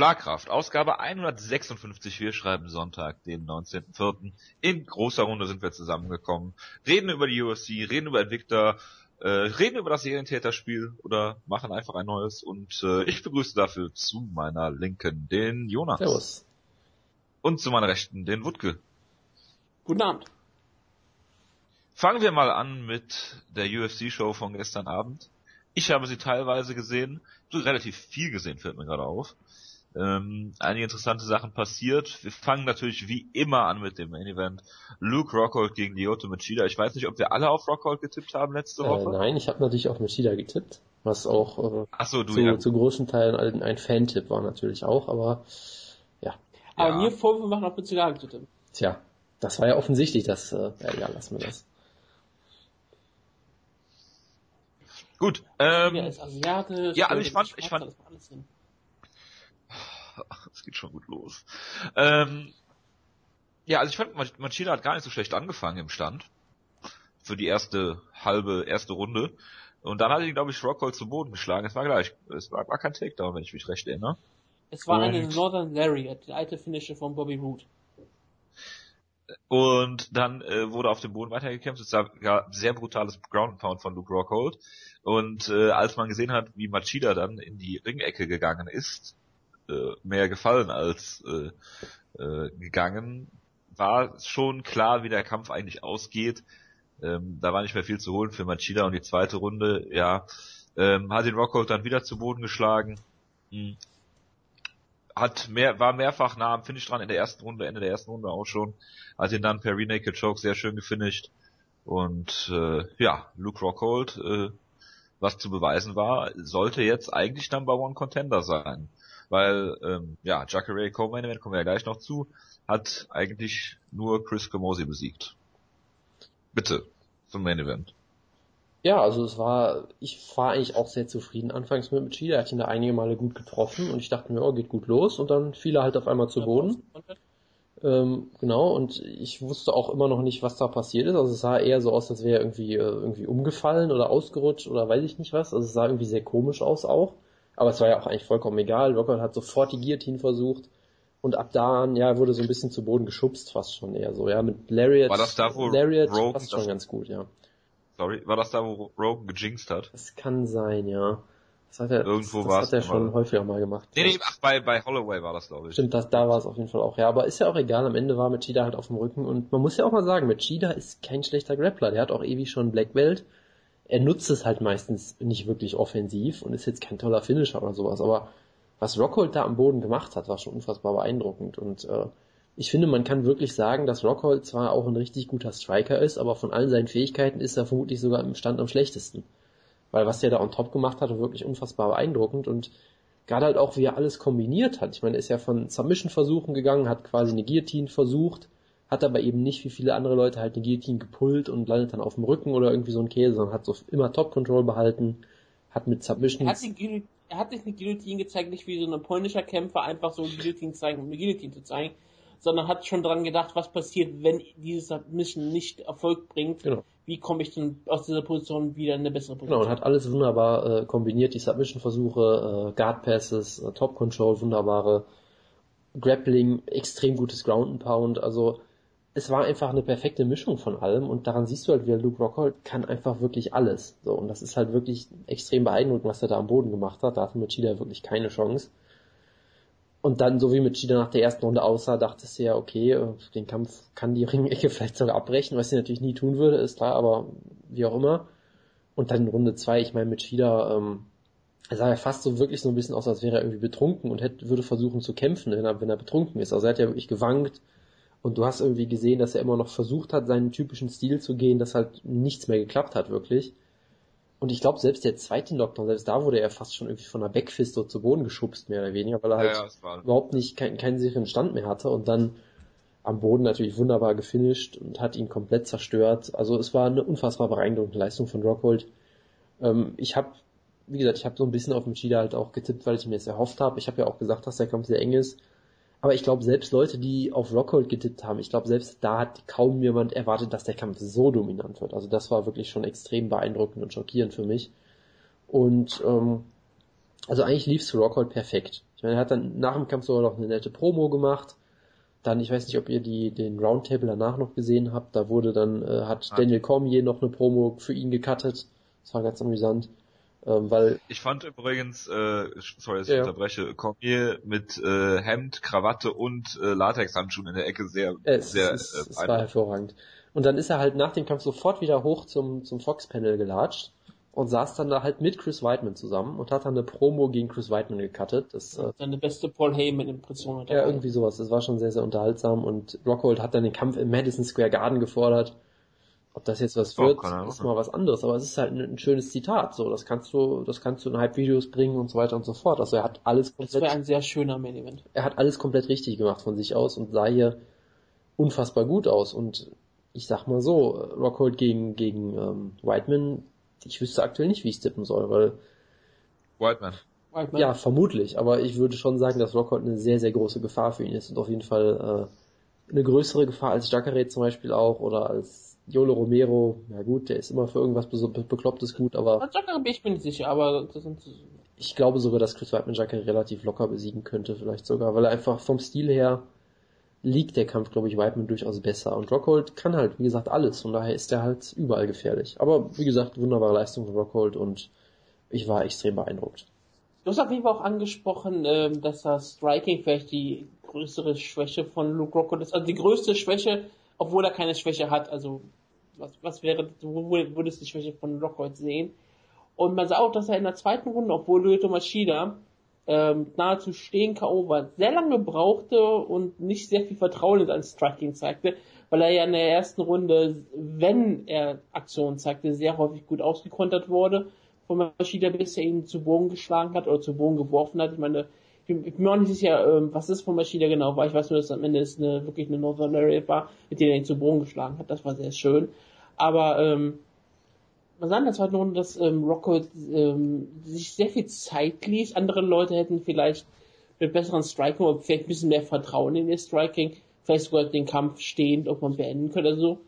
Schlagkraft, Ausgabe 156. Wir schreiben Sonntag, den 19.04. In großer Runde sind wir zusammengekommen, reden über die UFC, reden über Invicta, äh, reden über das Serientäterspiel oder machen einfach ein neues und äh, ich begrüße dafür zu meiner Linken den Jonas. Servus. Und zu meiner Rechten den Wutke. Guten Abend. Fangen wir mal an mit der UFC-Show von gestern Abend. Ich habe sie teilweise gesehen, so relativ viel gesehen, fällt mir gerade auf. Ähm, einige interessante Sachen passiert. Wir fangen natürlich wie immer an mit dem Main Event. Luke Rockhold gegen Lyoto Machida. Ich weiß nicht, ob wir alle auf Rockhold getippt haben letzte Woche. Äh, nein, ich habe natürlich auf Machida getippt, was auch äh, Ach so, du zu, ja. zu großen Teilen ein, ein Fan-Tipp war natürlich auch, aber ja, Aber Ja. mir Vorwürfe machen auf Beziehung zu tja, das war ja offensichtlich, dass, äh, ja, ja, lassen wir das. Gut, Ähm, ja, ist asiatisch. ja, also ich ist fand- ich fand- das macht alles Sinn. es geht schon gut los. Ähm, ja, also ich fand, Mach- Machida hat gar nicht so schlecht angefangen im Stand. Für die erste halbe, erste Runde. Und dann hat ihn, glaube ich, Rockhold zu Boden geschlagen. Es war gleich, es war, war kein Takedown, wenn ich mich recht erinnere. Es war Und- eine Northern Lariat, die alte Finische von Bobby Roode. Und dann äh, wurde auf dem Boden weitergekämpft. Es war ja, sehr brutales Ground Pound von Luke Rockhold. Und äh, als man gesehen hat, wie Machida dann in die Ringecke gegangen ist, äh, mehr gefallen als äh, äh, gegangen, war schon klar, wie der Kampf eigentlich ausgeht. Ähm, da war nicht mehr viel zu holen für Machida und die zweite Runde, ja, ähm, hat den Rockhold dann wieder zu Boden geschlagen. Hm. Hat mehr, war mehrfach nah am Finish dran in der ersten Runde, Ende der ersten Runde auch schon. Hat ihn dann per Renaked Choke sehr schön gefinisht. Und äh, ja, Luke Rockhold, äh, was zu beweisen war, sollte jetzt eigentlich Number One Contender sein. Weil, ähm, ja, Jacare Co-Main Event, kommen wir ja gleich noch zu, hat eigentlich nur Chris Camosi besiegt. Bitte, zum Main Event. Ja, also es war, ich war eigentlich auch sehr zufrieden anfangs mit Machida, er hat ihn da einige Male gut getroffen und ich dachte mir, oh, geht gut los und dann fiel er halt auf einmal zu Boden. Ähm, genau, und ich wusste auch immer noch nicht, was da passiert ist. Also es sah eher so aus, als wäre er irgendwie, äh, irgendwie umgefallen oder ausgerutscht oder weiß ich nicht was. Also es sah irgendwie sehr komisch aus auch. Aber es war ja auch eigentlich vollkommen egal. Rockhold hat sofort die Guillotine versucht. Und ab da an, ja, wurde so ein bisschen zu Boden geschubst, fast schon eher so. Ja, mit Lariat, War das da, wo Lariat Rogan passt schon ganz gut, ja. Sorry, war das da, wo Rogan gejinxt hat? Das kann sein, ja. Das hat er, Irgendwo das, das hat er schon mal. häufiger mal gemacht. Nee, nee, ach, bei, bei Holloway war das, glaube ich. Stimmt, das, da war es auf jeden Fall auch. Ja, aber ist ja auch egal. Am Ende war Machida halt auf dem Rücken. Und man muss ja auch mal sagen, Machida ist kein schlechter Grappler. Der hat auch ewig schon Black Belt. Er nutzt es halt meistens nicht wirklich offensiv und ist jetzt kein toller Finisher oder sowas. Aber was Rockhold da am Boden gemacht hat, war schon unfassbar beeindruckend. Und äh, ich finde, man kann wirklich sagen, dass Rockhold zwar auch ein richtig guter Striker ist, aber von allen seinen Fähigkeiten ist er vermutlich sogar im Stand am schlechtesten. Weil was der da on top gemacht hat, war wirklich unfassbar beeindruckend und gerade halt auch, wie er alles kombiniert hat. Ich meine, er ist ja von Submission-Versuchen gegangen, hat quasi eine Guillotine versucht, hat aber eben nicht wie viele andere Leute halt eine Guillotine gepullt und landet dann auf dem Rücken oder irgendwie so ein Käse, sondern hat so immer Top-Control behalten, hat mit Er hat, Submissions... die er hat nicht eine Guillotine gezeigt, nicht wie so ein polnischer Kämpfer einfach so eine Guillotine zeigen, um eine Guillotine zu zeigen, sondern hat schon dran gedacht, was passiert, wenn diese Submission nicht Erfolg bringt. Genau. Wie komme ich denn aus dieser Position wieder in eine bessere Position? Genau, und hat alles wunderbar äh, kombiniert, die Submission-Versuche, äh, Guard-Passes, äh, Top-Control, wunderbare Grappling, extrem gutes Ground and Pound, also es war einfach eine perfekte Mischung von allem und daran siehst du halt wieder, Luke Rockhold kann einfach wirklich alles. So, und das ist halt wirklich extrem beeindruckend, was er da am Boden gemacht hat. Da hatte Machida wirklich keine Chance. Und dann, so wie Machida nach der ersten Runde aussah, dachtest du ja, okay, äh, den Kampf kann die Ringecke vielleicht sogar abbrechen, was sie natürlich nie tun würde, ist klar, aber wie auch immer. Und dann in Runde zwei, ich meine, Machida, ähm, sah ja fast so wirklich so ein bisschen aus, als wäre er irgendwie betrunken und hätte, würde versuchen zu kämpfen, wenn er, wenn er betrunken ist. Also er hat ja wirklich gewankt und du hast irgendwie gesehen, dass er immer noch versucht hat, seinen typischen Stil zu gehen, dass halt nichts mehr geklappt hat, wirklich. Und ich glaube, selbst der zweite Knockdown, selbst da wurde er fast schon irgendwie von einer Backfist so zu Boden geschubst, mehr oder weniger, weil er halt ja, überhaupt nicht keinen, keinen sicheren Stand mehr hatte und dann am Boden natürlich wunderbar gefinisht und hat ihn komplett zerstört. Also es war eine unfassbar beeindruckende Leistung von Rockhold. Ähm, ich habe, wie gesagt, ich habe so ein bisschen auf Machida halt auch getippt, weil ich mir das erhofft habe. Ich habe ja auch gesagt, dass der Kampf sehr eng ist. Aber ich glaube, selbst Leute, die auf Rockhold getippt haben, ich glaube, selbst da hat kaum jemand erwartet, dass der Kampf so dominant wird. Also das war wirklich schon extrem beeindruckend und schockierend für mich. Und ähm, also eigentlich lief's für Rockhold perfekt. Ich meine, er hat dann nach dem Kampf sogar noch eine nette Promo gemacht. Dann, ich weiß nicht, ob ihr die, den Roundtable danach noch gesehen habt, da wurde dann, äh, hat. Daniel Cormier noch eine Promo für ihn gecuttet. Das war ganz amüsant. Ähm, weil, Ich fand übrigens, äh, sorry, dass ich Ja, unterbreche, Cormier mit äh, Hemd, Krawatte und äh, Latexhandschuhen in der Ecke sehr, es, sehr es, äh, es war hervorragend. Und dann ist er halt nach dem Kampf sofort wieder hoch zum, zum Fox-Panel gelatscht und saß dann da halt mit Chris Weidman zusammen und hat dann eine Promo gegen Chris Weidman gecuttet. Das, äh, Seine beste Paul Heyman-Impression hat er. Ja, irgendwie sowas. Das war schon sehr, sehr unterhaltsam und Rockhold hat dann den Kampf im Madison Square Garden gefordert. Ob das jetzt was Oh, wird, Ahnung. ist mal was anderes, aber es ist halt ein, ein schönes Zitat, so. Das kannst du, das kannst du in Hype-Videos bringen und so weiter und so fort. Also er hat alles Das wäre komplett, ein sehr schöner Main-Event. er hat alles komplett richtig gemacht von sich aus und sah hier unfassbar gut aus und ich sag mal so, Rockhold gegen, gegen, ähm, Whiteman, ich wüsste aktuell nicht, wie ich tippen soll, weil, Whiteman. Whiteman. ja, vermutlich, aber ich würde schon sagen, dass Rockhold eine sehr, sehr große Gefahr für ihn ist und auf jeden Fall äh, eine größere Gefahr als Jacare zum Beispiel auch oder als Yolo Romero. Ja gut, der ist immer für irgendwas be be beklopptes gut, aber Jacare bin ich mir nicht sicher, aber das sind ich glaube sogar, dass Chris Weidman Jacare relativ locker besiegen könnte, vielleicht sogar, weil er einfach vom Stil her liegt der Kampf, glaube ich, Weidman durchaus besser. Und Rockhold kann halt, wie gesagt, alles. Von daher ist er halt überall gefährlich. Aber wie gesagt, wunderbare Leistung von Rockhold und ich war extrem beeindruckt. Du hast auf jeden Fall auch angesprochen, ähm, dass das Striking vielleicht die größere Schwäche von Luke Rockhold ist. Also die größte Schwäche, obwohl er keine Schwäche hat. Also was, was wäre, wo würdest du die Schwäche von Rockhold sehen? Und man sah auch, dass er in der zweiten Runde, obwohl Lyoto Machida ähm, nahezu stehen K.O. war, sehr lange brauchte und nicht sehr viel Vertrauen in sein Striking zeigte, weil er ja in der ersten Runde, wenn er Aktionen zeigte, sehr häufig gut ausgekontert wurde von Machida, bis er ihn zu Boden geschlagen hat oder zu Boden geworfen hat. Ich meine, ich bin, mir auch nicht sicher, ähm, was das von Machida genau war. Ich weiß nur, dass am Ende es eine, wirklich eine Northern Lariat war, mit der er ihn zu Boden geschlagen hat. Das war sehr schön. Aber ähm, man sah in der zweiten dass ähm, Rocco ähm, sich sehr viel Zeit ließ. Andere Leute hätten vielleicht mit besseren Striking oder vielleicht ein bisschen mehr Vertrauen in ihr Striking, vielleicht sogar den Kampf stehend irgendwann beenden können oder so.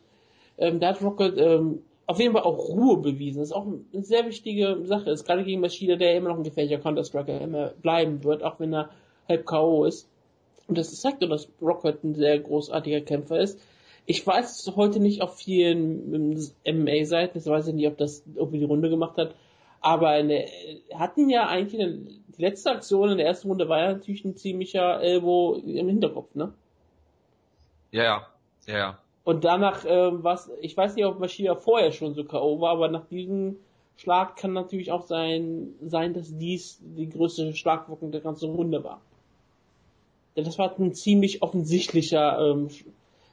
Ähm, da hat Rocket ähm, auf jeden Fall auch Ruhe bewiesen. Das ist auch eine sehr wichtige Sache. Das ist gerade gegen Maschine, der immer noch ein gefährlicher Counter-Striker immer bleiben wird, auch wenn er halb K.O. ist. Und das zeigt doch, dass Rocket ein sehr großartiger Kämpfer ist. Ich weiß heute nicht auf vielen MMA-Seiten, ich weiß nicht, ob das irgendwie die Runde gemacht hat, aber eine, hatten ja eigentlich eine, die letzte Aktion in der ersten Runde war ja natürlich ein ziemlicher Elbow im Hinterkopf, ne? Ja, ja, ja, ja. Und danach ähm, was, ich weiß nicht, ob Maschina vorher schon so K.O. war, aber nach diesem Schlag kann natürlich auch sein, sein, dass dies die größte Schlagwirkung der ganzen Runde war. Denn das war ein ziemlich offensichtlicher ähm,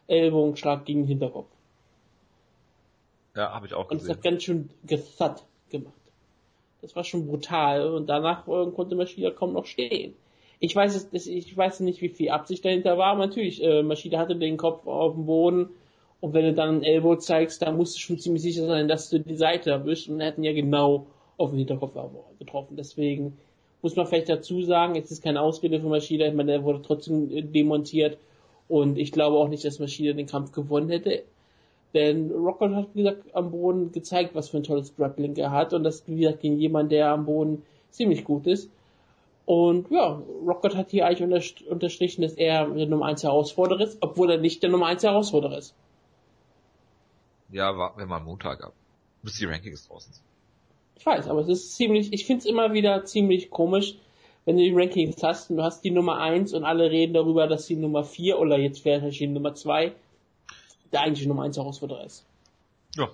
Ellbogenschlag gegen den Hinterkopf. Ja, habe ich auch Und es gesehen. hat ganz schön gethat gemacht. Das war schon brutal und danach äh, konnte Maschida kaum noch stehen. Ich weiß es, ich weiß nicht, wie viel Absicht dahinter war, aber natürlich, äh, Maschida hatte den Kopf auf dem Boden und wenn du dann ein Elbow zeigst, dann musst du schon ziemlich sicher sein, dass du die Seite erwischst und hätten ja genau auf den Hinterkopf getroffen. Deswegen muss man vielleicht dazu sagen, es ist keine Ausrede für Maschida, ich meine, er wurde trotzdem äh, demontiert und ich glaube auch nicht, dass Maschida den Kampf gewonnen hätte. Denn Rockhold hat, wie gesagt, am Boden gezeigt, was für ein tolles Grappling er hat. Und das, wie gesagt, gegen jemanden, der am Boden ziemlich gut ist. Und ja, Rockhold hat hier eigentlich unterst- unterstrichen, dass er der Nummer 1 Herausforderer ist, obwohl er nicht der Nummer 1 Herausforderer ist. Ja, warten wir mal Montag ab. Bis die Rankings draußen sind. Ich weiß, aber es ist ziemlich, ich finde es immer wieder ziemlich komisch, wenn du die Rankings hast und du hast die Nummer 1 und alle reden darüber, dass die Nummer 4 oder jetzt vielleicht die Nummer 2 der eigentliche Nummer 1 Herausforderer ist. Ja.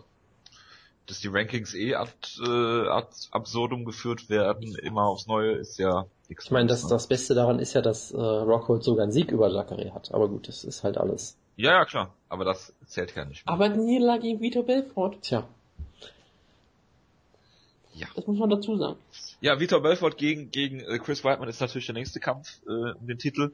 Dass die Rankings eh ad, äh, ad absurdum geführt werden, immer aufs Neue, ist ja nichts Ich meine, das, ne? das Beste daran ist ja, dass äh, Rockhold sogar einen Sieg über Jacare hat. Aber gut, das ist halt alles. Ja, ja, klar. Aber das zählt ja nicht mehr. Aber Niederlage gegen Vito Belfort, Tja, Ja. das muss man dazu sagen. Ja, Vitor Belfort gegen, gegen äh, Chris Whiteman ist natürlich der nächste Kampf äh, um den Titel.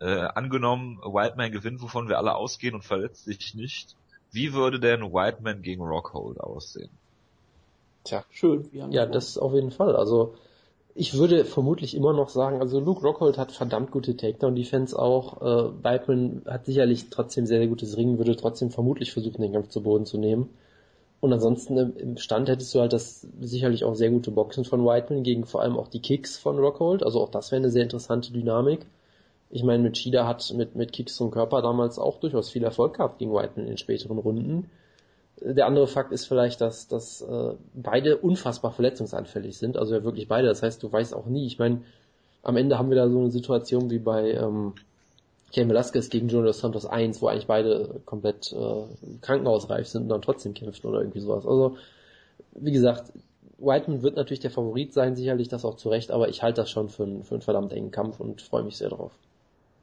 Äh, angenommen, Whiteman gewinnt, wovon wir alle ausgehen und verletzt sich nicht. Wie würde denn Whiteman gegen Rockhold aussehen? tja. Schön. Wir haben Ja, das auf jeden Fall. Also ich würde vermutlich immer noch sagen, also Luke Rockhold hat verdammt gute Takedown-Defense auch. Äh, Weidman hat sicherlich trotzdem sehr, sehr gutes Ringen, würde trotzdem vermutlich versuchen, den Kampf zu Boden zu nehmen. Und ansonsten im Stand hättest du halt das sicherlich auch sehr gute Boxen von Whiteman gegen vor allem auch die Kicks von Rockhold. Also auch das wäre eine sehr interessante Dynamik. Ich meine, mit Shida hat mit, mit Kicks zum Körper damals auch durchaus viel Erfolg gehabt gegen Whiteman in späteren Runden. Der andere Fakt ist vielleicht, dass, dass äh, beide unfassbar verletzungsanfällig sind. Also ja wirklich beide. Das heißt, du weißt auch nie. Ich meine, am Ende haben wir da so eine Situation wie bei ähm, Ken Velasquez gegen Junior Santos 1, wo eigentlich beide komplett äh, krankenhausreif sind und dann trotzdem kämpfen oder irgendwie sowas. Also, wie gesagt, Whiteman wird natürlich der Favorit sein, sicherlich das auch zu Recht, aber ich halte das schon für, einen, für einen verdammt engen Kampf und freue mich sehr drauf.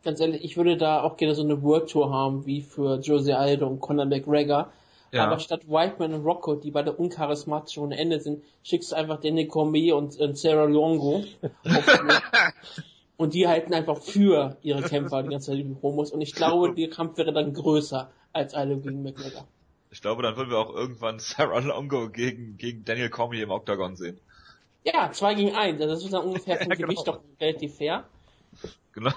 Ganz ehrlich, ich würde da auch gerne so eine World Tour haben, wie für Jose Aldo und Conor McGregor. Ja. Aber statt Whiteman und Rocco, die beide uncharismatisch ohne Ende sind, schickst du einfach Danny Cormier und, und Sarah Longo. Und die halten einfach für ihre Kämpfer die ganze Zeit die Promos. Und ich glaube, der Kampf wäre dann größer als alle gegen McGregor. Ich glaube, dann würden wir auch irgendwann Sarah Longo gegen, gegen Daniel Cormier im Octagon sehen. Ja, zwei gegen eins. Also das ist dann ungefähr vom ja, genau. Gewicht doch relativ fair. Genau.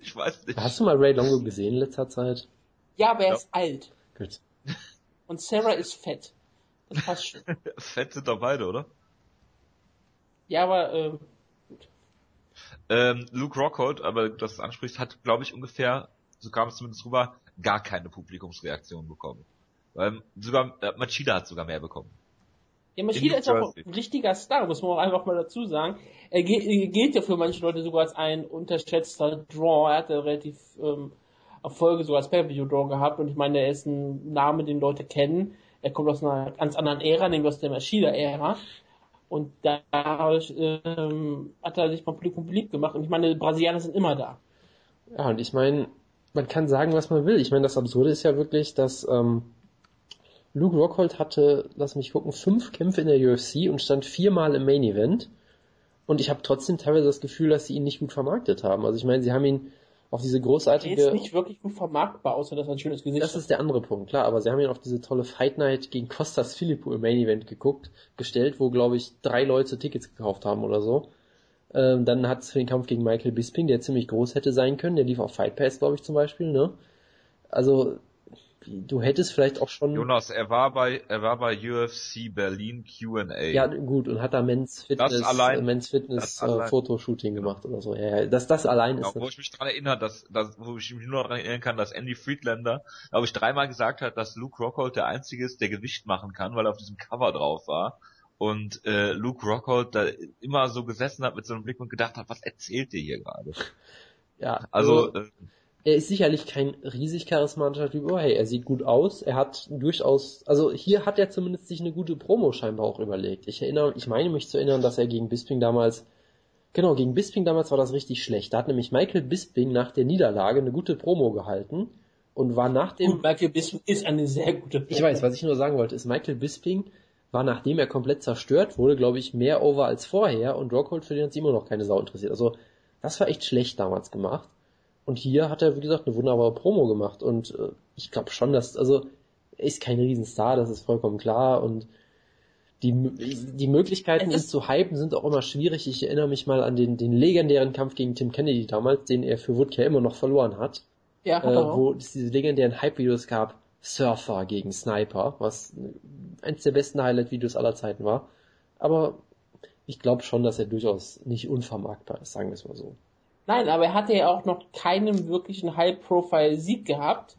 ich weiß nicht. Hast du mal Ray Longo gesehen in letzter Zeit? Ja, aber er ja. ist alt. Gut. Und Sarah ist fett. Das passt schon. fett sind doch beide, oder? Ja, aber äh, ähm, Luke Rockhold, aber du das ansprichst, hat, glaube ich, ungefähr, so kam es zumindest rüber, gar keine Publikumsreaktion bekommen. Weil sogar äh, Machida hat sogar mehr bekommen. Ja, Machida ist auch ein richtiger Star, muss man auch einfach mal dazu sagen. Er gilt ja für manche Leute sogar als ein unterschätzter Draw. Er hatte relativ ähm, Erfolge sogar als Pay-Per-View-Draw gehabt und ich meine, er ist ein Name, den Leute kennen. Er kommt aus einer ganz anderen Ära, nämlich aus der Machida-Ära. Und dadurch ähm, hat er sich beim Publikum beliebt gemacht. Und ich meine, Brasilianer sind immer da. Ja, und ich meine, man kann sagen, was man will. Ich meine, das Absurde ist ja wirklich, dass ähm, Luke Rockhold hatte, lass mich gucken, fünf Kämpfe in der UFC und stand viermal im Main Event. Und ich habe trotzdem teilweise das Gefühl, dass sie ihn nicht gut vermarktet haben. Also ich meine, sie haben ihn auf diese großartige... Der ist nicht wirklich gut vermarktbar, außer dass er ein schönes Gesicht Das ist der andere Punkt, klar, aber sie haben ihn auf diese tolle Fight Night gegen Costas Filippo im Main Event geguckt, gestellt, wo, glaube ich, drei Leute Tickets gekauft haben oder so. Ähm, dann hat es für den Kampf gegen Michael Bisping, der ziemlich groß hätte sein können, der lief auf Fight Pass, glaube ich, zum Beispiel, ne? Also, du hättest vielleicht auch schon. Jonas, er war bei, er war bei UFC Berlin Q&A. Ja, gut, und hat da Men's Fitness, das allein, Men's Fitness äh, Fotoshooting gemacht oder so. Ja, ja, das, das allein genau, ist. Wo ich mich daran erinnere, dass, dass, wo ich mich nur daran erinnern kann, dass Andy Friedlander, glaube ich, dreimal gesagt hat, dass Luke Rockhold der einzige ist, der Gewicht machen kann, weil er auf diesem Cover drauf war. Und äh, Luke Rockhold da immer so gesessen hat mit so einem Blick und gedacht hat, was erzählt ihr hier gerade? Ja, also, also äh, er ist sicherlich kein riesig charismatischer Typ, aber hey, er sieht gut aus, er hat durchaus, also hier hat er zumindest sich eine gute Promo scheinbar auch überlegt. Ich erinnere, ich meine mich zu erinnern, dass er gegen Bisping damals, genau, gegen Bisping damals war das richtig schlecht. Da hat nämlich Michael Bisping nach der Niederlage eine gute Promo gehalten und war nach dem... Gut, Michael Bisping ist eine sehr gute Promo. Ich weiß, was ich nur sagen wollte, ist Michael Bisping war nachdem er komplett zerstört wurde, glaube ich, mehr over als vorher und Rockhold für den hat sich immer noch keine Sau interessiert. Also, das war echt schlecht damals gemacht. Und hier hat er, wie gesagt, eine wunderbare Promo gemacht. Und äh, ich glaube schon, dass, also, er ist kein Riesenstar, das ist vollkommen klar. Und die, die Möglichkeiten, ihn zu hypen, sind auch immer schwierig. Ich erinnere mich mal an den, den legendären Kampf gegen Tim Kennedy damals, den er für Woodcare immer noch verloren hat. Ja, äh, wo es diese legendären Hype-Videos gab, Surfer gegen Sniper, was eins der besten Highlight-Videos aller Zeiten war. Aber ich glaube schon, dass er durchaus nicht unvermarktbar ist, sagen wir es mal so. Nein, aber er hatte ja auch noch keinen wirklichen High-Profile-Sieg gehabt.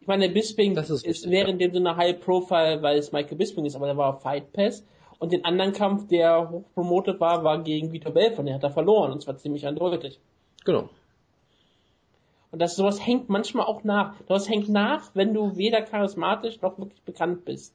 Ich meine, der Bisping das ist, ist wäre in dem Sinne High-Profile, weil es Michael Bisping ist, aber der war auf Fight Pass. Und den anderen Kampf, der hochpromotet war, war gegen Vitor Belfort. Der hat er verloren, und zwar ziemlich eindeutig. Genau. Und das sowas hängt manchmal auch nach. Das hängt nach, wenn du weder charismatisch noch wirklich bekannt bist.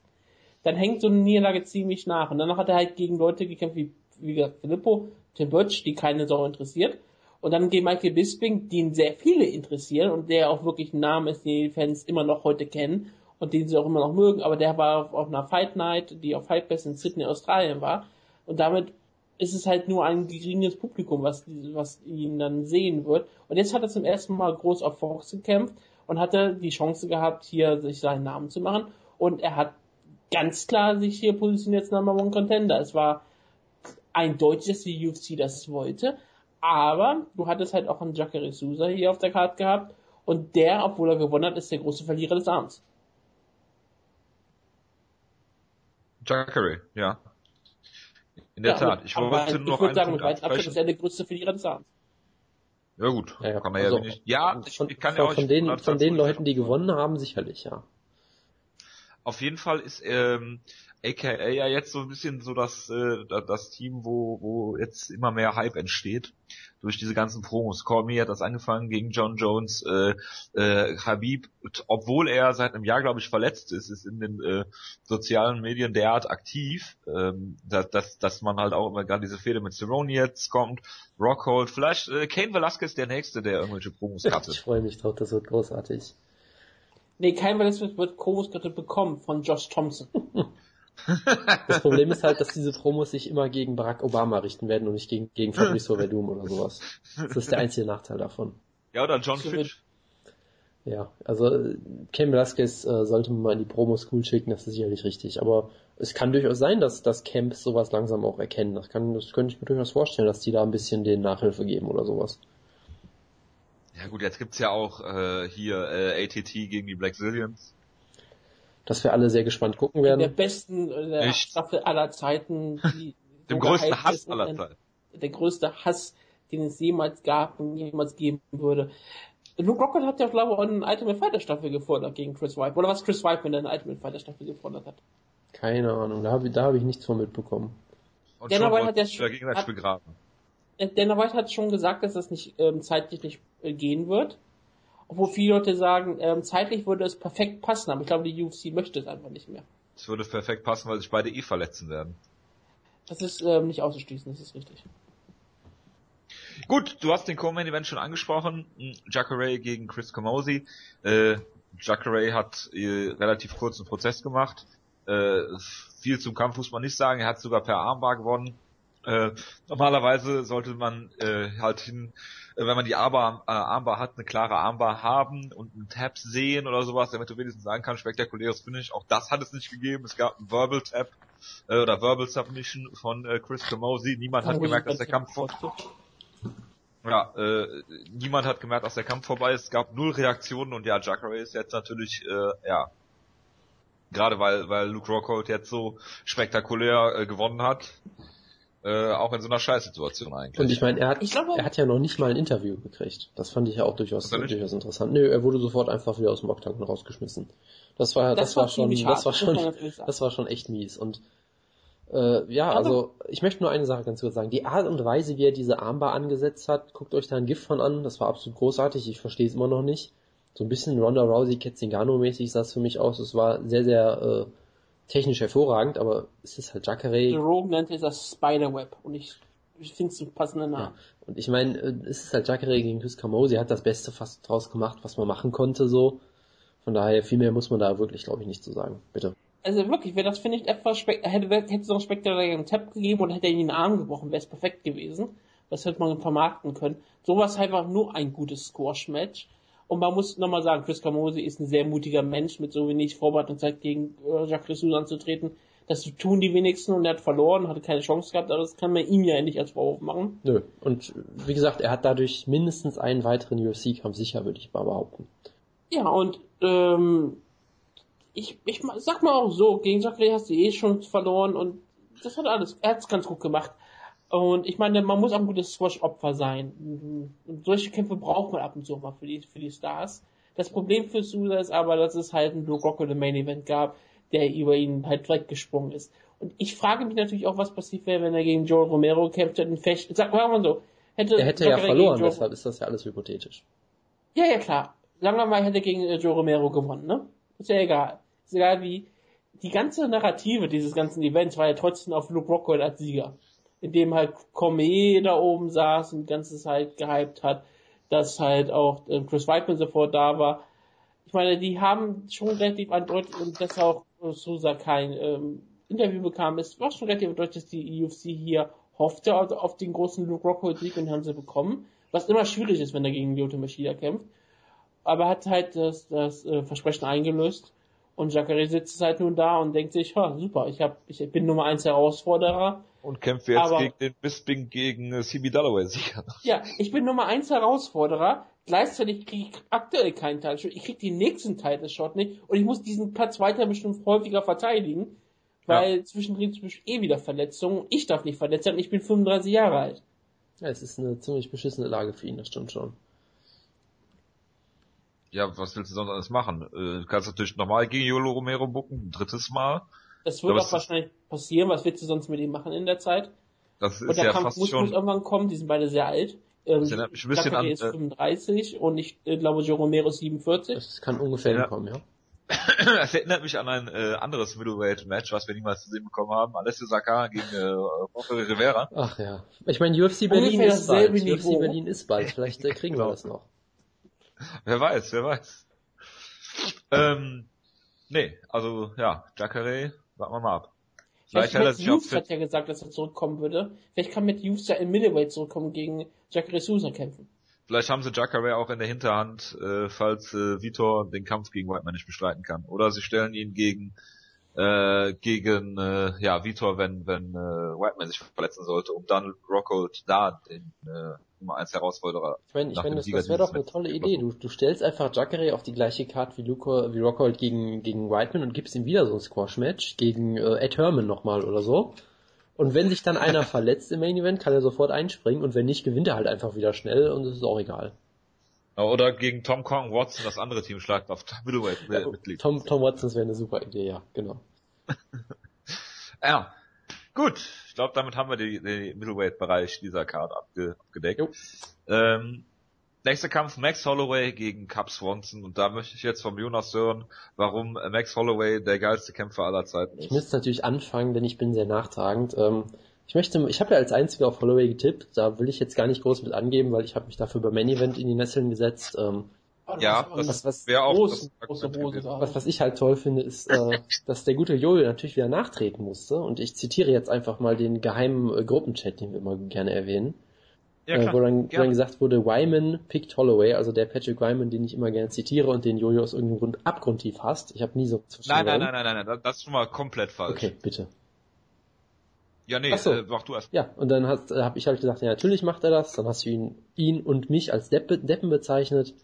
Dann hängt so eine Niederlage ziemlich nach. Und danach hat er halt gegen Leute gekämpft wie, wie gesagt, Filippo, Tim Birch, die keine Sau interessiert. Und dann gegen Michael Bisping, den sehr viele interessieren und der auch wirklich ein Name ist, den die Fans immer noch heute kennen und den sie auch immer noch mögen. Aber der war auf, auf einer Fight Night, die auf Fight Fest in Sydney, Australien war. Und damit ist es halt nur ein geringes Publikum, was, was ihn dann sehen wird. Und jetzt hat er zum ersten Mal groß auf Fox gekämpft und hatte die Chance gehabt, hier sich seinen Namen zu machen. Und er hat ganz klar sich hier positioniert als Number One Contender. Es war eindeutig, dass die UFC das wollte. Aber du hattest halt auch einen Jacare Souza hier auf der Karte gehabt. Und der, obwohl er gewonnen hat, ist der große Verlierer des Abends. Jacare, ja. In der Ja, Tat. Ich aber wollte ich noch würde einen sagen, Punkt mit Abstand ist ansprechen. er der größte für die Renaissance. Ja gut, Ja, ja, kann man ja also, nicht. Ja, ich, von, ich kann von, ja auch von den, von den 100% Leuten, die gewonnen haben, sicherlich, ja. Auf jeden Fall ist ähm, AKA ja jetzt so ein bisschen so das, äh, da- das Team, wo, wo jetzt immer mehr Hype entsteht durch diese ganzen Promos. Cormier hat das angefangen gegen John Jones, äh, äh, Habib, obwohl er seit einem Jahr, glaube ich, verletzt ist, ist in den äh, sozialen Medien derart aktiv, ähm, dass, dass, dass man halt auch immer gerade diese Fehde mit Cerrone jetzt kommt, Rockhold, vielleicht äh, Kane Velasquez der Nächste, der irgendwelche Promos Ich cuttet. freue mich drauf, das wird großartig. Nee, kein Velasquez wird Chorus gerade bekommen von Josh Thompson. Das Problem ist halt, dass diese Promos sich immer gegen Barack Obama richten werden und nicht gegen, gegen Fabrizio Verdum oder sowas. Das ist der einzige Nachteil davon. Ja, oder John So Fitch. Ja, also Ken Velasquez äh, sollte man mal in die Promos cool schicken, das ist sicherlich richtig. Aber es kann durchaus sein, dass, dass Camps sowas langsam auch erkennen. Das, kann, das könnte ich mir durchaus vorstellen, dass die da ein bisschen den Nachhilfe geben oder sowas. Ja gut, jetzt gibt's ja auch äh, hier äh, ATT gegen die Black Zillions. Dass wir alle sehr gespannt gucken Der werden. besten äh, der Echt? Staffel aller Zeiten. Die Dem größten Hass aller Zeiten. Der größte Hass, den es jemals gab und jemals geben würde. Luke Rockett hat ja, glaube ich, auch eine Ultimate Fighter Staffel gefordert gegen Chris White. Oder was Chris White mit einer Ultimate Fighter Staffel gefordert hat. Keine Ahnung, da habe ich, da hab ich nichts von mitbekommen. Und Dana schon White hat ja sich da gegenseitig hat- begraben. Dana White hat schon gesagt, dass das nicht ähm, zeitlich nicht äh, gehen wird. Obwohl viele Leute sagen, ähm, zeitlich würde es perfekt passen, aber ich glaube, die UFC möchte es einfach nicht mehr. Es würde perfekt passen, weil sich beide eh verletzen werden. Das ist ähm, nicht auszuschließen, das ist richtig. Gut, du hast den Co-Main Event schon angesprochen. Jacare gegen Chris Camozzi. Äh, Jacare hat äh, relativ kurzen Prozess gemacht. Äh, viel zum Kampf muss man nicht sagen. Er hat sogar per Armbar gewonnen. Äh, normalerweise sollte man äh, halt hin, äh, wenn man die Armbar, äh, Armbar hat, eine klare Armbar haben und einen Tap sehen oder sowas, damit du wenigstens sagen kannst, spektakuläres Finish. Auch das hat es nicht gegeben. Es gab einen Verbal Tap äh, oder Verbal Submission von äh, Chris Camozzi. Niemand hat gemerkt, dass der Kampf vor ja, äh, niemand hat gemerkt, dass der Kampf vorbei ist. Es gab null Reaktionen und ja, Jacare ist jetzt natürlich, äh, ja, gerade weil, weil Luke Rockhold jetzt so spektakulär äh, gewonnen hat, äh, auch in so einer Scheißsituation eigentlich. Und ich meine, er hat, Ich glaube- er hat ja noch nicht mal ein Interview gekriegt. Das fand ich ja auch durchaus, durchaus interessant. Nö, er wurde sofort einfach wieder aus dem Oktagon rausgeschmissen. Das war, das, Das war, schon, das war schon, das war schon echt mies. Und äh, ja, Aber- also ich möchte nur eine Sache ganz kurz sagen. Die Art und Weise, wie er diese Armbar angesetzt hat, guckt euch da ein Gift von an. Das war absolut großartig. Ich verstehe es immer noch nicht. So ein bisschen Ronda Rousey Ketzingano-mäßig sah es für mich aus. Es war sehr, sehr äh, technisch hervorragend, aber es ist halt The Jacare. Rogue nannte es das Spiderweb und ich, ich finde es einen passenden Namen. Und ich meine, äh, es ist halt Jacare gegen Chris Camozzi, hat das Beste fast draus gemacht, was man machen konnte, so. Von daher, viel mehr muss man da wirklich, glaube ich, nicht zu sagen. Bitte. Also wirklich, wäre das, finde ich, etwas hätte, hätte es noch einen spektakulären Tap gegeben und hätte er ihn in den Arm gebrochen, wäre es perfekt gewesen. Das hätte man vermarkten können. Sowas einfach nur ein gutes Squash-Match. Und man muss nochmal sagen, Chris Camozzi ist ein sehr mutiger Mensch mit so wenig Vorbereitungszeit gegen äh, Jacques Ressus anzutreten. Das tun die wenigsten und er hat verloren, hatte keine Chance gehabt, aber das kann man ihm ja nicht als Vorwurf machen. Nö. Und wie gesagt, er hat dadurch mindestens einen weiteren UFC-Kampf sicher, würde ich mal behaupten. Ja, und ähm, ich, ich sag mal auch so, gegen Jacques hast du eh schon verloren und das hat alles, er hat's ganz gut gemacht. Und ich meine, man muss auch ein gutes Squash-Opfer sein. Und solche Kämpfe braucht man ab und zu mal für die, für die Stars. Das Problem für Sousa ist aber, dass es halt ein Blue Rocket im Main Event gab, der über ihn halt weggesprungen ist. Und ich frage mich natürlich auch, was passiert wäre, wenn er gegen Joe Romero kämpft hätte. Fecht, sag mal so, hätte Er hätte ja verloren, deshalb ist das ja alles hypothetisch. ja, ja, klar. Sagen wir mal, er hätte gegen äh, Joe Romero gewonnen, ne? Ist ja egal. Ist egal wie. Die ganze Narrative dieses ganzen Events war ja trotzdem auf Luke Rockhold als Sieger. In dem halt Cormier da oben saß und die ganze Zeit gehypt hat, dass halt auch äh, Chris Weidman sofort da war. Ich meine, die haben schon relativ eindeutig, und dass auch Sousa kein ähm, Interview bekam, es war schon relativ eindeutig, dass die UFC hier hoffte auf, den großen Luke Rockhold Sieg und haben sie bekommen. Was immer schwierig ist, wenn er gegen Lyoto Machida kämpft aber hat halt das, das äh, Versprechen eingelöst. Und Jacare sitzt halt nun da und denkt sich, ha, super, ich hab, ich bin Nummer eins Herausforderer. Und kämpft jetzt Aber- gegen den Bisping gegen äh, CB Dalloway-Sieger. Ja, ich bin Nummer eins Herausforderer. Gleichzeitig kriege ich aktuell keinen Title Shot. Ich krieg den nächsten Title Shot nicht. Und ich muss diesen Platz weiter bestimmt häufiger verteidigen. weil ja. zwischendrin zum Beispiel eh wieder Verletzungen. Ich darf nicht verletzt sein, ich bin 35 Jahre alt. Ja, es ist eine ziemlich beschissene Lage für ihn, das stimmt schon. Ja, was willst du sonst alles machen? Äh, du kannst natürlich normal gegen Yolo Romero bucken, ein drittes Mal. Das wird auch wahrscheinlich passieren. Was willst du sonst mit ihm machen in der Zeit? Das ist und der ja Kampf fast muss, schon... muss irgendwann kommen, die sind beide sehr alt. Ähm, das erinnert mich ein bisschen an, ist 35 äh, und ich äh, glaube, Joe Romero ist 47. Das kann ungefähr ja. kommen, ja. Es erinnert mich an ein äh, anderes Middleweight-Match, was wir niemals zu sehen bekommen haben. Alessio Sakara gegen äh, Jorge Rivera. Ach ja. Ich meine, UFC Berlin ist bald. UFC Berlin ist bald. Vielleicht äh, kriegen wir das noch. Wer weiß, wer weiß. Ähm, nee, also ja, Jacare, warten wir mal ab. Vielleicht, Vielleicht hat Hughes hat ja gesagt, dass er zurückkommen würde. Vielleicht kann mit Hughes ja im Middleweight zurückkommen gegen Jacare Sousa kämpfen. Vielleicht haben sie Jacare auch in der Hinterhand, äh, falls äh, Vitor den Kampf gegen Whiteman nicht bestreiten kann. Oder sie stellen ihn gegen äh, gegen äh, ja Vitor, wenn wenn äh, Whiteman sich verletzen sollte, um dann Rockhold da den äh, Nummer 1 Herausforderer. Ich meine, ich meine, das, das wäre doch eine tolle Idee. Du, du stellst einfach Jacare auf die gleiche Karte wie Luco, wie Rockhold gegen gegen Whiteman und gibst ihm wieder so ein Squash-Match gegen äh, Ed Herman nochmal oder so. Und wenn sich dann einer verletzt im Main Event, kann er sofort einspringen und wenn nicht, gewinnt er halt einfach wieder schnell und es ist auch egal. Oder gegen Tom Kong Watson das andere Team schlagt auf Middleweight-Mitglied. Tom, Tom Watson wäre eine super Idee, ja, genau. ja, gut. Ich glaube, damit haben wir den Middleweight-Bereich dieser Card abge abgedeckt. Ähm, Nächster Kampf Max Holloway gegen Cap Swanson und da möchte ich jetzt vom Jonas hören, warum Max Holloway der geilste Kämpfer aller Zeiten ist. Ich müsste natürlich anfangen, denn ich bin sehr nachtragend. Ähm, ich möchte, ich habe ja als einziger auf Holloway getippt, da will ich jetzt gar nicht groß mit angeben, weil ich habe mich dafür beim Main Event in die Nesseln gesetzt. Ähm, ja, das was, wäre auch groß, das große Hose was, was ich halt toll finde, ist, äh, dass der gute Jojo natürlich wieder nachtreten musste. Und ich zitiere jetzt einfach mal den geheimen äh, Gruppenchat, den wir immer gerne erwähnen. Ja, äh, wo, dann, wo dann gesagt wurde, Wyman pickt Holloway, also der Patrick Wyman, den ich immer gerne zitiere und den Jojo aus irgendeinem Grund abgrundtief hasst. Ich habe nie so Nein, nein, nein, nein, nein, nein, das ist schon mal komplett falsch. Okay, bitte. Ja, nee, so. äh, mach du erst. Ja, und dann hast, äh, habe ich halt gesagt, ja, natürlich macht er das. Dann hast du ihn, ihn und mich als Deppe, Deppen bezeichnet.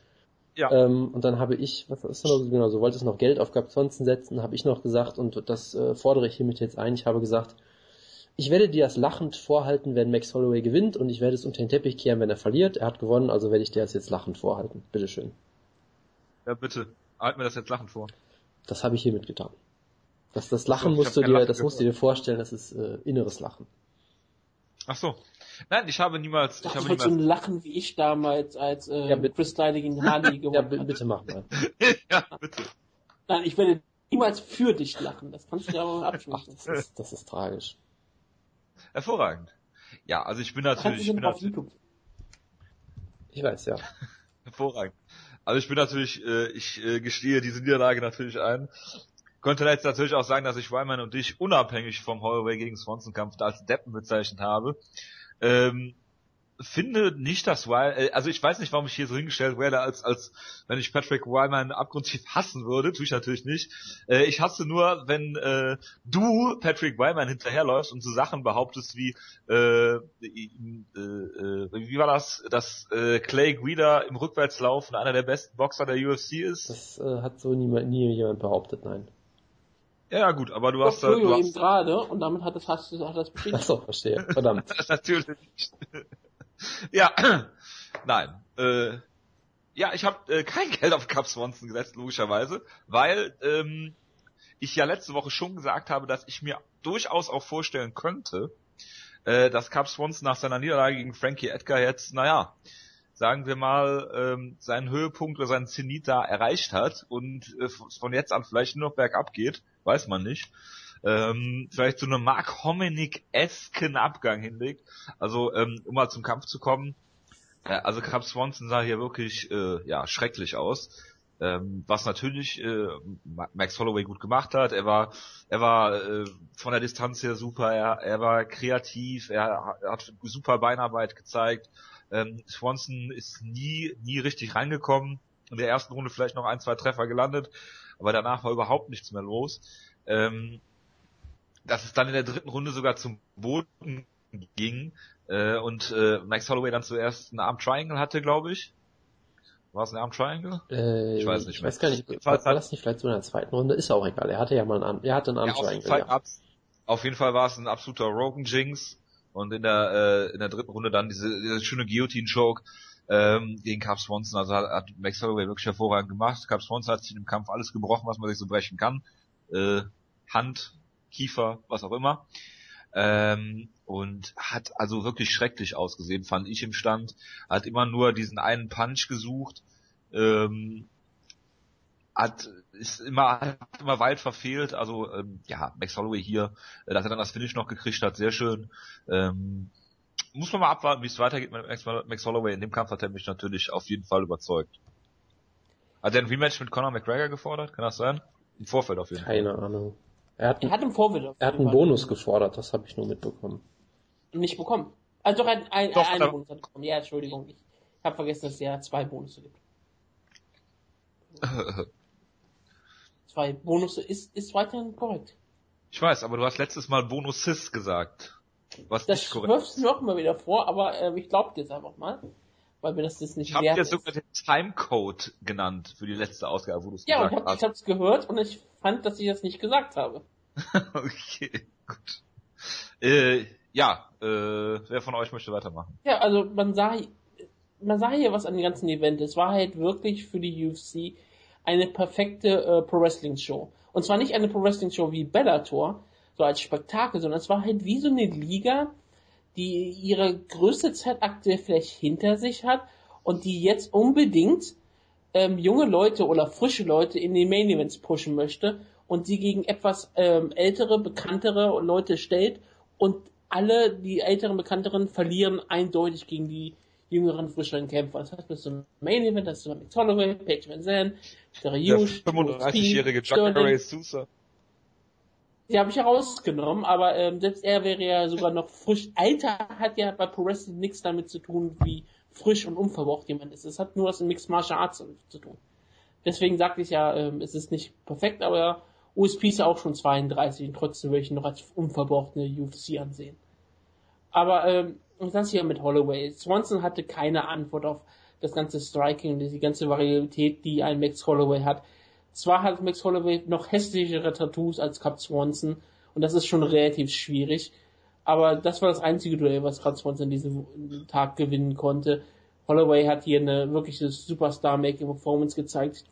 Ja. Ähm, und dann habe ich, was ist denn noch, genau, so wolltest noch Geld auf Capsonzen setzen, habe ich noch gesagt, und das äh, fordere ich hiermit jetzt ein. Ich habe gesagt, ich werde dir das lachend vorhalten, wenn Max Holloway gewinnt und ich werde es unter den Teppich kehren, wenn er verliert. Er hat gewonnen, also werde ich dir das jetzt lachend vorhalten. Bitteschön. Ja, bitte. Halt mir das jetzt lachend vor. Das habe ich hiermit getan. Das, das Lachen so, musst du dir, Lachen das musst du dir vorstellen, das ist äh, inneres Lachen. Ach so. Nein, ich habe niemals. Ich, ich habe niemals... so ein Lachen wie ich damals, als äh, ja, Chris Kleine gegen Hardy gewonnen Ja, bitte mach mal. ja, bitte. Nein, ich werde niemals für dich lachen. Das kannst du dir aber abschließen. Das ist, das ist tragisch. Hervorragend. Ja, also ich bin natürlich. Ich, bin natürlich ich weiß, ja. Hervorragend. Also ich bin natürlich, äh, ich äh, gestehe diese Niederlage natürlich ein. Könnte jetzt natürlich auch sagen, dass ich Wyman und dich unabhängig vom Holloway gegen Swanson Kampf als Deppen bezeichnet habe. Ähm, finde nicht, dass Wyman, äh, also ich weiß nicht, warum ich hier so hingestellt werde, als, als wenn ich Patrick Wyman abgrundtief hassen würde, tue ich natürlich nicht. Äh, ich hasse nur, wenn äh, du Patrick Wyman hinterherläufst und so Sachen behauptest wie, äh, äh, äh, wie war das, dass äh, Clay Guida im Rückwärtslaufen einer der besten Boxer der UFC ist? Das äh, hat so nie, nie jemand behauptet, nein. Ja, gut, aber du hast da. Du hast... eben gerade und damit hat das, hast du, hat das bestätigt. Achso, verstehe. Verdammt. Natürlich nicht. ja, nein. Äh, ja, ich habe äh, kein Geld auf Cap Swanson gesetzt, logischerweise, weil ähm, ich ja letzte Woche schon gesagt habe, dass ich mir durchaus auch vorstellen könnte, äh, dass Cap Swanson nach seiner Niederlage gegen Frankie Edgar jetzt, naja, sagen wir mal, ähm, seinen Höhepunkt oder seinen Zenit da erreicht hat und äh, von jetzt an vielleicht nur noch bergab geht, weiß man nicht. Ähm, vielleicht so eine Mark Hominick-esken Abgang hinlegt. Also, ähm, um mal zum Kampf zu kommen. Äh, also Cap Swanson sah hier wirklich äh, ja schrecklich aus. Ähm, was natürlich äh, Max Holloway gut gemacht hat. Er war, er war äh, von der Distanz her super. Er, er war kreativ. Er hat super Beinarbeit gezeigt. Ähm, Swanson ist nie, nie richtig reingekommen. In der ersten Runde vielleicht noch ein, zwei Treffer gelandet, aber danach war überhaupt nichts mehr los. Ähm, dass es dann in der dritten Runde sogar zum Boden ging äh, und äh, Max Holloway dann zuerst einen Arm Triangle hatte, glaube ich. War es ein Arm Triangle? Äh, ich weiß nicht mehr. Ich weiß gar nicht, war, war das nicht vielleicht so in der zweiten Runde? Ist auch egal. Er hatte ja mal einen Arm, er hatte einen Arm ja, Triangle. Ja. Auf jeden Fall war es ein absoluter Rogan Jinx und in der äh, in der dritten Runde dann diese, diese schöne Guillotine Choke ähm, gegen Cap Swanson. Also hat, hat Max Holloway wirklich hervorragend gemacht. Cap Swanson hat sich im Kampf alles gebrochen, was man sich so brechen kann. Äh, Hand, Kiefer, was auch immer. Ähm, und hat also wirklich schrecklich ausgesehen, fand ich im Stand. Hat immer nur diesen einen Punch gesucht. Ähm, hat ist immer hat immer weit verfehlt. Also ähm, ja, Max Holloway hier, äh, dass er dann das Finish noch gekriegt hat, sehr schön. Ähm, muss man mal abwarten, wie es weitergeht mit Max, Max Holloway. In dem Kampf hat er mich natürlich auf jeden Fall überzeugt. Hat er ein Rematch mit Conor McGregor gefordert? Kann das sein? Im Vorfeld auf jeden Keine Fall. Keine Ahnung. Er hat, er hat im Vorfeld. Er hat einen Bonus gefordert, das habe ich nur mitbekommen. Nicht bekommen. Also doch ein, ein, doch, einen Bonus hat bekommen. Ja, Entschuldigung. Ich habe vergessen, dass es ja zwei Bonusse gibt. zwei Bonusse ist, ist weiterhin korrekt. Ich weiß, aber du hast letztes Mal Bonus gesagt. Was das nicht korrekt wirfst du noch mal wieder vor, aber äh, ich glaube dir jetzt einfach mal. Weil mir das das nicht ich wert ist. Ich habe dir sogar den Timecode genannt für die letzte Ausgabe, wo du es ja, gesagt hast. Ja, ich habe es gehört und ich fand, dass ich das nicht gesagt habe. okay, gut. Äh, ja, äh, wer von euch möchte weitermachen? Ja, also man sah, man sah hier was an dem ganzen Event. Es war halt wirklich für die UFC eine perfekte äh, Pro Wrestling Show. Und zwar nicht eine Pro Wrestling Show wie Bellator, so als Spektakel, sondern es war halt wie so eine Liga, die ihre größte Zeit aktuell vielleicht hinter sich hat und die jetzt unbedingt ähm, junge Leute oder frische Leute in die Main Events pushen möchte und sie gegen etwas ähm, ältere, bekanntere Leute stellt und alle die älteren, bekannteren verlieren eindeutig gegen die jüngeren, frischeren Kämpfer. Das heißt, bis zum Main Event, das ist Mick Holloway, Paige Van Zandt, Der 35-jährige Jacare Sousa. Die habe ich herausgenommen, aber ähm, selbst er wäre ja sogar noch frisch. Alter hat ja bei Pro Wrestling nichts damit zu tun, wie frisch und unverbraucht jemand ist. Es hat nur was mit Mixed Martial Arts zu tun. Deswegen sagte ich ja, ähm, es ist nicht perfekt, aber USP ist ja auch schon 32 und trotzdem würde ich ihn noch als unverbrauchte UFC ansehen. Aber ähm, und das hier mit Holloway. Swanson hatte keine Antwort auf das ganze Striking und die ganze Varietät, die ein Max Holloway hat. Zwar hat Max Holloway noch hässlichere Tattoos als Cap Swanson und das ist schon relativ schwierig, aber das war das einzige Duell, was Cap Swanson diesen Tag gewinnen konnte. Holloway hat hier eine wirkliche Superstar-Making-Performance gezeigt.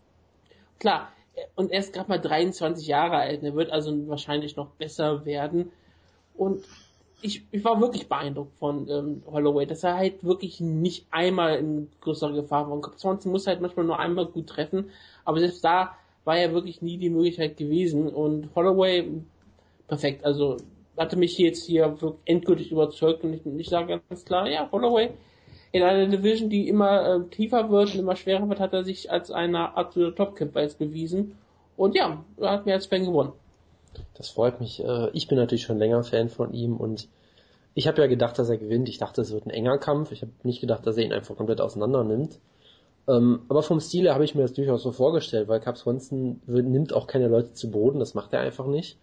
Klar, und er ist gerade mal 23 Jahre alt, er wird also wahrscheinlich noch besser werden. Und ich, ich war wirklich beeindruckt von ähm, Holloway, dass er halt wirklich nicht einmal in größere Gefahr war. Swanson muss halt manchmal nur einmal gut treffen, aber selbst da war ja wirklich nie die Möglichkeit gewesen und Holloway perfekt, also hatte mich jetzt hier endgültig überzeugt und ich, ich sage ganz klar, ja, Holloway in einer Division, die immer äh, tiefer wird und immer schwerer wird, hat er sich als einer absoluter Topkämpfer jetzt bewiesen und ja, er hat mir als Fan gewonnen. Das freut mich. Äh, ich bin natürlich schon länger Fan von ihm und ich habe ja gedacht, dass er gewinnt. Ich dachte, es wird ein enger Kampf. Ich habe nicht gedacht, dass er ihn einfach komplett auseinander nimmt. Ähm, aber vom Stil her habe ich mir das durchaus so vorgestellt, weil Cap Swanson nimmt auch keine Leute zu Boden, das macht er einfach nicht.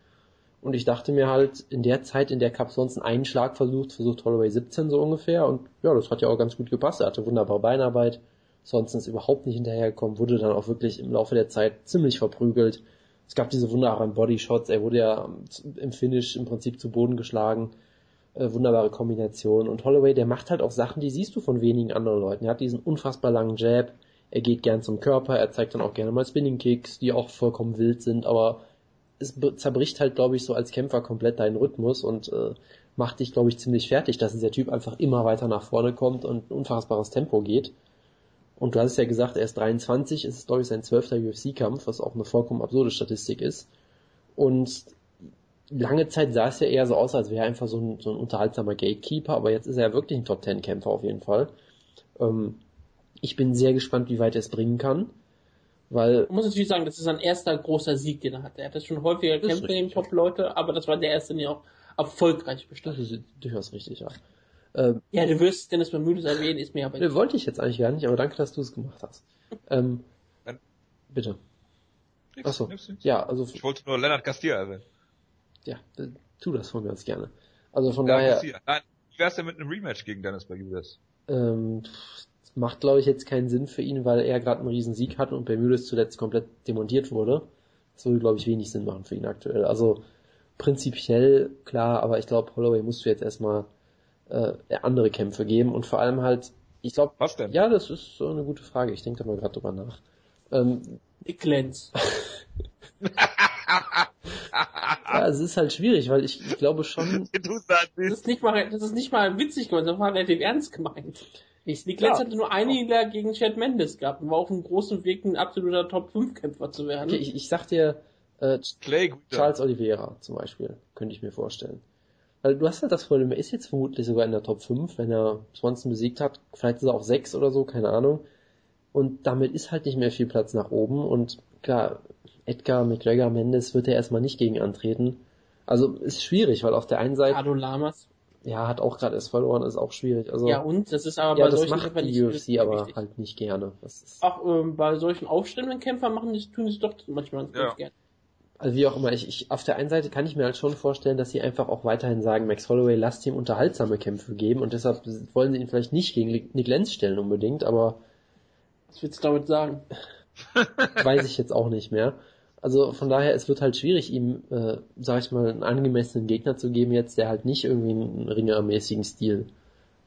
Und ich dachte mir halt, in der Zeit, in der Cap Swanson einen Schlag versucht, versucht Holloway 17 so ungefähr. Und ja, das hat ja auch ganz gut gepasst. Er hatte wunderbare Beinarbeit. Swanson ist überhaupt nicht hinterhergekommen, wurde dann auch wirklich im Laufe der Zeit ziemlich verprügelt. Es gab diese wunderbaren Bodyshots, er wurde ja im Finish im Prinzip zu Boden geschlagen. Äh, wunderbare Kombination. Und Holloway, der macht halt auch Sachen, die siehst du von wenigen anderen Leuten. Er hat diesen unfassbar langen Jab, er geht gern zum Körper, er zeigt dann auch gerne mal Spinning Kicks, die auch vollkommen wild sind, aber es zerbricht halt, glaube ich, so als Kämpfer komplett deinen Rhythmus und äh, macht dich, glaube ich, ziemlich fertig, dass dieser Typ einfach immer weiter nach vorne kommt und ein unfassbares Tempo geht. Und du hast ja gesagt, er ist 23, es ist glaube ich sein zwölfter UFC-Kampf, was auch eine vollkommen absurde Statistik ist. Und lange Zeit sah es ja eher so aus, als wäre er einfach so ein, so ein unterhaltsamer Gatekeeper, aber jetzt ist er wirklich ein Top-10-Kämpfer auf jeden Fall. Ähm, ich bin sehr gespannt, wie weit er es bringen kann. Weil, ich muss natürlich sagen, das ist sein erster großer Sieg, den er hatte. Er hat das schon häufiger gekämpft gegen Top-Leute, aber das war der erste, den er auch erfolgreich bestimmt. Das ist durchaus richtig, ja. Ähm, ja, du wirst Dennis Bermudes erwähnen, ist mir aber... Ne, wollte ich jetzt eigentlich gar nicht, aber danke, dass du es gemacht hast. Ähm, bitte. Nix, Achso, nix, nix. ja, also... Ich wollte nur Leonard Castilla erwähnen. Ja, tu das von mir aus gerne. Also von ja, daher... Nein, wie wär's denn mit einem Rematch gegen Dennis Bermudes? Ähm, macht, glaube ich, jetzt keinen Sinn für ihn, weil er gerade einen riesen Sieg hat und Bermudes zuletzt komplett demontiert wurde. Das würde, glaube ich, wenig Sinn machen für ihn aktuell. Also prinzipiell klar, aber ich glaube, Holloway musst du jetzt erstmal äh, andere Kämpfe geben und vor allem halt, ich glaube, Was denn? ja, das ist so eine gute Frage. Ich denke da mal gerade drüber nach. Ähm, Nick Lenz. ja, es ist halt schwierig, weil ich, ich glaube schon, Das ist nicht mal, das ist nicht mal witzig gemeint, das war relativ ernst gemeint. Ich, Nick Lenz Ja. hatte nur eine Niederlage gegen Chad Mendes gehabt und war auf einem großen Weg, ein absoluter Top-5-Kämpfer zu werden. okay, ich, ich sag dir, äh, Clay. Charles Oliveira zum Beispiel, könnte ich mir vorstellen. Weil du hast halt das Problem, er ist jetzt vermutlich sogar in der Top 5, wenn er Swanson besiegt hat. Vielleicht ist er auch 6 oder so, keine Ahnung. Und damit ist halt nicht mehr viel Platz nach oben. Und klar, Edgar, McGregor, Mendes wird er erstmal nicht gegen antreten. Also ist schwierig, weil auf der einen Seite, Ado Lamas. ja, hat auch gerade erst verloren, ist auch schwierig. Also Ja, und? Das ist aber ja, bei das solchen macht die nicht UFC aber wichtig. halt nicht gerne. Das ist, Auch ähm, bei solchen aufstrebenden Kämpfern machen die, tun sie es doch manchmal ganz Ja. gerne. Also wie auch immer, ich, ich auf der einen Seite kann ich mir halt schon vorstellen, dass sie einfach auch weiterhin sagen, Max Holloway lasst ihm unterhaltsame Kämpfe geben und deshalb wollen sie ihn vielleicht nicht gegen Nick Lenz stellen unbedingt, aber Was willst du damit sagen? weiß ich jetzt auch nicht mehr. Also von daher, es wird halt schwierig, ihm, äh, sag ich mal, einen angemessenen Gegner zu geben jetzt, der halt nicht irgendwie einen ringermäßigen Stil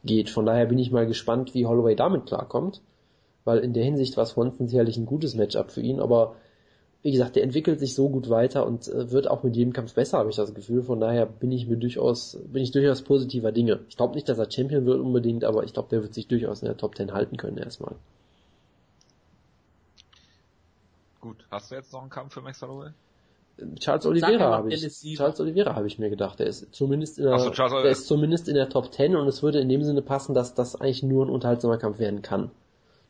geht. Von daher bin ich mal gespannt, wie Holloway damit klarkommt, weil in der Hinsicht war Swanson sicherlich ein gutes Matchup für ihn, aber wie gesagt, der entwickelt sich so gut weiter und äh, wird auch mit jedem Kampf besser, habe ich das Gefühl. Von daher bin ich mir durchaus, bin ich durchaus positiver Dinge. Ich glaube nicht, dass er Champion wird unbedingt, aber ich glaube, der wird sich durchaus in der Top 10 halten können erstmal. Gut, hast du jetzt noch einen Kampf für Max Holloway? Charles Oliveira habe ich. Charles Oliveira habe ich mir gedacht. Der ist zumindest in der, so, Charles der ist zumindest in der Top 10 und es würde in dem Sinne passen, dass das eigentlich nur ein unterhaltsamer Kampf werden kann.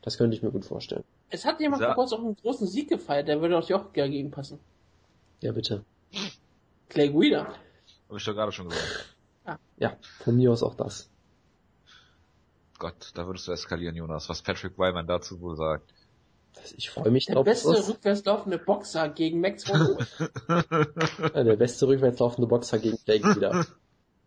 Das könnte ich mir gut vorstellen. Es hat jemand vor kurzem auch einen großen Sieg gefeiert, der würde auch auch dagegen passen. Ja, bitte. Clay Guida. Habe ich doch gerade schon gesagt. Ja, von mir aus auch das. Gott, da würdest du eskalieren, Jonas, was Patrick Wyman dazu wohl sagt. Das- Ich freue mich Der drauf. beste was- rückwärts laufende Boxer gegen Max Holloway. Ja, der beste rückwärts laufende Boxer gegen Blake wieder.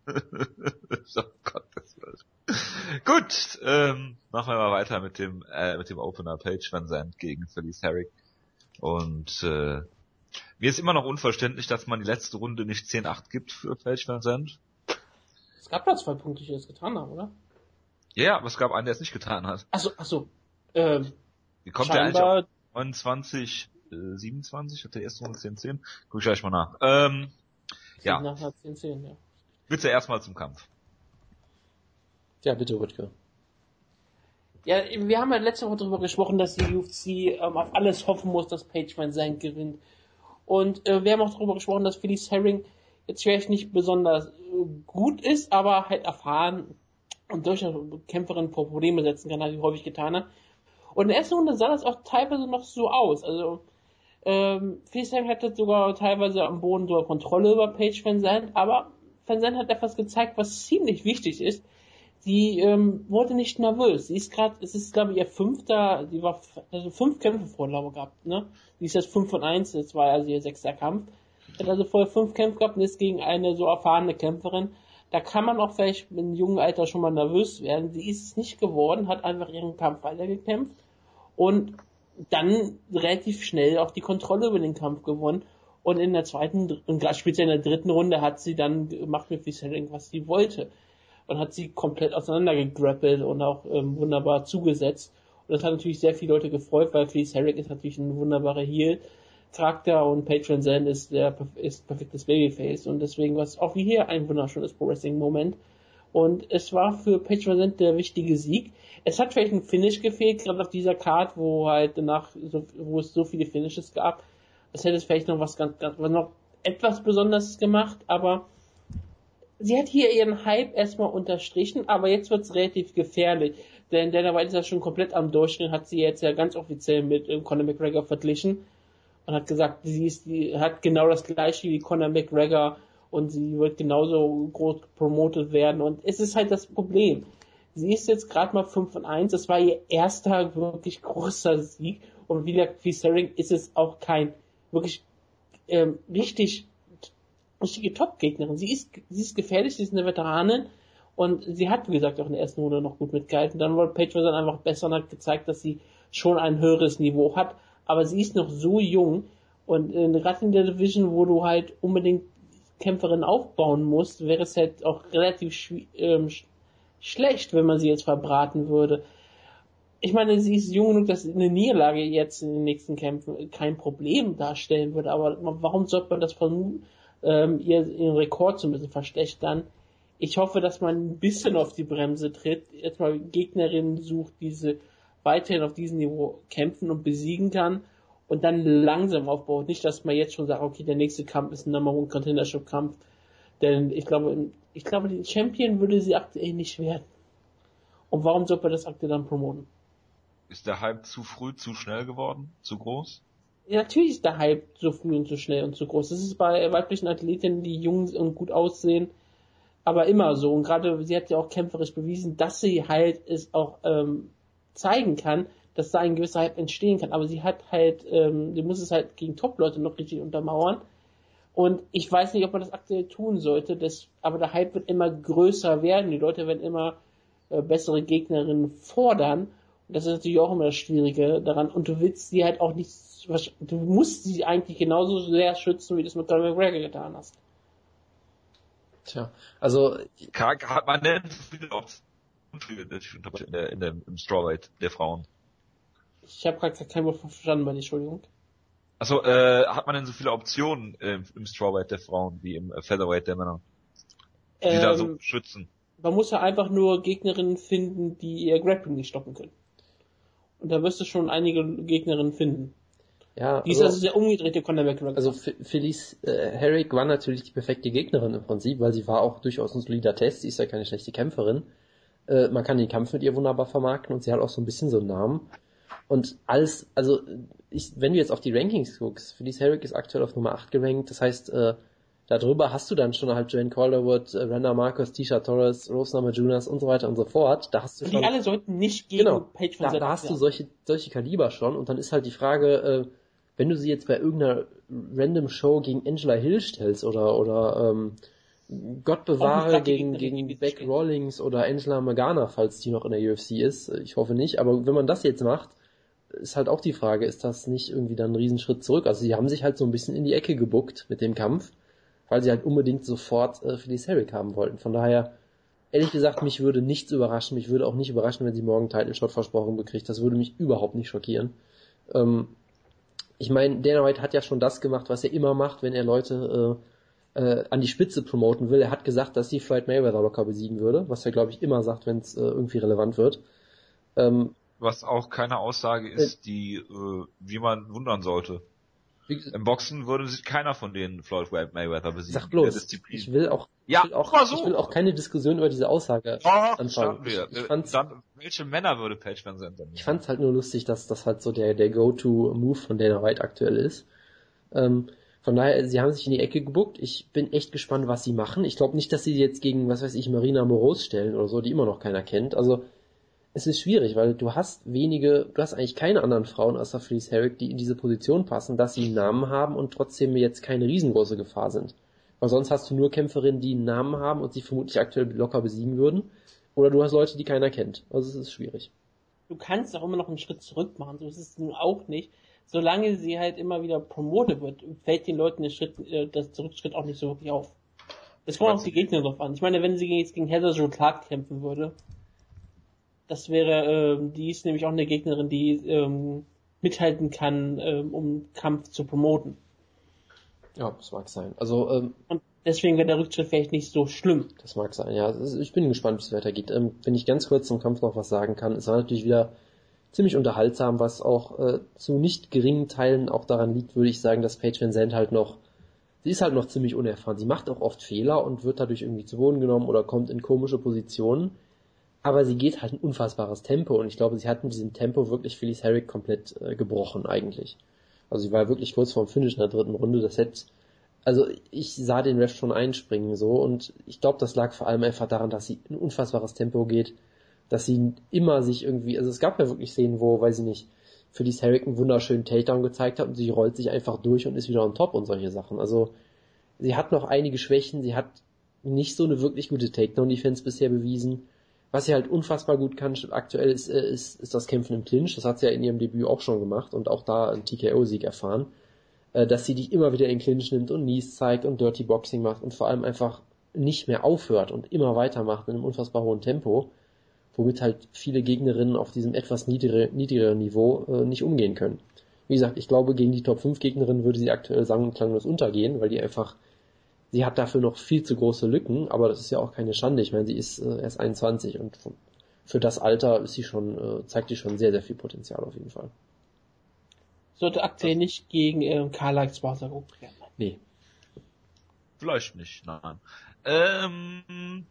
oh Gottes Willen. Gut, ähm, machen wir mal weiter mit dem äh, mit dem Opener Page Van Zandt gegen Felice Herrick. Und äh, mir ist immer noch unverständlich, dass man die letzte Runde nicht 10-8 gibt für Page Van Zandt. es gab da zwei Punkte, die das getan haben, oder? Ja, aber es gab einen, der es nicht getan hat. Achso, achso. Ähm, Wie kommt der eigentlich auf scheinbar, 29, äh, 27? Hat der erste Runde 10-10? Guck ich gleich mal nach. Ähm, ja. Nach 10, 10, ja. bitte erstmal zum Kampf. Ja, bitte, Rüdke. Ja, wir haben ja letzte Woche darüber gesprochen, dass die UFC ähm, auf alles hoffen muss, dass Page Van gewinnt. Und äh, wir haben auch darüber gesprochen, dass Felice Herring jetzt vielleicht nicht besonders äh, gut ist, aber halt erfahren und durchaus Kämpferin vor Probleme setzen kann, hat häufig getan hat. Und in der ersten Runde sah das auch teilweise noch so aus. Also ähm, Felice Herring hatte sogar teilweise am Boden sogar Kontrolle über Page Van Zandt, aber Van Zandt hat etwas gezeigt, was ziemlich wichtig ist die ähm, wurde nicht nervös. Sie ist gerade, es ist glaube ich ihr fünfter, sie war also fünf Kämpfe Vorlaube gehabt, ne? Die ist jetzt fünf von eins, das war also ihr sechster Kampf. Hat also vorher fünf Kämpfe gehabt und ist gegen eine so erfahrene Kämpferin. Da kann man auch vielleicht im jungen Alter schon mal nervös werden. Sie ist es nicht geworden, hat einfach ihren Kampf weitergekämpft und dann relativ schnell auch die Kontrolle über den Kampf gewonnen. Und in der zweiten, und gerade speziell in der dritten Runde hat sie dann gemacht mit Viselling, was sie wollte und hat sie komplett auseinandergegrappelt und auch ähm, wunderbar zugesetzt. Und das hat natürlich sehr viele Leute gefreut, weil Felice Herrick ist natürlich ein wunderbarer Heel-Charakter und Patron Zen ist der ist perfektes Babyface und deswegen war es auch wie hier ein wunderschönes Pro-Wrestling-Moment. Und es war für Patron Zen der wichtige Sieg. Es hat vielleicht ein Finish gefehlt, gerade auf dieser Card, wo halt danach, so, wo es so viele Finishes gab. Es hätte es vielleicht noch was ganz, ganz, noch etwas Besonderes gemacht, aber sie hat hier ihren Hype erstmal unterstrichen, aber jetzt wird's relativ gefährlich. Denn Dana White ist ja schon komplett am Durchschnitt, hat sie jetzt ja ganz offiziell mit ähm, Conor McGregor verglichen und hat gesagt, sie ist, die hat genau das gleiche wie Conor McGregor und sie wird genauso groß promotet werden und es ist halt das Problem. Sie ist jetzt gerade mal 5 von 1, das war ihr erster wirklich großer Sieg und wie gesagt, wie Sering ist es auch kein wirklich ähm, richtig richtige Top-Gegnerin. Sie ist, sie ist gefährlich, sie ist eine Veteranin und sie hat, wie gesagt, auch in der ersten Runde noch gut mitgehalten. Dann war Paige dann einfach besser und hat gezeigt, dass sie schon ein höheres Niveau hat, aber sie ist noch so jung und äh, gerade in der Division, wo du halt unbedingt Kämpferin aufbauen muss, wäre es halt auch relativ sch ähm, schlecht, wenn man sie jetzt verbraten würde. Ich meine, sie ist jung genug, dass eine Niederlage jetzt in den nächsten Kämpfen kein Problem darstellen würde, aber warum sollte man das vermuten, ähm, ihr ihren Rekord zu müssen verschlechtern? Ich hoffe, dass man ein bisschen auf die Bremse tritt, jetzt mal Gegnerinnen sucht, diese weiterhin auf diesem Niveau kämpfen und besiegen kann und dann langsam aufbaut. Nicht, dass man jetzt schon sagt, okay, der nächste Kampf ist ein Number One Contendership Kampf. Denn ich glaube, ich glaube, den Champion würde sie aktuell nicht werden. Und warum sollte man das aktuell dann promoten? Ist der Hype zu früh, zu schnell geworden? Zu groß? Natürlich ist der Hype so früh und zu schnell und zu groß. Das ist bei weiblichen Athletinnen, die jung und gut aussehen, aber immer so. Und gerade sie hat ja auch kämpferisch bewiesen, dass sie halt es auch ähm, zeigen kann, dass da ein gewisser Hype entstehen kann. Aber sie hat halt, ähm, sie muss es halt gegen Top-Leute noch richtig untermauern. Und ich weiß nicht, ob man das aktuell tun sollte, das, aber der Hype wird immer größer werden. Die Leute werden immer äh, bessere Gegnerinnen fordern. Und das ist natürlich auch immer das Schwierige daran. Und du willst sie halt auch nicht, du musst sie eigentlich genauso sehr schützen, wie du es mit Conor McGregor getan hast. Tja, also. Hat man denn viele Optionen in der, in der, im Strawweight der Frauen? Ich habe gerade kein Wort verstanden, meine Entschuldigung. Also äh, hat man denn so viele Optionen äh, im Strawweight der Frauen wie im Featherweight der Männer, die ähm, da so schützen? Man muss ja einfach nur Gegnerinnen finden, die ihr Grappling nicht stoppen können. Und da wirst du schon einige Gegnerinnen finden. Ja, die ist also, also der umgedrehte Conor McGregor. Also Felice äh, Herrick war natürlich die perfekte Gegnerin im Prinzip, weil sie war auch durchaus ein solider Test. Sie ist ja keine schlechte Kämpferin. Äh, man kann den Kampf mit ihr wunderbar vermarkten und sie hat auch so ein bisschen so einen Namen. Und alles, also ich, wenn du jetzt auf die Rankings guckst, Felice Herrick ist aktuell auf Nummer 8 gerankt, das heißt, äh, darüber hast du dann schon halt Joanne Calderwood, äh, Randa Marcos, Tisha Torres, Rose Namajunas und so weiter und so fort. Da hast du schon, die alle sollten nicht gegen genau, Page von da, da hast du solche, solche Kaliber schon und dann ist halt die Frage, äh, wenn du sie jetzt bei irgendeiner random Show gegen Angela Hill stellst oder oder ähm, Gott bewahre gegen, gegen Beck Rawlings oder Angela Magana, falls die noch in der UFC ist. Ich hoffe nicht, aber wenn man das jetzt macht, ist halt auch die Frage, ist das nicht irgendwie dann ein Riesenschritt zurück? Also sie haben sich halt so ein bisschen in die Ecke gebuckt mit dem Kampf, weil sie halt unbedingt sofort äh, Felice Herrick haben wollten. Von daher, ehrlich gesagt, mich würde nichts überraschen. Mich würde auch nicht überraschen, wenn sie morgen Title Shot versprochen bekriegt. Das würde mich überhaupt nicht schockieren. Ähm, ich meine, Dana White hat ja schon das gemacht, was er immer macht, wenn er Leute äh, äh, an die Spitze promoten will. Er hat gesagt, dass sie Floyd Mayweather locker besiegen würde, was er glaube ich immer sagt, wenn es äh, irgendwie relevant wird. Ähm, was auch keine Aussage ist, äh, die äh, wie man wundern sollte. Im Boxen würde sich keiner von denen Floyd Mayweather besiegen. Sag bloß, ich will auch, ja, ich will auch, so. ich will auch keine Diskussion über diese Aussage oh, anfangen. Ich, ich fand's, Dann, welche Männer würde Page Van Zandt Ich fand's halt nur lustig, dass das halt so der, der Go-To-Move von Dana White aktuell ist. Ähm, von daher, sie haben sich in die Ecke gebuckt. Ich bin echt gespannt, was sie machen. Ich glaube nicht, dass sie jetzt gegen, was weiß ich, Marina Moros stellen oder so, die immer noch keiner kennt. Also, es ist schwierig, weil du hast wenige, du hast eigentlich keine anderen Frauen außer Felice Herrick, die in diese Position passen, dass sie einen Namen haben und trotzdem jetzt keine riesengroße Gefahr sind. Weil sonst hast du nur Kämpferinnen, die einen Namen haben und sie vermutlich aktuell locker besiegen würden. Oder du hast Leute, die keiner kennt. Also es ist schwierig. Du kannst auch immer noch einen Schritt zurück machen, so ist es nun auch nicht. Solange sie halt immer wieder promotet wird, fällt den Leuten der Schritt, äh, das Zurückschritt auch nicht so wirklich auf. Das kommt auf die Gegner drauf an. Ich meine, wenn sie jetzt gegen Heather Joe Clark kämpfen würde, das wäre, äh, die ist nämlich auch eine Gegnerin, die ähm, mithalten kann, ähm, um Kampf zu promoten. Ja, das mag sein. Also ähm, und deswegen wäre der Rückschritt vielleicht nicht so schlimm. Das mag sein, ja. Ich bin gespannt, wie es weitergeht. Ähm, wenn ich ganz kurz zum Kampf noch was sagen kann, es war natürlich wieder ziemlich unterhaltsam, was auch äh, zu nicht geringen Teilen auch daran liegt, würde ich sagen, dass Paige Van Zandt halt noch, sie ist halt noch ziemlich unerfahren. Sie macht auch oft Fehler und wird dadurch irgendwie zu Boden genommen oder kommt in komische Positionen aber sie geht halt ein unfassbares Tempo und ich glaube, sie hat mit diesem Tempo wirklich Phyllis Herrick komplett äh, gebrochen eigentlich. Also sie war wirklich kurz vorm Finish in der dritten Runde. Das hätte, also ich sah den Ref schon einspringen so und ich glaube, das lag vor allem einfach daran, dass sie ein unfassbares Tempo geht, dass sie immer sich irgendwie, also es gab ja wirklich Szenen, wo, weiß ich nicht, Phyllis Herrick einen wunderschönen Takedown gezeigt hat und sie rollt sich einfach durch und ist wieder on top und solche Sachen. Also sie hat noch einige Schwächen, sie hat nicht so eine wirklich gute Takedown-Defense bisher bewiesen was sie halt unfassbar gut kann aktuell ist, äh, ist, ist das Kämpfen im Clinch. Das hat sie ja in ihrem Debüt auch schon gemacht und auch da einen TKO-Sieg erfahren. äh, dass sie dich immer wieder in Clinch nimmt und Knees zeigt und Dirty Boxing macht und vor allem einfach nicht mehr aufhört und immer weitermacht in einem unfassbar hohen Tempo, womit halt viele Gegnerinnen auf diesem etwas niedrigeren niedrigere Niveau äh, nicht umgehen können. Wie gesagt, ich glaube, gegen die Top 5 Gegnerinnen würde sie aktuell sang- und klanglos untergehen, weil die einfach, sie hat dafür noch viel zu große Lücken, aber das ist ja auch keine Schande. Ich meine, sie ist äh, erst 21 und für das Alter ist sie schon, äh, zeigt sie schon sehr, sehr viel Potenzial auf jeden Fall. Sollte aktuell nicht gegen ähm, Carla Esparza geguckt werden. Nee. Vielleicht nicht, nein. Ähm,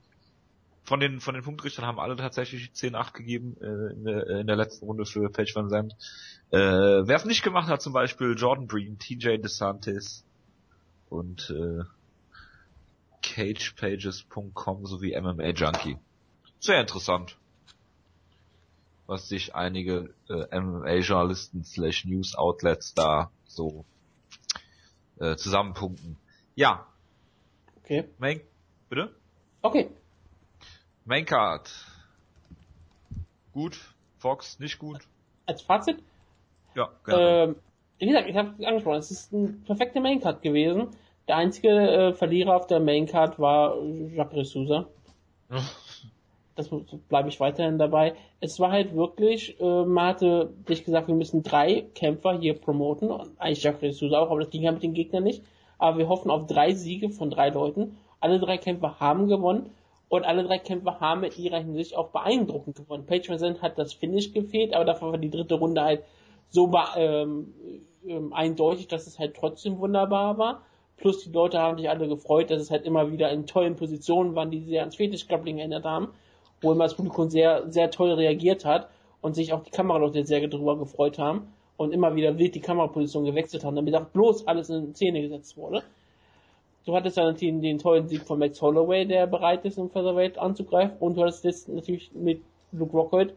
von den von den Punktrichtern haben alle tatsächlich 10-8 gegeben äh, in, der, in der letzten Runde für Page Van Zandt. Äh, Wer es nicht gemacht hat, zum Beispiel Jordan Breen, TJ DeSantis und äh, CagePages.com sowie MMA Junkie. Sehr interessant, was sich einige äh, MMA-Journalisten slash News-Outlets da so äh, zusammenpunkten. Ja, Okay. Main, bitte? Okay. Maincard. Gut. Fox nicht gut. Als Fazit, Ja, genau. ähm, wie gesagt, ich habe es angesprochen, es ist ein perfekter Maincard gewesen. Der einzige äh, Verlierer auf der Maincard war Jacques Ressouza. Das bleibe ich weiterhin dabei. Es war halt wirklich, äh, man hatte sich gesagt, wir müssen drei Kämpfer hier promoten. Und eigentlich Jacques Ressouza auch, aber das ging ja mit den Gegnern nicht. Aber wir hoffen auf drei Siege von drei Leuten. Alle drei Kämpfer haben gewonnen. Und alle drei Kämpfer haben in ihrer Hinsicht auch beeindruckend gewonnen. Page Van hat das Finish gefehlt, aber dafür war die dritte Runde halt so ähm, ähm, eindeutig, dass es halt trotzdem wunderbar war. Plus die Leute haben sich alle gefreut, dass es halt immer wieder in tollen Positionen waren, die sehr ans Fetisch Grappling erinnert haben, wo immer das Publikum sehr, sehr toll reagiert hat und sich auch die Kameraleute sehr darüber gefreut haben und immer wieder wild die Kameraposition gewechselt haben, damit auch bloß alles in Szene gesetzt wurde. Du hattest dann natürlich den tollen Sieg von Max Holloway, der bereit ist, im Featherweight anzugreifen. Und du hattest jetzt natürlich mit Luke Rockhold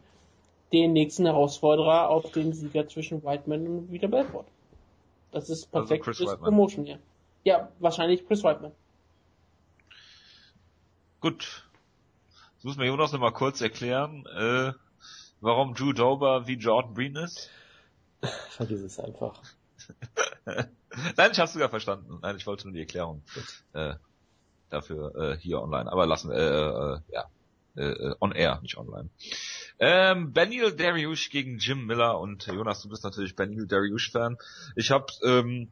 den nächsten Herausforderer auf den Sieger zwischen Whiteman und Peter Belfort. Das ist Also perfekt Chris fürs Weidman. Promotion hier. Ja, wahrscheinlich Chris Whiteman. Gut. Jetzt muss mir Jonas noch mal kurz erklären, äh, warum Drew Dober wie Jordan Breen ist. Vergiss es einfach. Nein, ich hab's sogar verstanden. Nein, ich wollte nur die Erklärung äh, dafür äh, hier online. Aber lassen wir, äh, äh, ja, äh, äh, on air, nicht online. Ähm, Benil Dariush gegen Jim Miller und Jonas, du bist natürlich Benil Dariush Fan. Ich habe ähm,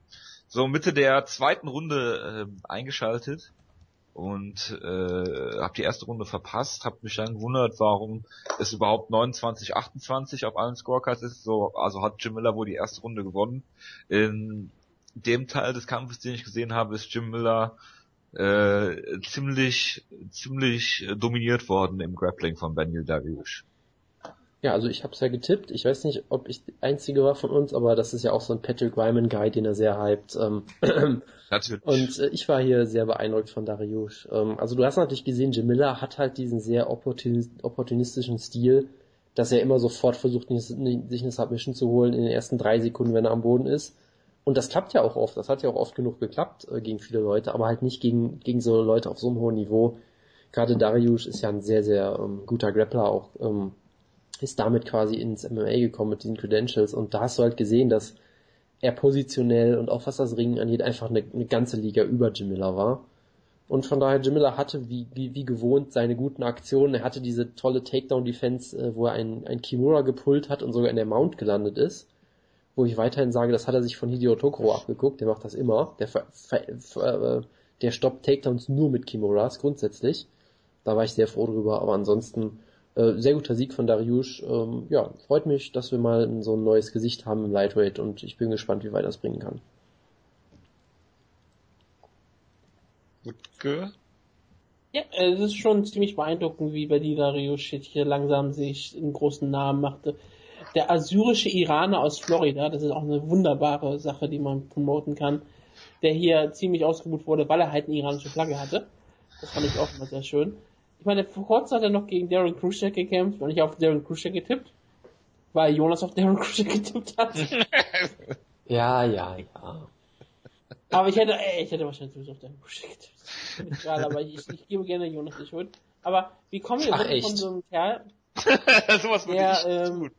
so Mitte der zweiten Runde ähm, eingeschaltet und äh, habe die erste Runde verpasst, habe mich dann gewundert, warum es überhaupt 29, 28 auf allen Scorecards ist. So, also hat Jim Miller wohl die erste Runde gewonnen. In dem Teil des Kampfes, den ich gesehen habe, ist Jim Miller äh, ziemlich, ziemlich äh, dominiert worden im Grappling von Daniel Dariush. Ja, also ich habe es ja getippt. Ich weiß nicht, ob ich der Einzige war von uns, aber das ist ja auch so ein Patrick Ryman Guy, den er sehr hypt. Ähm, Natürlich. und äh, ich war hier sehr beeindruckt von Dariush. Ähm, also du hast natürlich gesehen, Jim Miller hat halt diesen sehr opportunis opportunistischen Stil, dass er immer sofort versucht, sich eine Submission zu holen in den ersten drei Sekunden, wenn er am Boden ist. Und das klappt ja auch oft. Das hat ja auch oft genug geklappt äh, gegen viele Leute, aber halt nicht gegen, gegen so Leute auf so einem hohen Niveau. Gerade Dariush ist ja ein sehr, sehr ähm, guter Grappler auch. Ähm, ist damit quasi ins MMA gekommen mit diesen Credentials und da hast du halt gesehen, dass er positionell und auch was das Ringen angeht, einfach eine, eine ganze Liga über Jim Miller war. Und von daher, Jim Miller hatte wie, wie, wie gewohnt seine guten Aktionen. Er hatte diese tolle Takedown-Defense, äh, wo er ein, ein Kimura gepullt hat und sogar in der Mount gelandet ist. Wo ich weiterhin sage, das hat er sich von Hideo Tokoro abgeguckt. Der macht das immer. Der, ver, ver, ver, äh, der stoppt Takedowns nur mit Kimuras grundsätzlich. Da war ich sehr froh drüber. Aber ansonsten äh, sehr guter Sieg von Dariush. Ähm, ja, freut mich, dass wir mal so ein neues Gesicht haben im Lightweight und ich bin gespannt, wie weit das bringen kann. Wutke? Ja, es ist schon ziemlich beeindruckend, wie bei die Dariush jetzt hier langsam sich einen großen Namen machte. Der assyrische Iraner aus Florida, das ist auch eine wunderbare Sache, die man promoten kann, der hier ziemlich ausgebucht wurde, weil er halt eine iranische Flagge hatte. Das fand ich auch immer sehr schön. Ich meine, vor kurzem hat er noch gegen Darren Krusek gekämpft und ich habe auf Darren Krusek getippt, weil Jonas auf Darren Krusek getippt hat. Ja, ja, ja. Aber ich hätte, ey, ich hätte wahrscheinlich sowieso auf Darren Krusek getippt. Egal, aber ich, ich gebe gerne Jonas die Schuld. Aber wie kommen wir Ach, jetzt von so einem Kerl, der, ähm,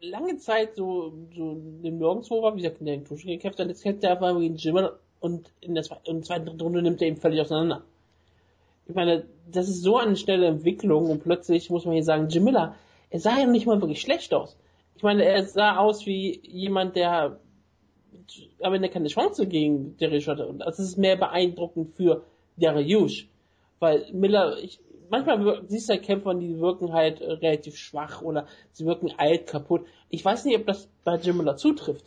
lange Zeit so, so im Nirgendwo war, wie gesagt, in der Tusche gekämpft hat, jetzt kämpft er einfach gegen Jimmer und in der, in der zweiten Runde nimmt er ihn völlig auseinander. Ich meine, das ist so eine schnelle Entwicklung und plötzlich muss man hier sagen, Jim Miller, er sah ja nicht mal wirklich schlecht aus. Ich meine, er sah aus wie jemand, der am Ende keine Chance gegen Darius hatte. Und das ist mehr beeindruckend für Darius. Weil Miller, ich, manchmal siehst du ja Kämpfer, die wirken halt relativ schwach oder sie wirken alt, kaputt. Ich weiß nicht, ob das bei Jim Miller zutrifft.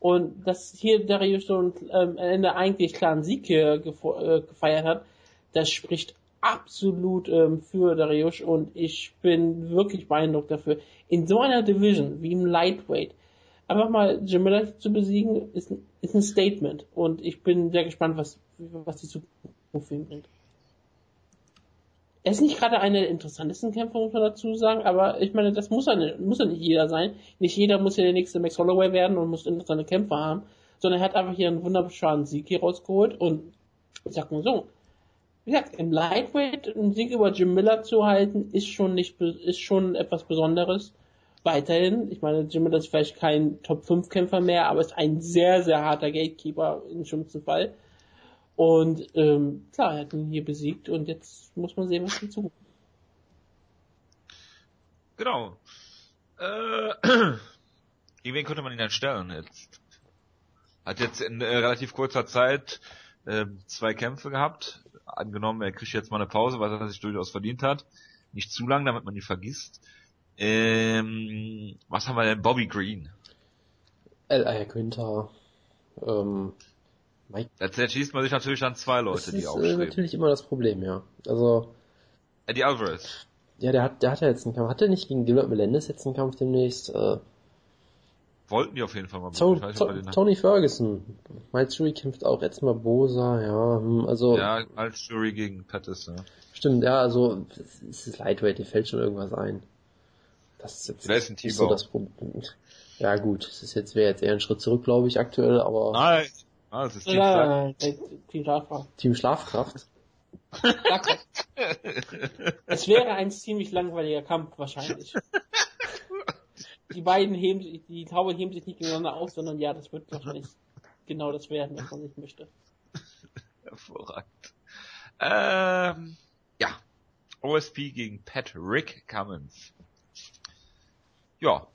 Und dass hier Darius schon ähm, am Ende eigentlich klaren Sieg hier äh, gefeiert hat, das spricht absolut ähm, für Darius und ich bin wirklich beeindruckt dafür. In so einer Division wie im Lightweight einfach mal Jamila zu besiegen ist, ist ein Statement und ich bin sehr gespannt, was was die Zukunft für ihn bringt. Er ist nicht gerade einer der interessantesten Kämpfer, muss man dazu sagen, aber ich meine, das muss ja, nicht, muss ja nicht jeder sein. Nicht jeder muss ja der nächste Max Holloway werden und muss interessante Kämpfer haben, sondern er hat einfach hier einen wunderbaren Sieg hier rausgeholt und ich sag mal so, wie gesagt, im Lightweight einen Sieg über Jim Miller zu halten, ist schon nicht, ist schon etwas Besonderes. Weiterhin, ich meine, Jim Miller ist vielleicht kein Top 5 Kämpfer mehr, aber ist ein sehr, sehr harter Gatekeeper im schlimmsten Fall. Und ähm, klar, er hat ihn hier besiegt und jetzt muss man sehen, was hinzu. Genau. Äh, gegen wen könnte man ihn denn stellen jetzt? Hat jetzt in äh, relativ kurzer Zeit äh, zwei Kämpfe gehabt. Angenommen, er kriegt jetzt mal eine Pause, weil er sich durchaus verdient hat. Nicht zu lang, damit man ihn vergisst. Ähm, was haben wir denn? Bobby Green. L.A. Quinter. Ähm, Mike. Jetzt schießt man sich natürlich an zwei Leute, das die äh, aufstehen. Das ist natürlich immer das Problem, ja. Also. Eddie Alvarez. Ja, der hat, der hat ja jetzt einen Kampf. Hat er nicht gegen Gilbert Melendez jetzt einen Kampf demnächst? Äh, Wollten die auf jeden Fall mal. To to Tony Ferguson. Miles Jury kämpft auch jetzt mal Bosa, ja, hm, also. Ja, Miles Jury gegen Pettis, ja. Stimmt, ja, also, es ist Lightweight, dir fällt schon irgendwas ein. Das ist jetzt ist nicht so das Problem. Ja, gut, es ist jetzt, wäre jetzt eher ein Schritt zurück, glaube ich, aktuell, aber. Nein, Ah, das ist Team, ja, Team Schlafkraft. Team Schlafkraft. es wäre ein ziemlich langweiliger Kampf wahrscheinlich. Die beiden heben sich, die Taube heben sich nicht gegeneinander auf, sondern ja, das wird wahrscheinlich genau das werden, was man nicht möchte. Hervorragend. Ähm, ja. OSP gegen Pat Rick Cummins. Ja,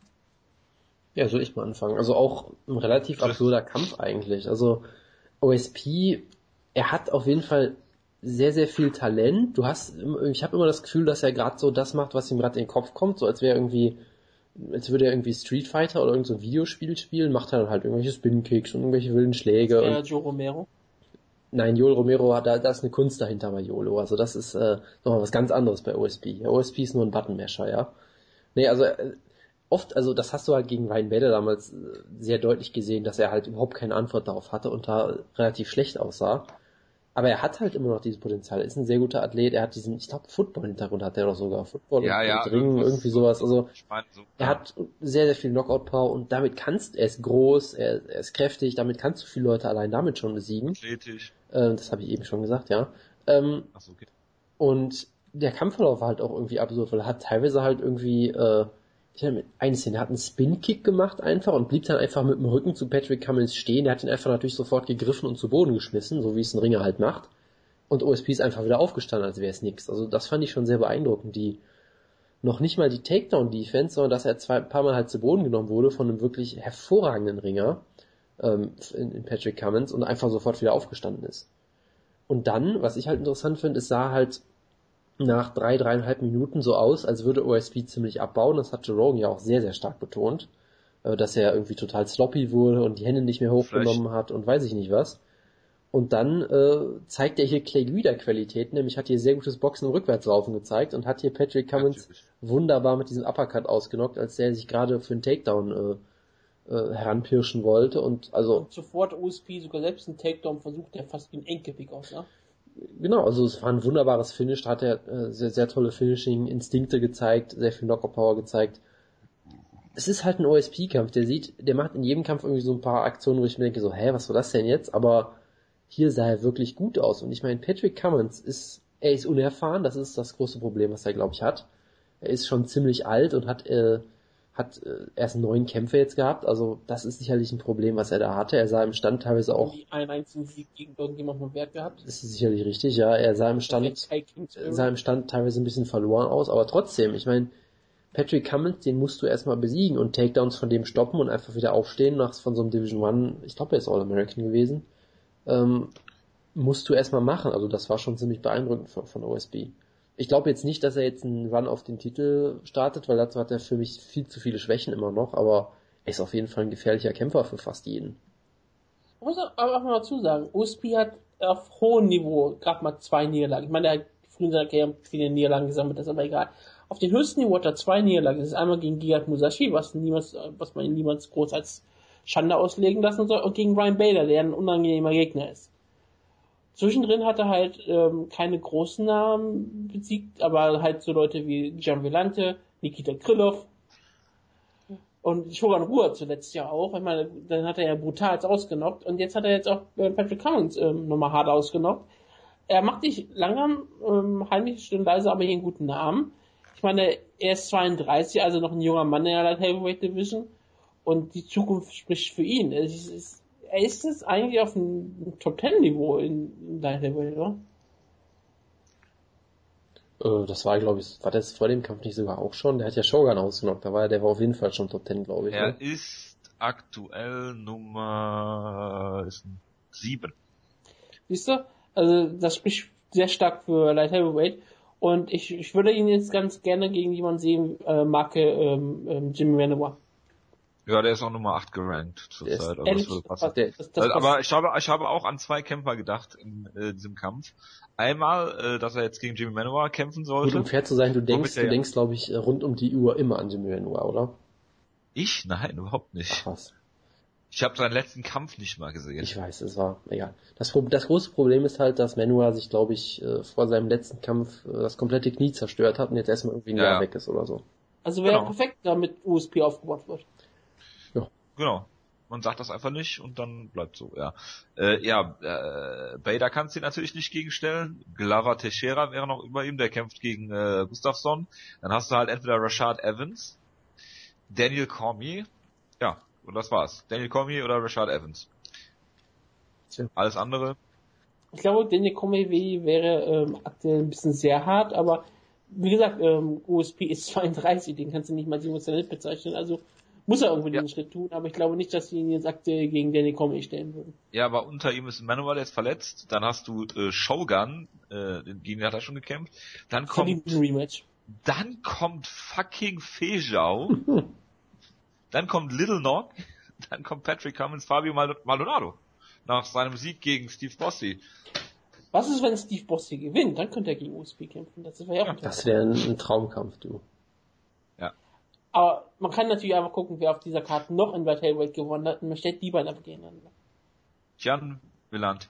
ja, soll ich mal anfangen. Also auch ein relativ absurder Kampf eigentlich. Also OSP, er hat auf jeden Fall sehr, sehr viel Talent. Du hast, ich habe immer das Gefühl, dass er gerade so das macht, was ihm gerade in den Kopf kommt, so als wäre irgendwie, als würde er irgendwie Street Fighter oder irgendein so Videospiel spielen, macht er dann halt irgendwelche Spin-Kicks und irgendwelche wilden Schläge. Ja, Joe Romero. Nein, Joel Romero, da, da ist eine Kunst dahinter bei Jolo. Also das ist äh, nochmal was ganz anderes bei OSP. Der OSP ist nur ein Buttonmesher, ja. Nee, also äh, oft, also das hast du halt gegen Ryan Bader damals äh, sehr deutlich gesehen, dass er halt überhaupt keine Antwort darauf hatte und da relativ schlecht aussah. Aber er hat halt immer noch dieses Potenzial. Er ist ein sehr guter Athlet. Er hat diesen, ich glaube, Football-Hintergrund hat er doch sogar. Football ja, und ja, Ringen, irgendwie sowas. Also er hat sehr, sehr viel Knockout-Power und damit kannst, er ist groß, er, er, ist kräftig, damit kannst du viele Leute allein damit schon besiegen. Athletisch. Äh, das habe ich eben schon gesagt, ja. Ähm, Ach so, okay. Und der Kampfverlauf war halt auch irgendwie absurd, weil er hat teilweise halt irgendwie äh, ich hatte eine Szene, er hat einen Spin-Kick gemacht einfach und blieb dann einfach mit dem Rücken zu Patrick Cummins stehen. Er hat ihn einfach natürlich sofort gegriffen und zu Boden geschmissen, so wie es ein Ringer halt macht. Und OSP ist einfach wieder aufgestanden, als wäre es nichts. Also das fand ich schon sehr beeindruckend. Die noch nicht mal die Takedown-Defense, sondern dass er zwei paar Mal halt zu Boden genommen wurde von einem wirklich hervorragenden Ringer ähm, in, in Patrick Cummins und einfach sofort wieder aufgestanden ist. Und dann, was ich halt interessant finde, es sah halt nach drei, dreieinhalb Minuten so aus, als würde OSP ziemlich abbauen. Das hat Jerome ja auch sehr, sehr stark betont, äh, dass er irgendwie total sloppy wurde und die Hände nicht mehr hochgenommen hat und weiß ich nicht was. Und dann äh, zeigt er hier Clay Guida Qualitäten, nämlich hat hier sehr gutes Boxen im Rückwärtslaufen gezeigt und hat hier Patrick Cummins ja, wunderbar mit diesem Uppercut ausgenockt, als der sich gerade für einen Takedown äh, äh, heranpirschen wollte und also und sofort OSP sogar selbst einen Takedown versucht, der fast wie ein Enkelpick aussah genau, also es war ein wunderbares Finish, da hat er äh, sehr, sehr tolle Finishing-Instinkte gezeigt, sehr viel Knockout-Power gezeigt. Es ist halt ein OSP-Kampf, der sieht, der macht in jedem Kampf irgendwie so ein paar Aktionen, wo ich mir denke, so, hä, was war das denn jetzt? Aber hier sah er wirklich gut aus. Und ich meine, Patrick Cummins ist, er ist unerfahren, das ist das große Problem, was er, glaube ich, hat. Er ist schon ziemlich alt und hat äh, hat äh, erst neun Kämpfe jetzt gehabt, also das ist sicherlich ein Problem, was er da hatte. Er sah im Stand teilweise auch. Einen einzigen Sieg gegen irgendjemand vom Wert gehabt. Das ist sicherlich richtig, ja. Er sah im Stand, sah im Stand teilweise ein bisschen verloren aus, aber trotzdem, ich meine, Patrick Cummins, den musst du erstmal besiegen und Takedowns von dem stoppen und einfach wieder aufstehen nach von so einem Division One, ich glaube, er ist All-American gewesen, ähm, musst du erstmal machen. Also das war schon ziemlich beeindruckend von, von OSB. Ich glaube jetzt nicht, dass er jetzt einen Run auf den Titel startet, weil dazu hat er für mich viel zu viele Schwächen immer noch, aber er ist auf jeden Fall ein gefährlicher Kämpfer für fast jeden. Ich muss aber auch mal dazu sagen, OSP hat auf hohem Niveau gerade mal zwei Niederlagen. Ich meine, er hat früher in seiner Karriere viele Niederlagen gesammelt, das ist aber egal. Auf den höchsten Niveau hat er zwei Niederlagen. Das ist einmal gegen Giat Musashi, was niemals, was man niemals groß als Schande auslegen lassen soll, und gegen Ryan Bader, der ein unangenehmer Gegner ist. Zwischendrin hat er halt ähm, keine großen Namen besiegt, aber halt so Leute wie Gian Vellante, Nikita Krylov und Shogun Ruhr zuletzt ja auch. Ich meine, dann hat er ja brutal ausgenockt und jetzt hat er jetzt auch äh, Patrick Cummins ähm, nochmal hart ausgenockt. Er macht nicht langsam, ähm, heimlich still aber hier einen guten Namen. Ich meine, er ist 32, also noch ein junger Mann in der Light Heavyweight Division und die Zukunft spricht für ihn. Es ist jetzt eigentlich auf einem Top Ten Niveau in, in Light Heavyweight, oder? Äh, das war, glaube ich, war das vor dem Kampf nicht sogar auch schon? Der hat ja Shogun ausgenockt, da war er, der war auf jeden Fall schon Top Ten, glaube ich. Er ne? ist aktuell Nummer sieben. Siehst du? Also das spricht sehr stark für Light Heavyweight. Und ich, ich würde ihn jetzt ganz gerne gegen jemanden sehen, äh, Marke ähm, ähm, Jimmy Manuwa. Ja, der ist auch Nummer 8 gerankt zurzeit. Also das würde passen. Der, das, das Also, aber ich habe, ich habe auch an zwei Kämpfer gedacht in äh, diesem Kampf. Einmal, äh, dass er jetzt gegen Jimmy Manuwa kämpfen gut, sollte. um fair zu sein, du denkst, du denkst, glaube ich, rund um die Uhr immer an Jimmy Manuwa, oder? Ich? Nein, überhaupt nicht. Krass. Ich habe seinen letzten Kampf nicht mal gesehen. Ich weiß, es war egal. Das, das große Problem ist halt, dass Manuwa sich, glaube ich, äh, vor seinem letzten Kampf äh, das komplette Knie zerstört hat und jetzt erstmal irgendwie ein Ja, Jahr ja. weg ist oder so. Also wäre Genau. perfekt, damit USP aufgebaut wird. Genau. Man sagt das einfach nicht und dann bleibt so, ja. Äh, ja, äh, Bader kannst du natürlich nicht gegenstellen. Glover Teixeira wäre noch über ihm, der kämpft gegen äh, Gustafsson. Dann hast du halt entweder Rashad Evans, Daniel Cormier, ja, und das war's. Daniel Cormier oder Rashad Evans. Tja. Alles andere, Ich glaube, Daniel Cormier wäre ähm, aktuell ein bisschen sehr hart, aber wie gesagt, ähm, USP ist 32, den kannst du nicht mal als emotional bezeichnen, also muss er irgendwie Ja. den Schritt tun, aber ich glaube nicht, dass sie ihn jetzt aktuell gegen Daniel Cormier stellen würden. ja, aber unter ihm ist Manuel jetzt verletzt. Dann hast du äh, Shogun, äh, gegen den hat er schon gekämpft. Dann kommt. Dann kommt fucking Fejau. dann kommt Little Nog. Dann kommt Patrick Cummins, Fabio Mal- Maldonado. Nach seinem Sieg gegen Steve Bossi. Was ist, wenn Steve Bossi gewinnt? Dann könnte er gegen USP kämpfen. Das wäre ja auch Das wäre ein, ein Traumkampf, du. Aber man kann natürlich einfach gucken, wer auf dieser Karte noch in Light Heavyweight gewonnen hat und man stellt die beiden einfach gegeneinander. Gian Villante.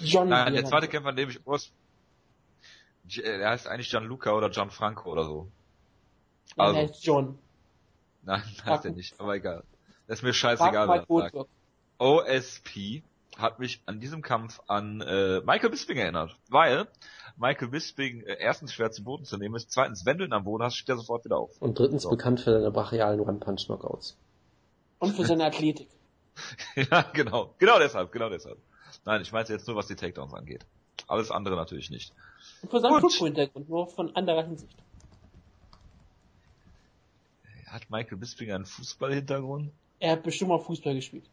John Nein, der Villante. zweite Kämpfer, an dem ich G- äh, der heißt eigentlich Gianluca oder Gianfranco oder so. Nein, Also, er heißt John. nein, heißt er nicht, aber egal. Das ist mir scheißegal. OSP hat mich an diesem Kampf an äh, Michael Bisping erinnert, weil Michael Bisping äh, erstens schwer zu Boden zu nehmen ist, zweitens, wenn du ihn am Boden hast, steht er sofort wieder auf. Und drittens So. bekannt für seine brachialen One-Punch-Knockouts. Und für seine Athletik. ja, genau, genau deshalb, genau deshalb. Nein, ich meinte jetzt nur, was die Takedowns angeht. Alles andere natürlich nicht. Und für seinen Gut. Football-Hintergrund, nur von anderer Hinsicht. Hat Michael Bisping einen Fußballhintergrund? Er hat bestimmt mal Fußball gespielt.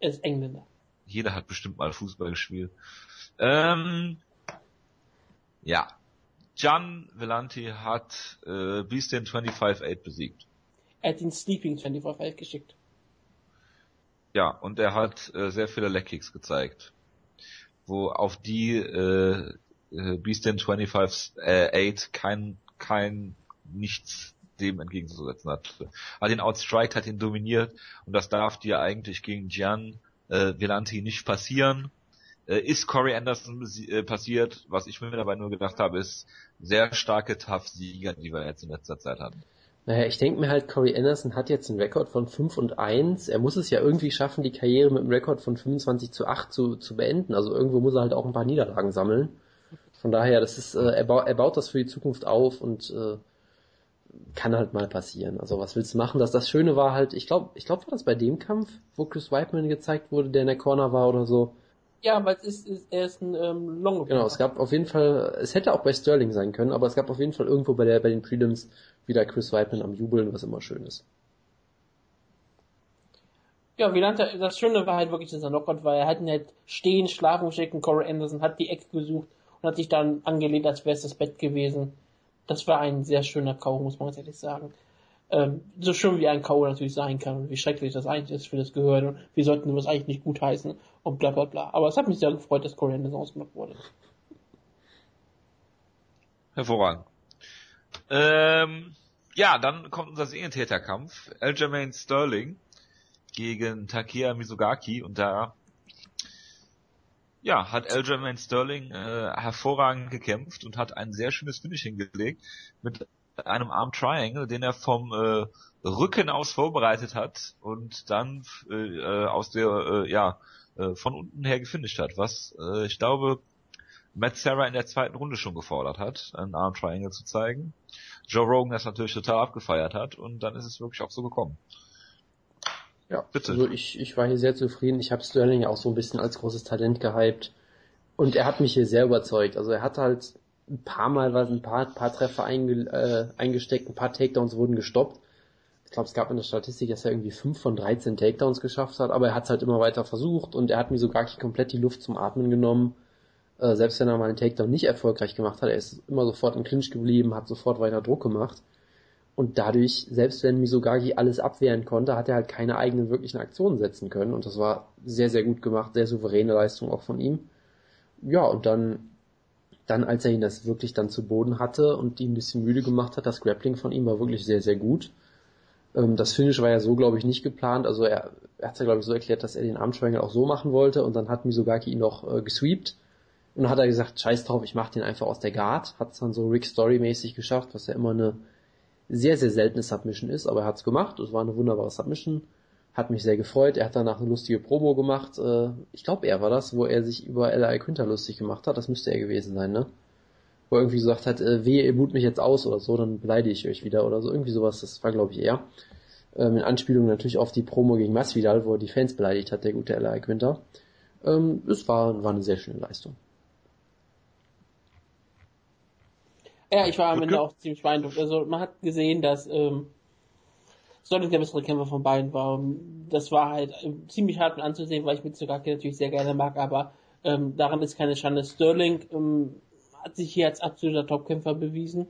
Er ist Engländer. Jeder hat bestimmt mal Fußball gespielt. Ähm, ja. Gian Vellanti hat äh, Beastin 25-8 besiegt. Er hat den Sleeping 25 geschickt. Ja, und er hat äh, sehr viele Leckkicks gezeigt, wo auf die äh, Beastin 25 äh, 8 kein kein nichts dem entgegenzusetzen hat. Hat ihn outstriked, hat ihn dominiert und das darf dir eigentlich gegen Gian äh, Vellanti nicht passieren. Äh, ist Corey Anderson äh, passiert, was ich mir dabei nur gedacht habe, ist sehr starke Tough-Sieger, die wir jetzt in letzter Zeit hatten. Naja, ich denke mir halt, Corey Anderson hat jetzt einen Rekord von 5 und 1. Er muss es ja irgendwie schaffen, die Karriere mit einem Rekord von 25 zu 8 zu, zu beenden. Also irgendwo muss er halt auch ein paar Niederlagen sammeln. Von daher, das ist, äh, er, baut, er baut das für die Zukunft auf und äh, kann halt mal passieren. Also was willst du machen? Das, das Schöne war halt, ich glaube, ich glaube, war das bei dem Kampf, wo Chris Whiteman gezeigt wurde, der in der Corner war oder so. Ja, weil es ist, ist er ist ein ähm, Long. Genau, es gab auf jeden Fall, es hätte auch bei Sterling sein können, aber es gab auf jeden Fall irgendwo bei der bei den Prelims wieder Chris Whiteman am Jubeln, was immer schön ist. Ja, wie nannte das Schöne war halt wirklich dieser Knockout, weil er hat ihn halt stehen, schlafen schicken, Corey Anderson hat die Ecke gesucht und hat sich dann angelehnt, als wäre es das Bett gewesen. Das war ein sehr schöner K.O., muss man ganz ehrlich sagen. Ähm, so schön wie ein K.O. natürlich sein kann und wie schrecklich das eigentlich ist für das Gehirn und wir sollten das eigentlich nicht gut heißen und bla bla bla. Aber es hat mich sehr gefreut, dass Corey Anderson ausgenockt wurde. Hervorragend. Ähm, ja, dann kommt unser Serientäterkampf. Aljamain Sterling gegen Takeya Mizugaki und da ja, hat Aljamain Sterling äh, hervorragend gekämpft und hat ein sehr schönes Finish hingelegt mit einem Arm Triangle, den er vom äh, Rücken aus vorbereitet hat und dann äh, aus der äh, ja äh, von unten her gefinisht hat, was äh, ich glaube Matt Sarah in der zweiten Runde schon gefordert hat, einen Arm Triangle zu zeigen. Joe Rogan das natürlich total abgefeiert hat und dann ist es wirklich auch so gekommen. Ja, bitte. Also ich, ich war hier sehr zufrieden. Ich habe Sterling auch so ein bisschen als großes Talent gehypt. Und er hat mich hier sehr überzeugt. Also er hat halt ein paar Mal was, ein paar, paar Treffer einge, äh, eingesteckt, ein paar Takedowns wurden gestoppt. Ich glaube, es gab in der Statistik, dass er irgendwie 5 von 13 Takedowns geschafft hat, aber er hat es halt immer weiter versucht und er hat mir sogar komplett die Luft zum Atmen genommen. Äh, selbst wenn er mal einen Takedown nicht erfolgreich gemacht hat, er ist immer sofort im Clinch geblieben, hat sofort weiter Druck gemacht. Und dadurch, selbst wenn Misogagi alles abwehren konnte, hat er halt keine eigenen wirklichen Aktionen setzen können. Und das war sehr, sehr gut gemacht, sehr souveräne Leistung auch von ihm. Ja, und dann, dann als er ihn das wirklich dann zu Boden hatte und ihn ein bisschen müde gemacht hat, das Grappling von ihm war wirklich sehr, sehr gut. Ähm, das Finish war ja so, glaube ich, nicht geplant. Also er, er hat ja, glaube ich, so erklärt, dass er den Armtriangle auch so machen wollte. Und dann hat Misogaki ihn noch äh, gesweept. Und dann hat er gesagt, scheiß drauf, ich mach den einfach aus der Guard. Hat es dann so Rick Story mäßig geschafft, was ja immer eine sehr, sehr seltene Submission ist, aber er hat's gemacht. Es war eine wunderbare Submission. Hat mich sehr gefreut. Er hat danach eine lustige Promo gemacht. Äh, ich glaube, er war das, wo er sich über L.I. Quinter lustig gemacht hat. Das müsste er gewesen sein, ne? Wo er irgendwie gesagt hat, äh, wehe, ihr boot mich jetzt aus oder so, dann beleidige ich euch wieder oder so. Irgendwie sowas. Das war, glaube ich, er. Ähm, in Anspielung natürlich auf die Promo gegen Masvidal, wo er die Fans beleidigt hat, der gute L.I. Quinter. Ähm, es war, war eine sehr schöne Leistung. Ja, ich war am Ende auch ziemlich beeindruckt. Also man hat gesehen, dass ähm, Sonic der bessere Kämpfer von beiden war. Das war halt äh, ziemlich hart mit anzusehen, weil ich Mitsugaki natürlich sehr gerne mag, aber ähm, daran ist keine Schande. Sterling ähm, hat sich hier als absoluter Topkämpfer bewiesen.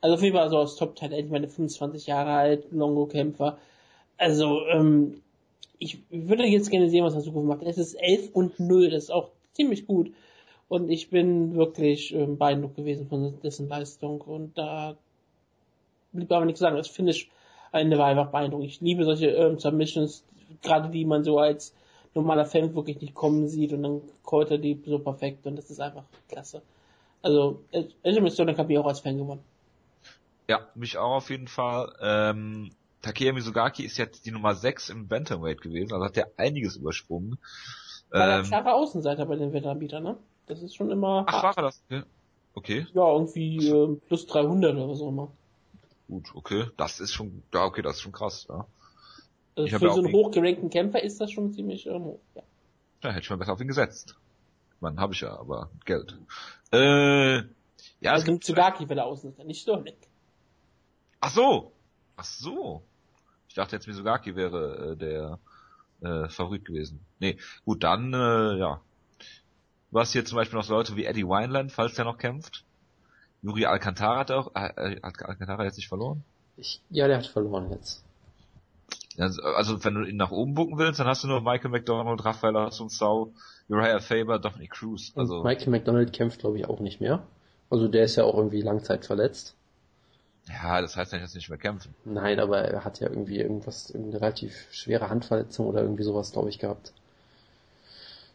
Also auf jeden Fall so als Top-Talent, ich meine 25 Jahre alt, Longo-Kämpfer. Also, ähm, ich würde jetzt gerne sehen, was er so macht. Es ist 11 und 0, das ist auch ziemlich gut. Und ich bin wirklich ähm, beeindruckt gewesen von dessen Leistung. Und da blieb aber nichts sagen. Das Finish Ende war einfach beeindruckend. Ich liebe solche ähm, Submissions, gerade die man so als normaler Fan wirklich nicht kommen sieht und dann callt er die so perfekt und das ist einfach klasse. Also, Sterling hat mich auch als Fan gewonnen. Ja, mich auch auf jeden Fall. Ähm, Takeya Mizugaki ist jetzt die Nummer 6 im Bantamweight gewesen, also hat er einiges übersprungen. War ähm, klare Außenseiter bei den Wettanbietern, ne? Das ist schon immer. Ach, hart. war das? Okay. Ja, irgendwie äh, plus 300 oder was auch immer. Gut, okay. Das ist schon, ja, okay, das ist schon krass, ja. Also für so einen hochgerankten Kämpfer ist das schon ziemlich ähm, hoch, ja. Ja, hätte ich mal besser auf ihn gesetzt. Man, habe ich ja, aber Geld. Äh, ja. Also nimmt Tsugaki, wenn er außen ist, nicht Sterling. Ach so! Ach so! Ich dachte jetzt Mizugaki wäre äh, der äh, Favorit gewesen. Nee, gut, dann, äh, ja, Du hast hier zum Beispiel noch Leute wie Eddie Wineland, falls der noch kämpft. Yuri Alcantara hat auch, äh, hat Alcantara jetzt nicht verloren? Ich, ja, der hat verloren jetzt. Also, also, wenn du ihn nach oben bucken willst, dann hast du nur Michael McDonald, Rafael Assunção, Uriah Faber, Dominic Cruz. Also Und Michael McDonald kämpft, glaube ich, auch nicht mehr. Also der ist ja auch irgendwie Langzeit verletzt. Ja, das heißt nicht, dass er nicht mehr kämpfen. Nein, aber er hat ja irgendwie irgendwas, eine relativ schwere Handverletzung oder irgendwie sowas, glaube ich, gehabt.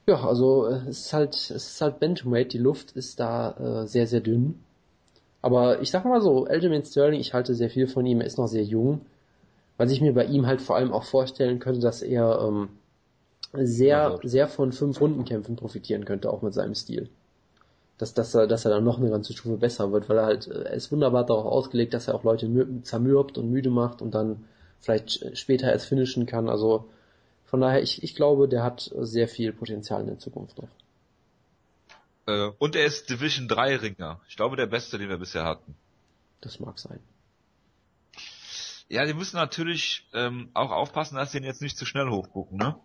Ja, also äh, es ist halt, es ist halt Bantamweight, die Luft ist da äh, sehr, sehr dünn. Aber ich sag mal so, Aljamain Sterling, ich halte sehr viel von ihm, er ist noch sehr jung. Was ich mir bei ihm halt vor allem auch vorstellen könnte, dass er ähm, sehr, sehr von fünf Rundenkämpfen profitieren könnte, auch mit seinem Stil. dass, dass, er, dass er dann noch eine ganze Stufe besser wird, weil er halt, er ist wunderbar darauf ausgelegt, dass er auch Leute zermürbt und müde macht und dann vielleicht später erst finishen kann. Also von daher, ich, ich glaube, der hat sehr viel Potenzial in der Zukunft noch. Äh, und er ist Division 3 Ringer. Ich glaube, der beste, den wir bisher hatten. Das mag sein. Ja, die müssen natürlich ähm, auch aufpassen, dass sie ihn jetzt nicht zu schnell hochgucken, ne?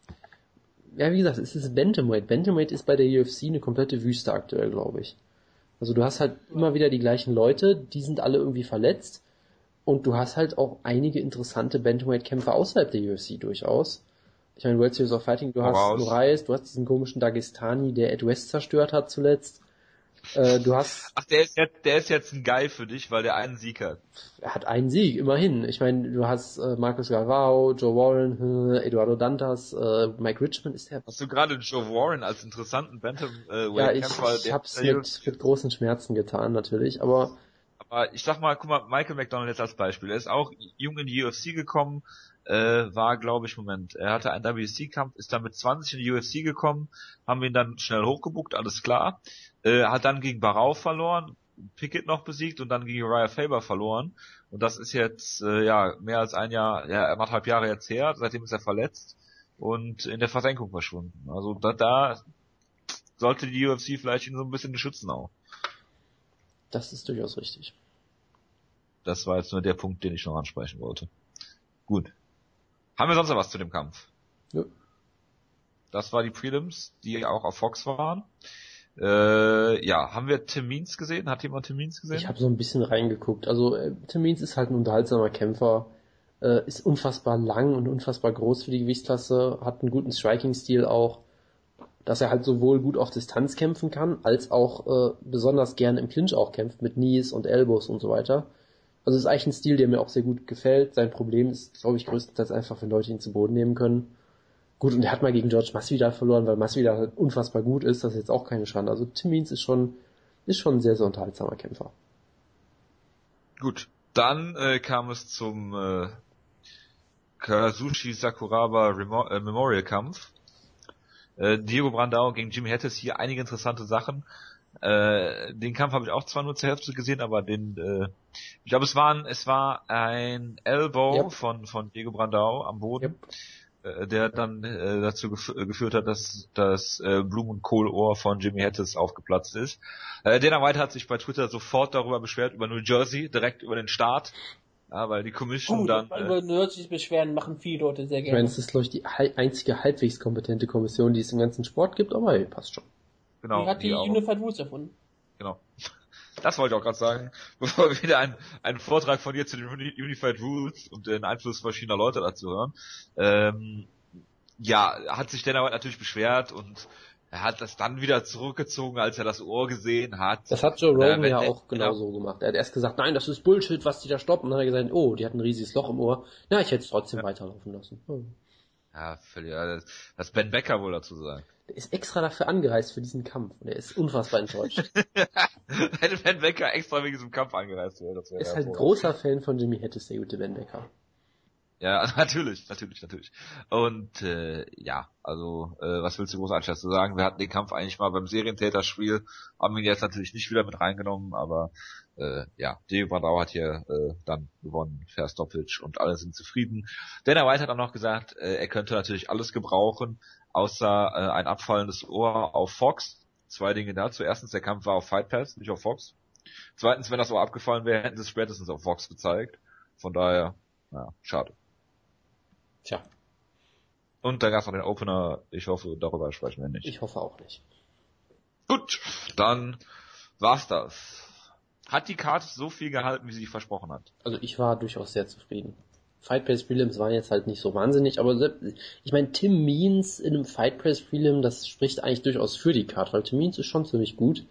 Ja, wie gesagt, es ist Bantamweight. Bantamweight ist bei der UFC eine komplette Wüste aktuell, glaube ich. Also du hast halt immer wieder die gleichen Leute, die sind alle irgendwie verletzt und du hast halt auch einige interessante Bantamweight-Kämpfer außerhalb der UFC durchaus. Ich meine, World Series of Fighting, du hast Moraes, du hast diesen komischen Dagestani, der Ed West zerstört hat zuletzt. Äh, du hast. Ach, der ist jetzt, der ist jetzt ein Guy für dich, weil der einen Sieg hat. Er hat einen Sieg, immerhin. Ich meine, du hast äh, Marcus Galvao, Joe Warren, äh, Eduardo Dantas, äh, Mike Richmond ist der. Hast du gerade Joe Warren als interessanten Bantam äh, Ja, ich, ich hab's mit, mit großen Schmerzen getan, natürlich, aber aber ich sag mal, guck mal, Michael McDonald jetzt als Beispiel. Er ist auch jung in die UFC gekommen, äh, war, glaube ich, Moment, er hatte einen WC-Kampf, ist dann mit 20 in die UFC gekommen, haben ihn dann schnell hochgebuckt, alles klar. Äh, hat dann gegen Barau verloren, Pickett noch besiegt und dann gegen Uriah Faber verloren. Und das ist jetzt äh, ja mehr als ein Jahr, ja, anderthalb Jahre jetzt her, seitdem ist er verletzt und in der Versenkung verschwunden. Also da, da sollte die UFC vielleicht ihn so ein bisschen schützen auch. Das ist durchaus richtig. Das war jetzt nur der Punkt, den ich noch ansprechen wollte. Gut. Haben wir sonst noch was zu dem Kampf? Ja. Das war die Prelims, die auch auf Fox waren. Äh, ja, haben wir Tim Means gesehen? Hat jemand Tim Means gesehen? Ich habe so ein bisschen reingeguckt. Also äh, Tim Means ist halt ein unterhaltsamer Kämpfer, äh, ist unfassbar lang und unfassbar groß für die Gewichtsklasse, hat einen guten Striking-Stil auch dass er halt sowohl gut auf Distanz kämpfen kann, als auch äh, besonders gern im Clinch auch kämpft, mit Knees und Elbows und so weiter. Also ist eigentlich ein Stil, der mir auch sehr gut gefällt. Sein Problem ist, glaube ich, größtenteils einfach, wenn Leute ihn zu Boden nehmen können. Gut, und er hat mal gegen George Masvidal verloren, weil Masvidal halt unfassbar gut ist, das ist jetzt auch keine Schande. Also Tim Means ist schon, ist schon ein sehr, sehr unterhaltsamer Kämpfer. Gut, dann äh, kam es zum äh, Kazushi Sakuraba Remo äh, Memorial Kampf. Äh, Diego Brandao gegen Jimmy Hattis hier einige interessante Sachen. Äh, den Kampf habe ich auch zwar nur zur Hälfte gesehen, aber den, äh, ich glaube, es war ein, es war ein Elbow yep. von von Diego Brandao am Boden, yep. äh, der dann äh, dazu gef geführt hat, dass das äh, Blumen- und Kohlohr von Jimmy Hattis aufgeplatzt ist. Äh, Dana White hat sich bei Twitter sofort darüber beschwert über New Jersey, direkt über den Start ja, weil die Commission Gut, dann. Über äh, nördliches Beschweren machen viele Leute sehr gerne. Ich meine, es ist, glaube ich, die einzige halbwegs kompetente Kommission, die es im ganzen Sport gibt, aber hey, passt schon. Genau. Die hat die, Unified Rules erfunden. Genau. Das wollte ich auch gerade sagen, bevor wir wieder einen, einen Vortrag von dir zu den Unified Rules und den Einfluss verschiedener Leute dazu hören. Ähm, ja, hat sich Dana White natürlich beschwert und er hat das dann wieder zurückgezogen, als er das Ohr gesehen hat. Das hat Joe Rogan äh, ja auch genauso genau. gemacht. Er hat erst gesagt, nein, das ist Bullshit, was die da stoppen. Und dann hat er gesagt, oh, die hat ein riesiges Loch im Ohr. Na, ich hätte es trotzdem ja. weiterlaufen lassen. Hm. Ja, völlig. Was Ben Becker wohl dazu sagen. Der ist extra dafür angereist für diesen Kampf und er ist unfassbar enttäuscht. Hätte Ben Becker extra wegen diesem Kampf angereist wäre, das wäre Ist halt großer Fan von Jimmy Hattis, der gute Ben Becker. Ja, natürlich, natürlich, natürlich. Und äh, ja, also äh, was willst du großartig dazu sagen? Wir hatten den Kampf eigentlich mal beim Serientäterspiel, haben ihn jetzt natürlich nicht wieder mit reingenommen, aber äh, ja, Diego Brandau hat hier äh, dann gewonnen, Verstopic und alle sind zufrieden. Dana White hat auch noch gesagt, äh, er könnte natürlich alles gebrauchen, außer äh, ein abfallendes Ohr auf Fox. Zwei Dinge dazu. Erstens, der Kampf war auf Fight Pass, nicht auf Fox. Zweitens, wenn das Ohr abgefallen wäre, hätten sie es spätestens auf Fox gezeigt. Von daher, ja, schade. Tja. Und da gab es noch den Opener. Ich hoffe, darüber sprechen wir nicht. Ich hoffe auch nicht. Gut, dann war's das. Hat die Karte so viel gehalten, wie sie versprochen hat? Also ich war durchaus sehr zufrieden. Fight Press Prelims waren jetzt halt nicht so wahnsinnig, aber ich meine, Tim Means in einem Fight Press Prelim, das spricht eigentlich durchaus für die Karte, weil Tim Means ist schon ziemlich gut.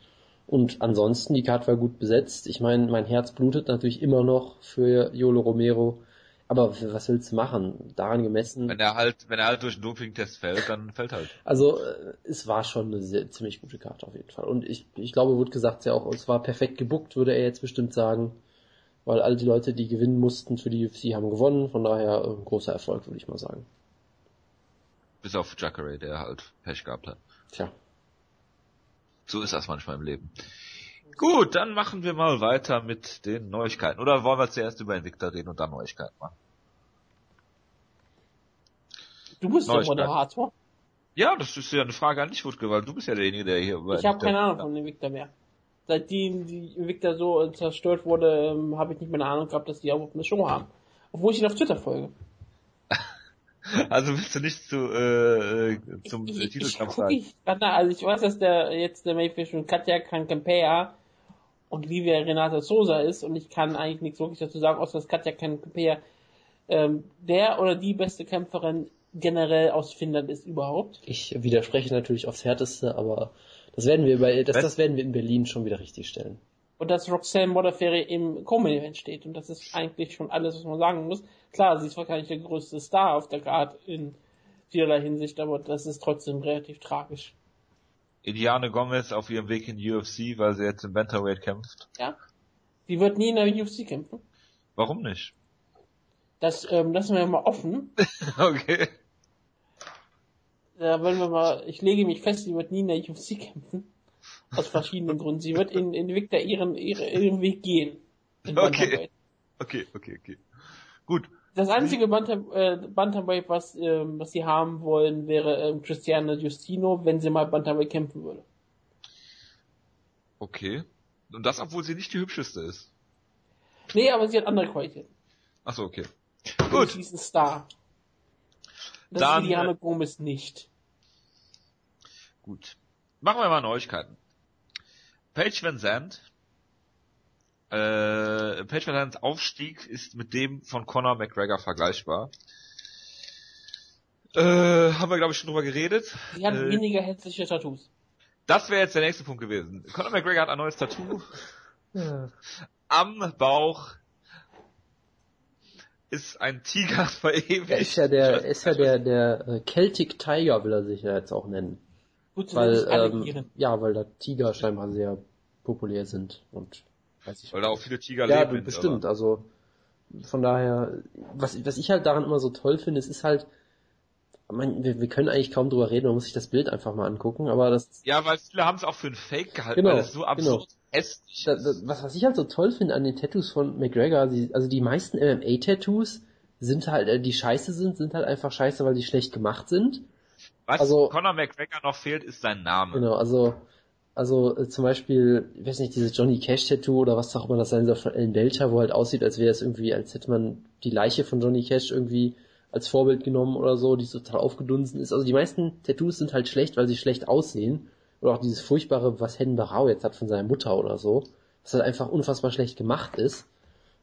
Und ansonsten, die Karte war gut besetzt. Ich meine, mein Herz blutet natürlich immer noch für Yolo Romero. Aber was willst du machen? Daran gemessen. Wenn er halt, wenn er halt durch einen Dopingtest fällt, dann fällt halt. Also äh, es war schon eine sehr, ziemlich gute Karte auf jeden Fall. Und ich, ich glaube, wurde gesagt ja auch, es war perfekt gebuckt, würde er jetzt bestimmt sagen. Weil all die Leute, die gewinnen mussten für die UFC, haben gewonnen. Von daher ein äh, großer Erfolg, würde ich mal sagen. Bis auf Jacare, der halt Pech gehabt hat. Tja. So ist das manchmal im Leben. Gut, dann machen wir mal weiter mit den Neuigkeiten. Oder wollen wir zuerst über Invicta reden und dann Neuigkeiten machen? Du bist der Neuigkeiten. Moderator. Ja, das ist ja eine Frage an dich, Wutke, weil du bist ja derjenige, der hier über Ich habe keine Ahnung von Invicta mehr. Seitdem die Invicta so äh, zerstört wurde, ähm, habe ich nicht mehr eine Ahnung gehabt, dass die auch eine Show haben. Obwohl ich ihn auf Twitter folge. Also willst du nicht zu, äh, äh, zum ich, ich, ich Titelkampf gucke sagen? ich also ich weiß, dass der jetzt der Mayfish und Katja Kankampea und Livia Renata Sosa ist und ich kann eigentlich nichts wirklich dazu sagen, außer dass Katja Kankampea ähm, der oder die beste Kämpferin generell aus Finnland ist überhaupt. Ich widerspreche natürlich aufs Härteste, aber das werden wir bei, das, das werden wir in Berlin schon wieder richtig stellen. Und dass Roxanne Modafferi im Co-Main-Event steht. Und das ist eigentlich schon alles, was man sagen muss. Klar, sie ist wahrscheinlich der größte Star auf der Card in vielerlei Hinsicht, aber das ist trotzdem relativ tragisch. Indiane Gomez auf ihrem Weg in die UFC, weil sie jetzt im Bantamweight kämpft. Ja? Sie wird nie in der UFC kämpfen. Warum nicht? Das ähm, lassen wir mal offen. okay. Da wollen wir mal, ich lege mich fest, sie wird nie in der UFC kämpfen. Aus verschiedenen Gründen. Sie wird in, in Victor ihren, ihre, ihren Weg gehen. Okay. Okay, okay, okay. Gut. Das einzige Bantam, äh, Bantamweight, was, ähm, was sie haben wollen, wäre ähm, Cristiano Giustino, wenn sie mal Bantamweight kämpfen würde. Okay. Und das, obwohl sie nicht die hübscheste ist. Nee, aber sie hat andere Qualitäten. Achso, okay. Gut. Gut. Sie ist ein Star. Das Dann, ist Diana äh, Gomez nicht. Gut. Machen wir mal Neuigkeiten. Paige Van Zandt. Äh, Paige Van Zandts Aufstieg ist mit dem von Conor McGregor vergleichbar. Äh, haben wir, glaube ich, schon drüber geredet. Sie hat äh, weniger hässliche Tattoos. Das wäre jetzt der nächste Punkt gewesen. Conor McGregor hat ein neues Tattoo Ja. am Bauch. Ist ein Tiger verewigt. Er ist ja der, er ist ja der, der äh, Celtic Tiger, will er sich ja jetzt auch nennen. Gut, sie Weil, ähm, ja, weil da Tiger scheinbar sehr populär sind und weiß ich Weil da auch viele Tiger Ja, leben. in- bestimmt. Also von daher, was, was ich halt daran immer so toll finde, es ist halt, man, wir, wir können eigentlich kaum drüber reden, man muss sich das Bild einfach mal angucken, aber das, Ja, weil viele haben es auch für ein Fake gehalten, Genau, weil es so absurd hässlich da, ist. da, was, was ich halt so toll finde an den Tattoos von McGregor, die, also die meisten MMA-Tattoos sind halt, äh, die scheiße sind, sind halt einfach scheiße, weil die schlecht gemacht sind. Was also- Conor McGregor noch fehlt, ist sein Name. Genau, also, also äh, zum Beispiel, ich weiß nicht, dieses Johnny Cash Tattoo oder was auch immer das sein soll von Ellen Belcher, wo halt aussieht, als wäre es irgendwie, als hätte man die Leiche von Johnny Cash irgendwie als Vorbild genommen oder so, die total aufgedunsen ist. Also die meisten Tattoos sind halt schlecht, weil sie schlecht aussehen. Oder auch dieses furchtbare, was Hen Barau jetzt hat von seiner Mutter oder so, was halt einfach unfassbar schlecht gemacht ist.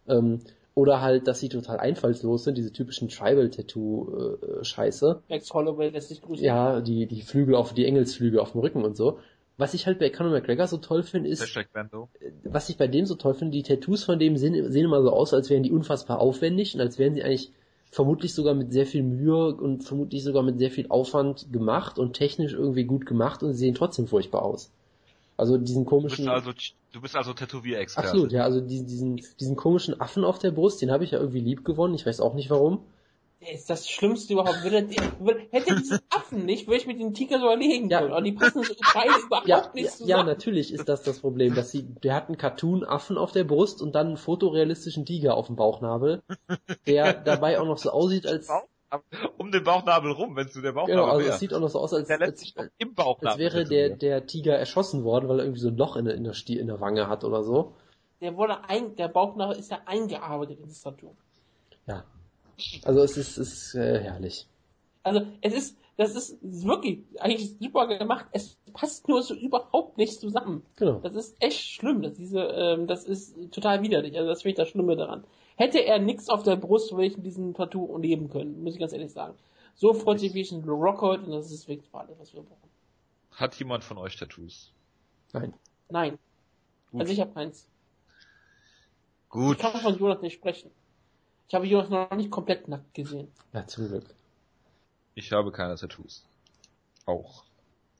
Ähm, oder halt, dass sie total einfallslos sind, diese typischen Tribal-Tattoo-Scheiße. Max Holloway lässt sich grüßen. Ja, die, die Flügel auf, die Engelsflügel auf dem Rücken und so. Was ich halt bei Conor McGregor so toll finde, ist, Bando. was ich bei dem so toll finde, die Tattoos von dem sehen, sehen immer so aus, als wären die unfassbar aufwendig und als wären sie eigentlich vermutlich sogar mit sehr viel Mühe und vermutlich sogar mit sehr viel Aufwand gemacht und technisch irgendwie gut gemacht und sie sehen trotzdem furchtbar aus. Also diesen Du komischen... bist also, du bist also Tätowierexperte. Absolut, ja, also diesen, diesen, diesen komischen Affen auf der Brust, den habe ich ja irgendwie lieb gewonnen, ich weiß auch nicht warum. Der ist das Schlimmste überhaupt. Würde, würde, hätte diesen Affen nicht, würde ich mit dem Tiger so erlegen Ja. können. Und die passen so beide überhaupt Ja, nicht ja, zusammen. ja, natürlich ist das das Problem, dass sie, der hat einen Cartoon-Affen auf der Brust und dann einen fotorealistischen Tiger auf dem Bauchnabel, der dabei auch noch so aussieht, als, Um den Bauchnabel rum, wenn du der Bauchnabel genau, also wär. es sieht auch noch so aus, als, Der als, als, im Bauchnabel wäre der, der Tiger erschossen worden, weil er irgendwie so ein Loch in der, in der, Stie- in der Wange hat oder so. Der wurde ein, der Bauchnabel ist ja eingearbeitet in das Tattoo. Ja. Also es ist, es ist äh, herrlich. Also es ist, das ist wirklich eigentlich super gemacht. Es passt nur so überhaupt nicht zusammen. Genau. Das ist echt schlimm. Das, diese, ähm, das ist total widerlich. Also das finde ich das Schlimme daran. Hätte er nichts auf der Brust, würde ich in diesem Tattoo leben können, muss ich ganz ehrlich sagen. So freut sich wie ich ein Rockhold und das ist wirklich alles, was wir brauchen. Hat jemand von euch Tattoos? Nein. Nein. Gut. Also ich habe keins. Gut. Ich kann von Jonas nicht sprechen. Ich habe Jonas noch nicht komplett nackt gesehen. Ja, zum Glück. Ich habe keine Tattoos. Auch.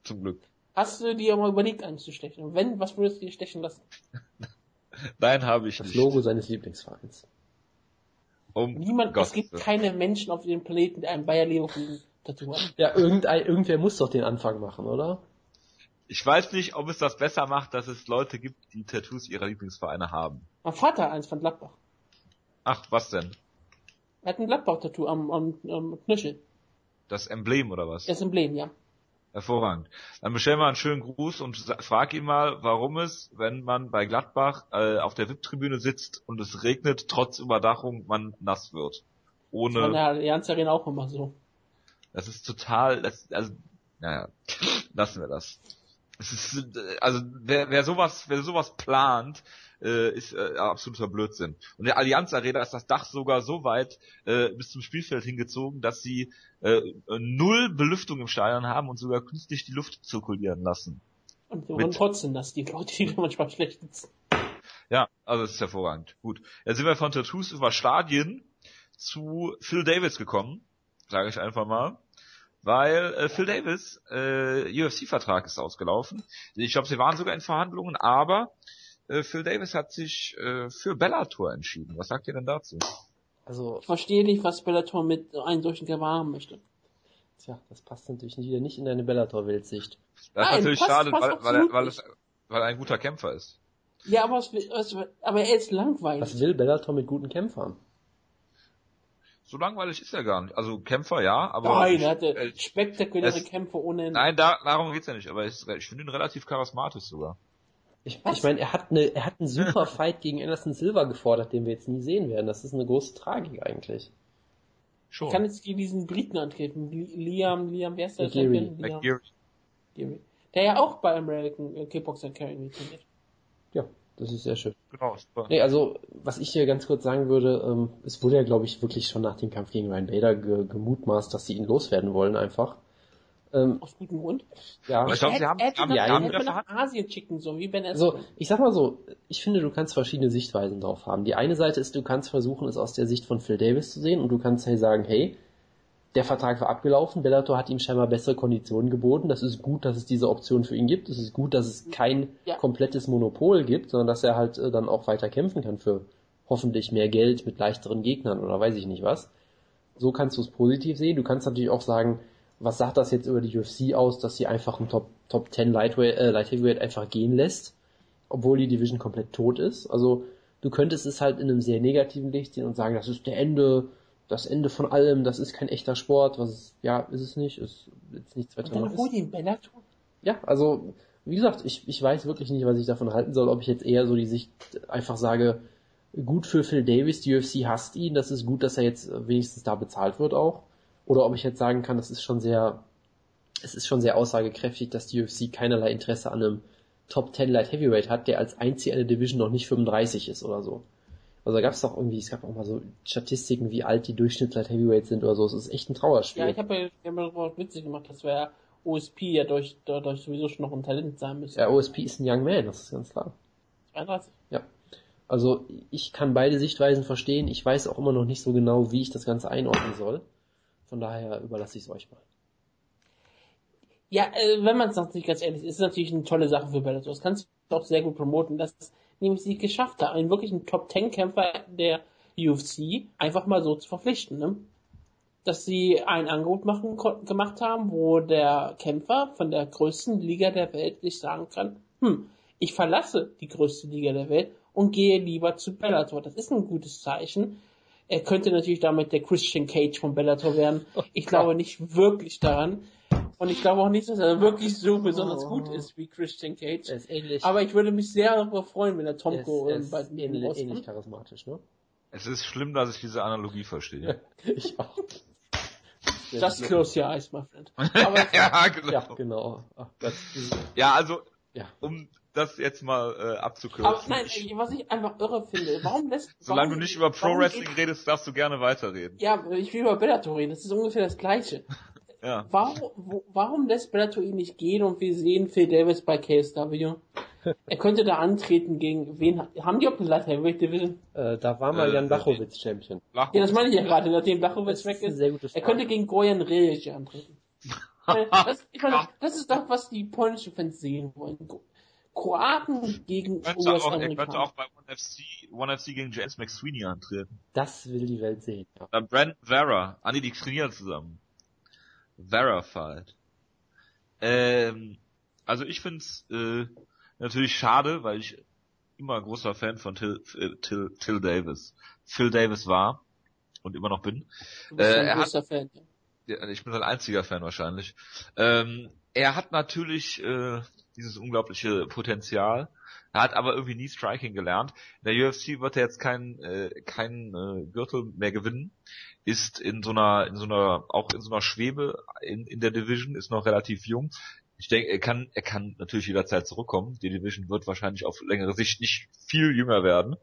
Zum Glück. Hast du dir mal überlegt einzustechen? Und wenn, was würdest du dir stechen lassen? Nein, habe ich Das nicht. Logo seines Lieblingsvereins. Um Niemand, Gottes es gibt keine Menschen auf dem Planeten, die ein Bayer Leverkusen Tattoo haben. Ja, irgendein, irgendwer muss doch den Anfang machen, oder? Ich weiß nicht, ob es das besser macht, dass es Leute gibt, die Tattoos ihrer Lieblingsvereine haben. Mein Vater hat eins von Gladbach. Ach, was denn? Er hat ein Gladbach-Tattoo am, am, am Knöchel. Das Emblem oder was? Das Emblem, ja. Hervorragend. Dann bestell mal einen schönen Gruß und frag ihn mal, warum es, wenn man bei Gladbach äh, auf der VIP-Tribüne sitzt und es regnet, trotz Überdachung man nass wird. Ohne, der Allianz Arena auch immer so. das ist total, das, also, naja, lassen wir das. Es ist, äh, also wer, wer sowas, wer sowas plant, äh, ist äh, absoluter Blödsinn. Und der Allianz Arena ist das Dach sogar so weit äh, bis zum Spielfeld hingezogen, dass sie äh, null Belüftung im Stadion haben und sogar künstlich die Luft zirkulieren lassen. Und wir Mit- wollen trotzdem, dass die Leute, die manchmal schlecht sitzen. Ja, also das ist hervorragend. Gut. Jetzt sind wir von Tattoos über Stadien zu Phil Davis gekommen, sage ich einfach mal. Weil äh, Phil Davis, äh, UFC-Vertrag ist ausgelaufen. Ich glaube, sie waren sogar in Verhandlungen, aber äh, Phil Davis hat sich äh, für Bellator entschieden. Was sagt ihr denn dazu? Also, Ich verstehe nicht, was Bellator mit einem solchen haben möchte. tja, das passt natürlich wieder nicht in deine Bellator-Weltsicht. Das ist Nein, natürlich passt- schade, passt weil, weil, er, weil, es, weil er ein guter Kämpfer ist. Ja, aber, es, es, aber er ist langweilig. Was will Bellator mit guten Kämpfern? So langweilig ist er gar nicht. Also Kämpfer ja, aber Nein, er hatte äh, spektakuläre es- Kämpfe ohne Ende. nein, da, darum geht's ja nicht. Aber ich, ich finde ihn relativ charismatisch sogar. Ich, Was? ich meine, er hat eine, er hat einen super Fight gegen Anderson Silva gefordert, den wir jetzt nie sehen werden. Das ist eine große Tragik eigentlich. Schon. Ich kann jetzt gegen diesen Briten antreten. Li- Liam, Liam, wer ist der? Champion? Liam. McGeary. Der ja auch bei American äh, Kickboxer Academy trainiert. Ja, das ist sehr schön. Genau, super. Nee, also, was ich hier ganz kurz sagen würde, ähm, es wurde ja, glaube ich, wirklich schon nach dem Kampf gegen Ryan Bader ge gemutmaßt, dass sie ihn loswerden wollen einfach. Ähm, Aus gutem Grund. ja, Aber ich glaube, sie haben, hätte haben, nach, ja, haben hätte nach. Asien schicken sollen, wie Ben Also, ich sag mal so, ich finde, du kannst verschiedene Sichtweisen drauf haben. Die eine Seite ist, du kannst versuchen, es aus der Sicht von Phil Davis zu sehen und du kannst hey sagen, hey, der Vertrag war abgelaufen, Bellator hat ihm scheinbar bessere Konditionen geboten, das ist gut, dass es diese Option für ihn gibt, es ist gut, dass es kein Ja. komplettes Monopol gibt, sondern dass er halt äh, dann auch weiter kämpfen kann für hoffentlich mehr Geld mit leichteren Gegnern oder weiß ich nicht was. So kannst du es positiv sehen. Du kannst natürlich auch sagen, was sagt das jetzt über die UFC aus, dass sie einfach einen Top, Top 10 Lightweight, äh, Light Heavyweight einfach gehen lässt, obwohl die Division komplett tot ist. Also du könntest es halt in einem sehr negativen Licht sehen und sagen, das ist der Ende, das Ende von allem, das ist kein echter Sport, was ja, ist es nicht, ist jetzt nichts Und weiter dann noch hol den Bellator. Ja, also, wie gesagt, ich, ich weiß wirklich nicht, was ich davon halten soll, ob ich jetzt eher so die Sicht einfach sage, gut für Phil Davis, die UFC hasst ihn, das ist gut, dass er jetzt wenigstens da bezahlt wird auch. Oder ob ich jetzt sagen kann, das ist schon sehr, es ist schon sehr aussagekräftig, dass die UFC keinerlei Interesse an einem Top 10 Light Heavyweight hat, der als einziger in der Division noch nicht 35 ist oder so. Also da gab es doch irgendwie, es gab auch mal so Statistiken, wie alt die Durchschnitts Light Heavyweights sind oder so. Es ist echt ein Trauerspiel. Ja, ich habe ja, ich hab ja witzig gemacht, dass wir OSP ja durch, dadurch sowieso schon noch ein Talent sein müssen. ja, OSP ist ein Young Man, das ist ganz klar. 32. Ja. Also ich kann beide Sichtweisen verstehen. Ich weiß auch immer noch nicht so genau, wie ich das Ganze einordnen soll. Von daher überlasse ich es euch mal. Ja, äh, wenn man es natürlich ganz ehrlich ist, ist natürlich eine tolle Sache für Bellator. Das kannst du auch sehr gut promoten, dass es nämlich sie geschafft hat, einen wirklichen Top-10-Kämpfer der UFC einfach mal so zu verpflichten. Ne? Dass sie ein Angebot machen, gemacht haben, wo der Kämpfer von der größten Liga der Welt sich sagen kann, hm, ich verlasse die größte Liga der Welt und gehe lieber zu Bellator. Das ist ein gutes Zeichen. Er könnte natürlich damit der Christian Cage von Bellator werden. Ich glaube nicht wirklich daran. Und ich glaube auch nicht, dass er wirklich so besonders gut ist wie Christian Cage. Er ist ähnlich. Aber ich würde mich sehr darüber freuen, wenn der er Tomko ist bald ähnlich, ähnlich rauskommt. charismatisch, ne? Es ist schlimm, dass ich diese Analogie verstehe. Ich auch. Just close your eyes, my friend. Aber ja, genau. Ja, genau. Ach, Gott. Ja, also, Ja. um das jetzt mal äh, abzukürzen. Aber nein, ich, ey, was ich einfach irre finde, warum lässt... solange warum, du nicht über Pro warum Wrestling geht- redest, darfst du gerne weiterreden. Ja, ich will über Bellator reden, das ist ungefähr das Gleiche. Ja. Warum, wo, warum lässt Bellator ihn nicht gehen und wir sehen Phil Davis bei KSW? Er könnte da antreten gegen wen? Haben die auch eine Light Heavyweight Division? Äh, da war mal Äh, Jan Dachowitz Champion. Lach Ja, das meine ich ja gerade, nachdem Blachowitz weg ist sehr Er könnte gegen Gojan Rejic antreten. Äh, das, ich meine, das ist doch, was die polnischen Fans sehen wollen. Kroaten gegen könnte auch, er könnte auch bei One FC, One FC gegen James McSweeney antreten. Das will die Welt sehen. Ja. Dann Brandon Vera. Ah, nee, die trainieren zusammen. Vera Fight. Ähm, also ich find's äh, natürlich schade, weil ich immer großer Fan von Till, Till, Till Davis, Phil Davis war und immer noch bin. Du bist Äh, ein er hat- großer Fan. Ja, ich bin sein einziger Fan wahrscheinlich. Ähm, er hat natürlich äh, dieses unglaubliche Potenzial. Er hat aber irgendwie nie Striking gelernt. In der UFC wird er jetzt kein äh, kein äh, Gürtel mehr gewinnen. Ist in so einer in so einer auch in so einer Schwebe in, in der Division ist noch relativ jung. Ich denke, er kann er kann natürlich jederzeit zurückkommen. Die Division wird wahrscheinlich auf längere Sicht nicht viel jünger werden.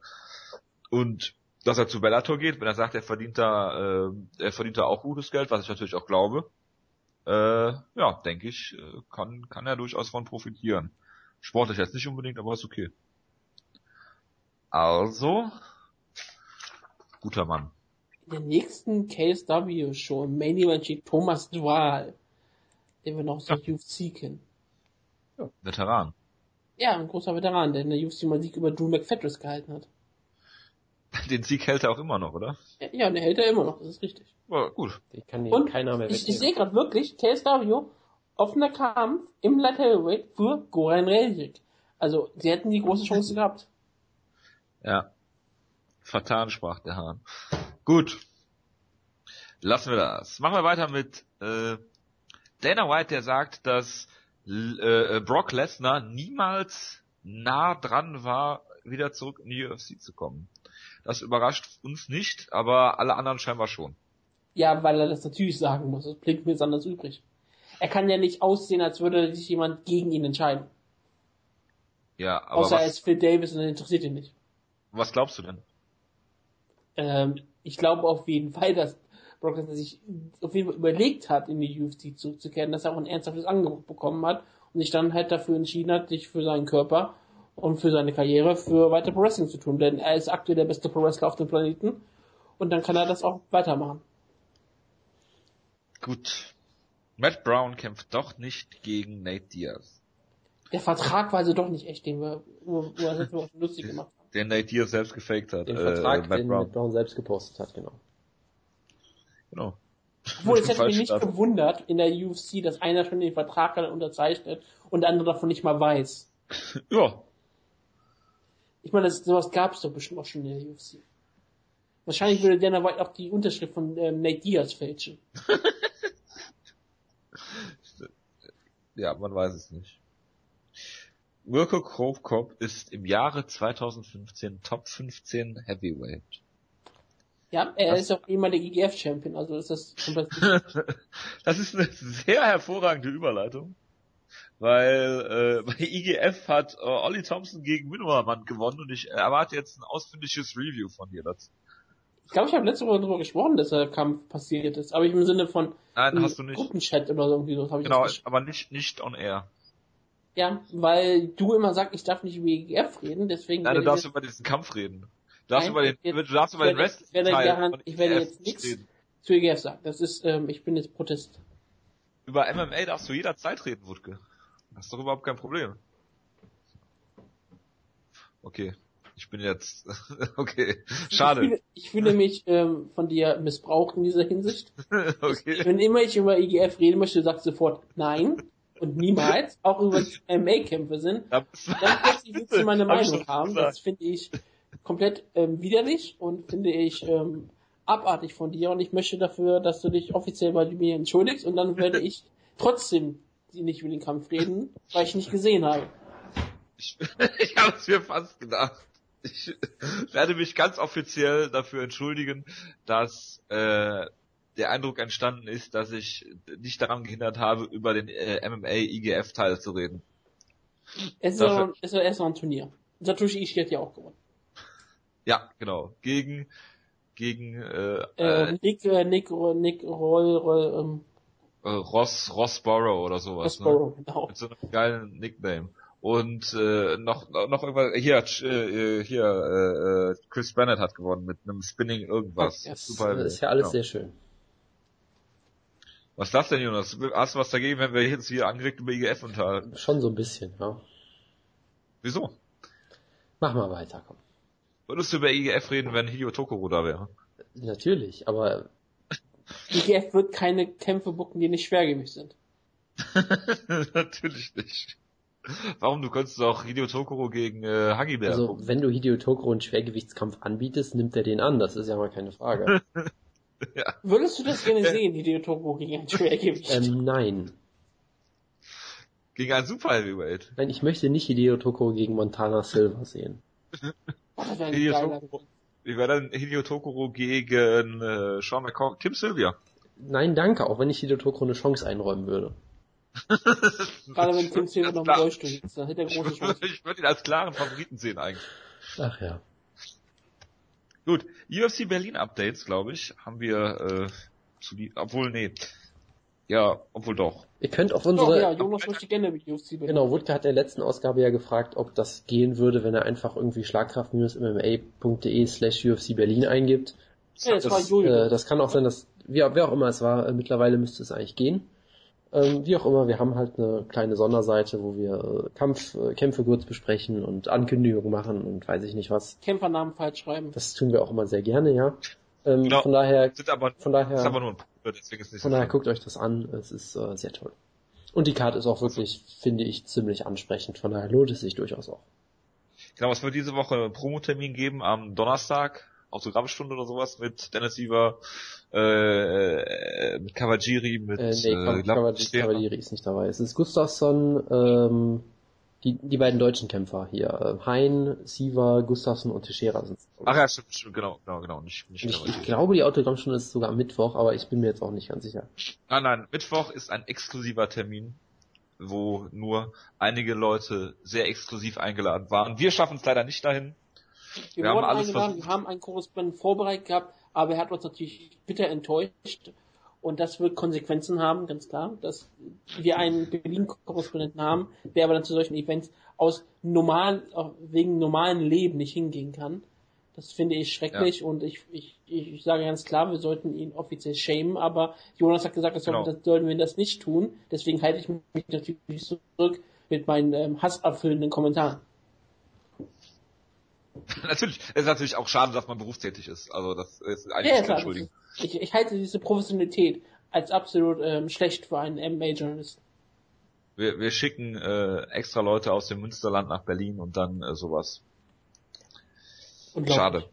Und dass er zu Bellator geht, wenn er sagt, er verdient da, äh, er verdient da auch gutes Geld, was ich natürlich auch glaube, äh, ja, denke ich, äh, kann, kann er durchaus von profitieren. Sportlich jetzt nicht unbedingt, aber ist okay. Also, guter Mann. In der nächsten KSW-Show im Main Event steht Thomas Dual, den wir noch aus der UFC kennen. Veteran. Ja, ein großer Veteran, der in der UFC mal Sieg über Drew McFedris gehalten hat. Den Sieg hält er auch immer noch, oder? Ja, der hält er immer noch, das ist richtig. Ja, gut. Den kann den Und keiner mehr ich, ich sehe gerade wirklich, KSW, offener Kampf im Light Heavyweight für Goran Rezic. Also, sie hätten die große Chance gehabt. Ja. Vertan sprach der Hahn. Gut. Lassen wir das. Machen wir weiter mit äh, Dana White, der sagt, dass L- äh, Brock Lesnar niemals nah dran war, wieder zurück in die UFC zu kommen. Das überrascht uns nicht, aber alle anderen scheinbar schon. Ja, weil er das natürlich sagen muss. Das blinkt mir jetzt anders übrig. Er kann ja nicht aussehen, als würde sich jemand gegen ihn entscheiden. Ja, aber Außer er was, ist Phil Davis und er interessiert ihn nicht. was glaubst du denn? Ähm, ich glaube auf jeden Fall, dass Brock Lesnar sich auf jeden Fall überlegt hat, in die UFC zurückzukehren, dass er auch ein ernsthaftes Angebot bekommen hat und sich dann halt dafür entschieden hat, sich für seinen Körper und für seine Karriere für weiter Pro Wrestling zu tun. Denn er ist aktuell der beste Pro Wrestler auf dem Planeten und dann kann er das auch weitermachen. Gut. Matt Brown kämpft doch nicht gegen Nate Diaz. Der Vertrag war also doch nicht echt, den wir, wo, wo er sich nur lustig gemacht hat. Den Nate Diaz selbst gefaked hat. Den äh, Vertrag, Matt den Brown. Matt Brown selbst gepostet hat, genau. Genau. Obwohl, es hätte mich nicht das. gewundert in der UFC, dass einer schon den Vertrag hat unterzeichnet und der andere davon nicht mal weiß. Ja, Ich meine, das, sowas gab es doch bestimmt auch schon in der UFC. Wahrscheinlich würde Dana White auch die Unterschrift von ähm, Nate Diaz fälschen. Ja, man weiß es nicht. Mirko Krokop ist im Jahre 2015 Top 15 Heavyweight. Ja, er Das- ist auch ehemaliger IGF-Champion, also ist das komplett Das ist eine sehr hervorragende Überleitung, weil äh, bei IGF hat äh, Olli Thompson gegen Winnermann gewonnen und ich erwarte jetzt ein ausführliches Review von dir dazu. Ich glaube, ich habe letzte Woche darüber gesprochen, dass der Kampf passiert ist, aber im Sinne von Nein, hast du nicht. Gruppenchat oder so irgendwie so habe ich Genau, aber nicht nicht on air. Ja, weil du immer sagst, ich darf nicht über IGF reden, deswegen Nein, du darfst über diesen Kampf reden. Du darfst über den, du darfst über den Rest ich werde Teil ich werde jetzt nichts- reden. zu IGF sagen. Das ist, ähm, ich bin jetzt Protest. Über MMA darfst du jederzeit reden, Wutke. Das ist doch überhaupt kein Problem. Okay. Ich bin jetzt, okay. Ich Schade. fühle, ich fühle mich ähm, von dir missbraucht in dieser Hinsicht. okay. Wenn immer ich über IGF reden möchte, sagst du sofort nein und niemals, auch über MMA-Kämpfe sind. Dann plötzlich willst du meine ich Meinung haben. gesagt. Das finde ich komplett ähm, widerlich und finde ich ähm, abartig von dir und ich möchte dafür, dass du dich offiziell bei mir entschuldigst und dann werde ich trotzdem nicht über den Kampf reden, weil ich nicht gesehen habe. Ich, ich habe es mir fast gedacht. Ich werde mich ganz offiziell dafür entschuldigen, dass äh, der Eindruck entstanden ist, dass ich nicht daran gehindert habe, über den äh, MMA IGF Teil zu reden. Es ist, Dafür- es ist ja erst noch ein Turnier. Satoshi Ishii hat ja auch gewonnen. Ja, genau. Gegen gegen äh, Äh, äh, Nick, äh, Nick, Nick Roll, Roll ähm, äh, Ross Rossborough oder sowas. Ne? Rossborough, genau. Mit so einem geilen Nickname. Und äh, noch noch irgendwas hier äh, hier äh, äh, Chris Bennett hat gewonnen mit einem Spinning irgendwas. Ja, Das Super. ist ja alles genau. sehr schön. Was ist das denn, Jonas? Hast du was dagegen, wenn wir jetzt hier angeregt über IGF unterhalten? Schon so ein bisschen, ja. Wieso? Mach mal weiter, komm. Würdest du über IGF reden, wenn Hideo Tokoro da wäre? Natürlich, aber IGF wird keine Kämpfe bucken, die nicht Schwergewicht sind. Natürlich nicht. Warum? Du könntest doch Hideo Tokoro gegen äh, Hagibär. Also, wenn du Hideo Tokoro einen Schwergewichtskampf anbietest, nimmt er den an, das ist ja mal keine Frage. ja. Würdest du das gerne sehen, Hideo Tokoro gegen ein Schwergewicht? ähm, nein. Gegen einen Super Heavyweight. Nein, ich möchte nicht Hideo Tokoro gegen Montana Silva sehen. Hideo Tokoro, wie wäre dann Hideo Tokoro gegen äh, Sean McCall, Kim Sylvia? Nein, danke, auch wenn ich Hideo Tokoro eine Chance einräumen würde. Gerade wenn Tim Silver noch im. Rollstuhl sitzt, dann hätte er Ich große würde Chance. ich würd ihn als klaren Favoriten sehen eigentlich. Ach ja. Gut, UFC Berlin Updates, glaube ich, haben wir äh, zu die, obwohl nee, ja, obwohl doch. Ihr könnt auf Doch, unsere, ja, Jonas möchte gerne mit UFC beginnen. genau, Wutke hat in der letzten Ausgabe ja gefragt, ob das gehen würde, wenn er einfach irgendwie schlagkraft-mma.de slash UFC Berlin eingibt. Ja, das, war das, Julio. Äh, das kann auch sein, dass, wie, wer auch immer es war, äh, mittlerweile müsste es eigentlich gehen. Ähm, wie auch immer, wir haben halt eine kleine Sonderseite, wo wir äh, Kampf, äh, Kämpfe kurz besprechen und Ankündigungen machen und weiß ich nicht was. Kämpfernamen falsch schreiben. Das tun wir auch immer sehr gerne, ja. Ähm, Genau. Von daher, Sind aber, von ist aber daher, nur ein Punkt, deswegen ist nicht von so daher guckt euch das an. Es ist äh, sehr toll. Und die Karte ist auch wirklich, finde ich, ziemlich ansprechend. Von daher lohnt es sich durchaus auch. Genau, es wird diese Woche einen Promotermin geben am Donnerstag, Autogrammstunde oder sowas mit Dennis Siever, äh, äh, mit Kawajiri, mit Äh, nee, äh, Kav- Kavalli- Cavalieri ist nicht dabei. Es ist Gustafsson, ähm, die, die beiden deutschen Kämpfer hier. Äh, Hein, Siva, Gustafsson und Teixeira sind Ach ja, stimmt, stimmt, genau, genau, genau, nicht, nicht ich, ich glaube, die Autogrammstunde ist sogar am Mittwoch, aber ich bin mir jetzt auch nicht ganz sicher. Nein, nein, Mittwoch ist ein exklusiver Termin, wo nur einige Leute sehr exklusiv eingeladen waren. Wir schaffen es leider nicht dahin. Wir, Wir haben alles eingeladen, versucht. wir haben einen Korrespondenten vorbereitet gehabt, aber er hat uns natürlich bitter enttäuscht. Und das wird Konsequenzen haben, ganz klar, dass wir einen Berlin-Korrespondenten haben, der aber dann zu solchen Events aus normalen, auch wegen normalen Leben nicht hingehen kann. Das finde ich schrecklich und ich, ich, ich, sage ganz klar, wir sollten ihn offiziell shamen, aber Jonas hat gesagt, das, sollten- Genau. das sollten wir das nicht tun. Deswegen halte ich mich natürlich zurück mit meinen ähm, hasserfüllenden Kommentaren. natürlich, es ist natürlich auch schade, dass man berufstätig ist. Also das ist eigentlich Ja, ja, klar. Entschuldigung. Ich, ich halte diese Professionalität als absolut ähm, schlecht für einen MMA-Journalisten. Wir, wir schicken äh, extra Leute aus dem Münsterland nach Berlin und dann äh, sowas. Schade.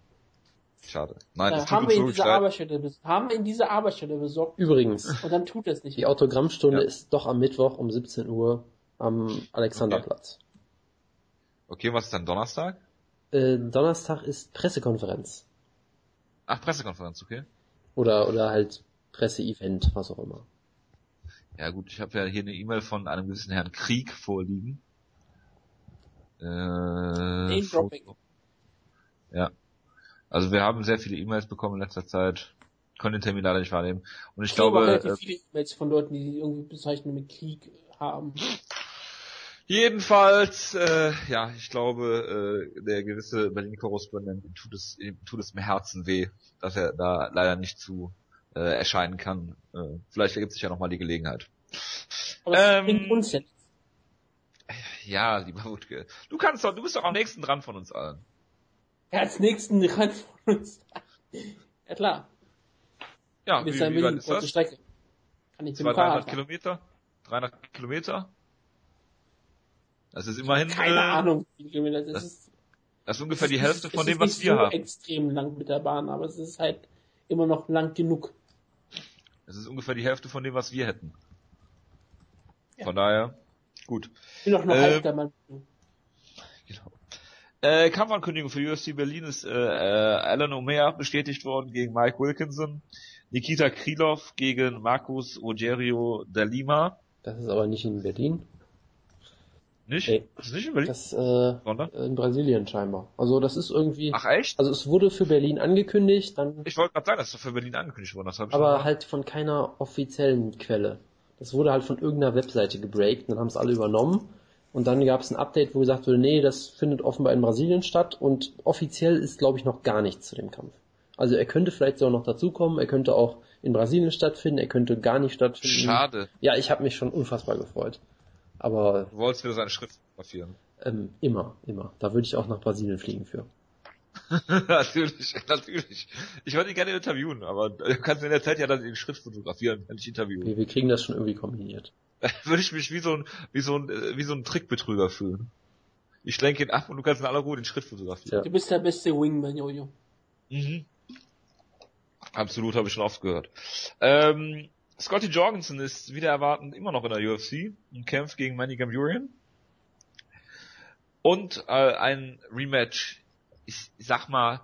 Schade. Nein, Äh, tut haben, wir in diese. Arbeitsstelle haben wir in diese Arbeitsstelle besorgt Übrigens, und dann tut es nicht. die Autogrammstunde Ja. ist doch am Mittwoch um 17 Uhr am Alexanderplatz. Okay, was ist dann Donnerstag? Äh, Donnerstag ist Pressekonferenz. Ach, Pressekonferenz, okay. Oder, oder halt Presseevent, was auch immer. Ja gut, ich habe ja hier eine E-Mail von einem gewissen Herrn Krieg vorliegen. Äh. Ja. Also wir haben sehr viele E-Mails bekommen in letzter Zeit, können den Termin leider nicht wahrnehmen. Und ich Ich glaube, glaube, relativ äh, viele E-Mails von Leuten, die irgendwie Bezeichnungen mit Krieg haben. Jedenfalls, äh, ja, ich glaube, äh, der gewisse Berlin-Korrespondent tut es, ihm tut es im Herzen weh, dass er da leider nicht zu äh, erscheinen kann. Äh, vielleicht ergibt sich ja nochmal die Gelegenheit. Aber das Ähm, bringt uns ja. Ja, lieber Wutke. Du kannst doch, du bist doch am nächsten dran von uns allen. Er als nächsten ran von uns. ja klar, Ja, wie, wie, weit ist kurze das? Strecke. Kann ich mit dem 200, Fahrrad 300 fahren. Kilometer? 300 Kilometer? Das ist immerhin, Keine äh, Ahnung, wie Kilometer. Das, das- ist, das ist ungefähr die es Hälfte ist, von es dem, ist was nicht wir so haben. extrem lang mit der Bahn, aber es ist halt immer noch lang genug. Das ist ungefähr die Hälfte von dem, was wir hätten. Ja. Von daher, gut. Ich bin doch noch Ähm, halb der Mann. Genau. Äh, Kampfankündigung für UFC Berlin ist äh, äh, Alan Omer bestätigt worden gegen Mike Wilkinson. Nikita Krylov gegen Marcus Rogerio da Lima. Das ist aber nicht in Berlin. Nicht? Nee. Das ist nicht in Berlin? Das äh, Sondern? in Brasilien scheinbar. Also das ist irgendwie. Ach echt? Also es wurde für Berlin angekündigt, dann Ich wollte gerade sagen, das ist doch für Berlin angekündigt worden. Das hab ich aber schon halt von keiner offiziellen Quelle. Das wurde halt von irgendeiner Webseite gebreakt, dann haben es alle übernommen und dann gab es ein Update, wo gesagt wurde, nee, das findet offenbar in Brasilien statt und offiziell ist, glaube ich, noch gar nichts zu dem Kampf. Also er könnte vielleicht sogar noch dazukommen, er könnte auch in Brasilien stattfinden, er könnte gar nicht stattfinden. Schade. Ja, ich habe mich schon unfassbar gefreut. Aber Du wolltest wieder seinen Schritt fotografieren. ähm, immer, immer. Da würde ich auch nach Brasilien fliegen für. natürlich, natürlich. Ich wollte ihn gerne interviewen, aber du kannst in der Zeit ja dann den Schritt fotografieren, wenn ich interviewe. Wir, wir kriegen das schon irgendwie kombiniert. würde ich mich wie so ein, wie so ein, äh, wie so ein Trickbetrüger fühlen. Ich lenke ihn ab und du kannst in aller Ruhe den Schritt fotografieren. Ja. Du bist der beste Wingman, Jojo. Mhm. Absolut, habe ich schon oft gehört. Ähm, Scotty Jorgensen ist wieder erwartend immer noch in der UFC und kämpft gegen Manny Gamurian. Und äh, ein Rematch, ich, ich sag mal,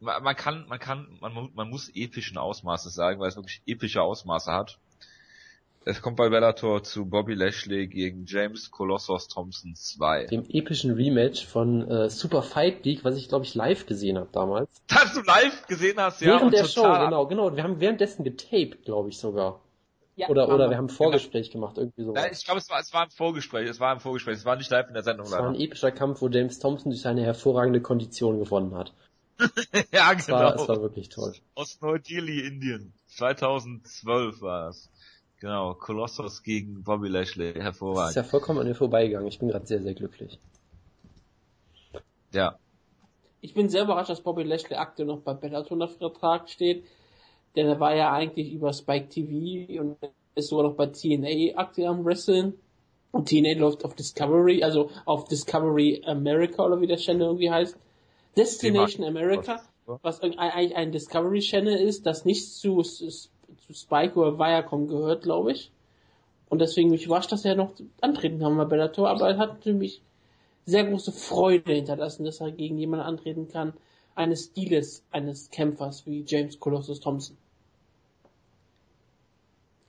man, man kann, man kann, man, man muss epischen Ausmaße sagen, weil es wirklich epische Ausmaße hat. Es kommt bei Bellator zu Bobby Lashley gegen James Colossus Thompson 2. Dem epischen Rematch von äh, Super Fight League, was ich glaube ich live gesehen habe damals. Das du live gesehen hast, ja. Während der Show, genau, genau. Und wir haben währenddessen getaped, glaube ich sogar. Ja, Oder, oder wir haben ein Vorgespräch gemacht, irgendwie so. Ja, ich glaube, es war, es war im Vorgespräch, es war im Vorgespräch, es war nicht live in der Sendung Es war ein leider. epischer Kampf, wo James Thompson durch seine hervorragende Kondition gewonnen hat. ja, Es war, es genau. war wirklich toll. Aus Neu-Delhi, Indien. 2012 war es. Genau, Colossus gegen Bobby Lashley, Es ist hervorragend. ja vollkommen an mir vorbeigegangen. Ich bin gerade sehr, sehr glücklich. Ja, Ich bin sehr überrascht, dass Bobby Lashley aktuell noch bei Bellator unter Vertrag steht, denn er war ja eigentlich über Spike TV und ist sogar noch bei TNA aktuell am Wrestling. Und TNA läuft auf Discovery, also auf Discovery America oder wie der Channel irgendwie heißt. Destination America, was eigentlich ein Discovery Channel ist, das nicht zu, zu Spike oder Viacom gehört, glaube ich. Und deswegen bin ich überrascht, dass er noch antreten kann bei Bellator, aber er hat nämlich sehr große Freude hinterlassen, dass er gegen jemanden antreten kann, eines Stiles eines Kämpfers wie James Colossus Thompson.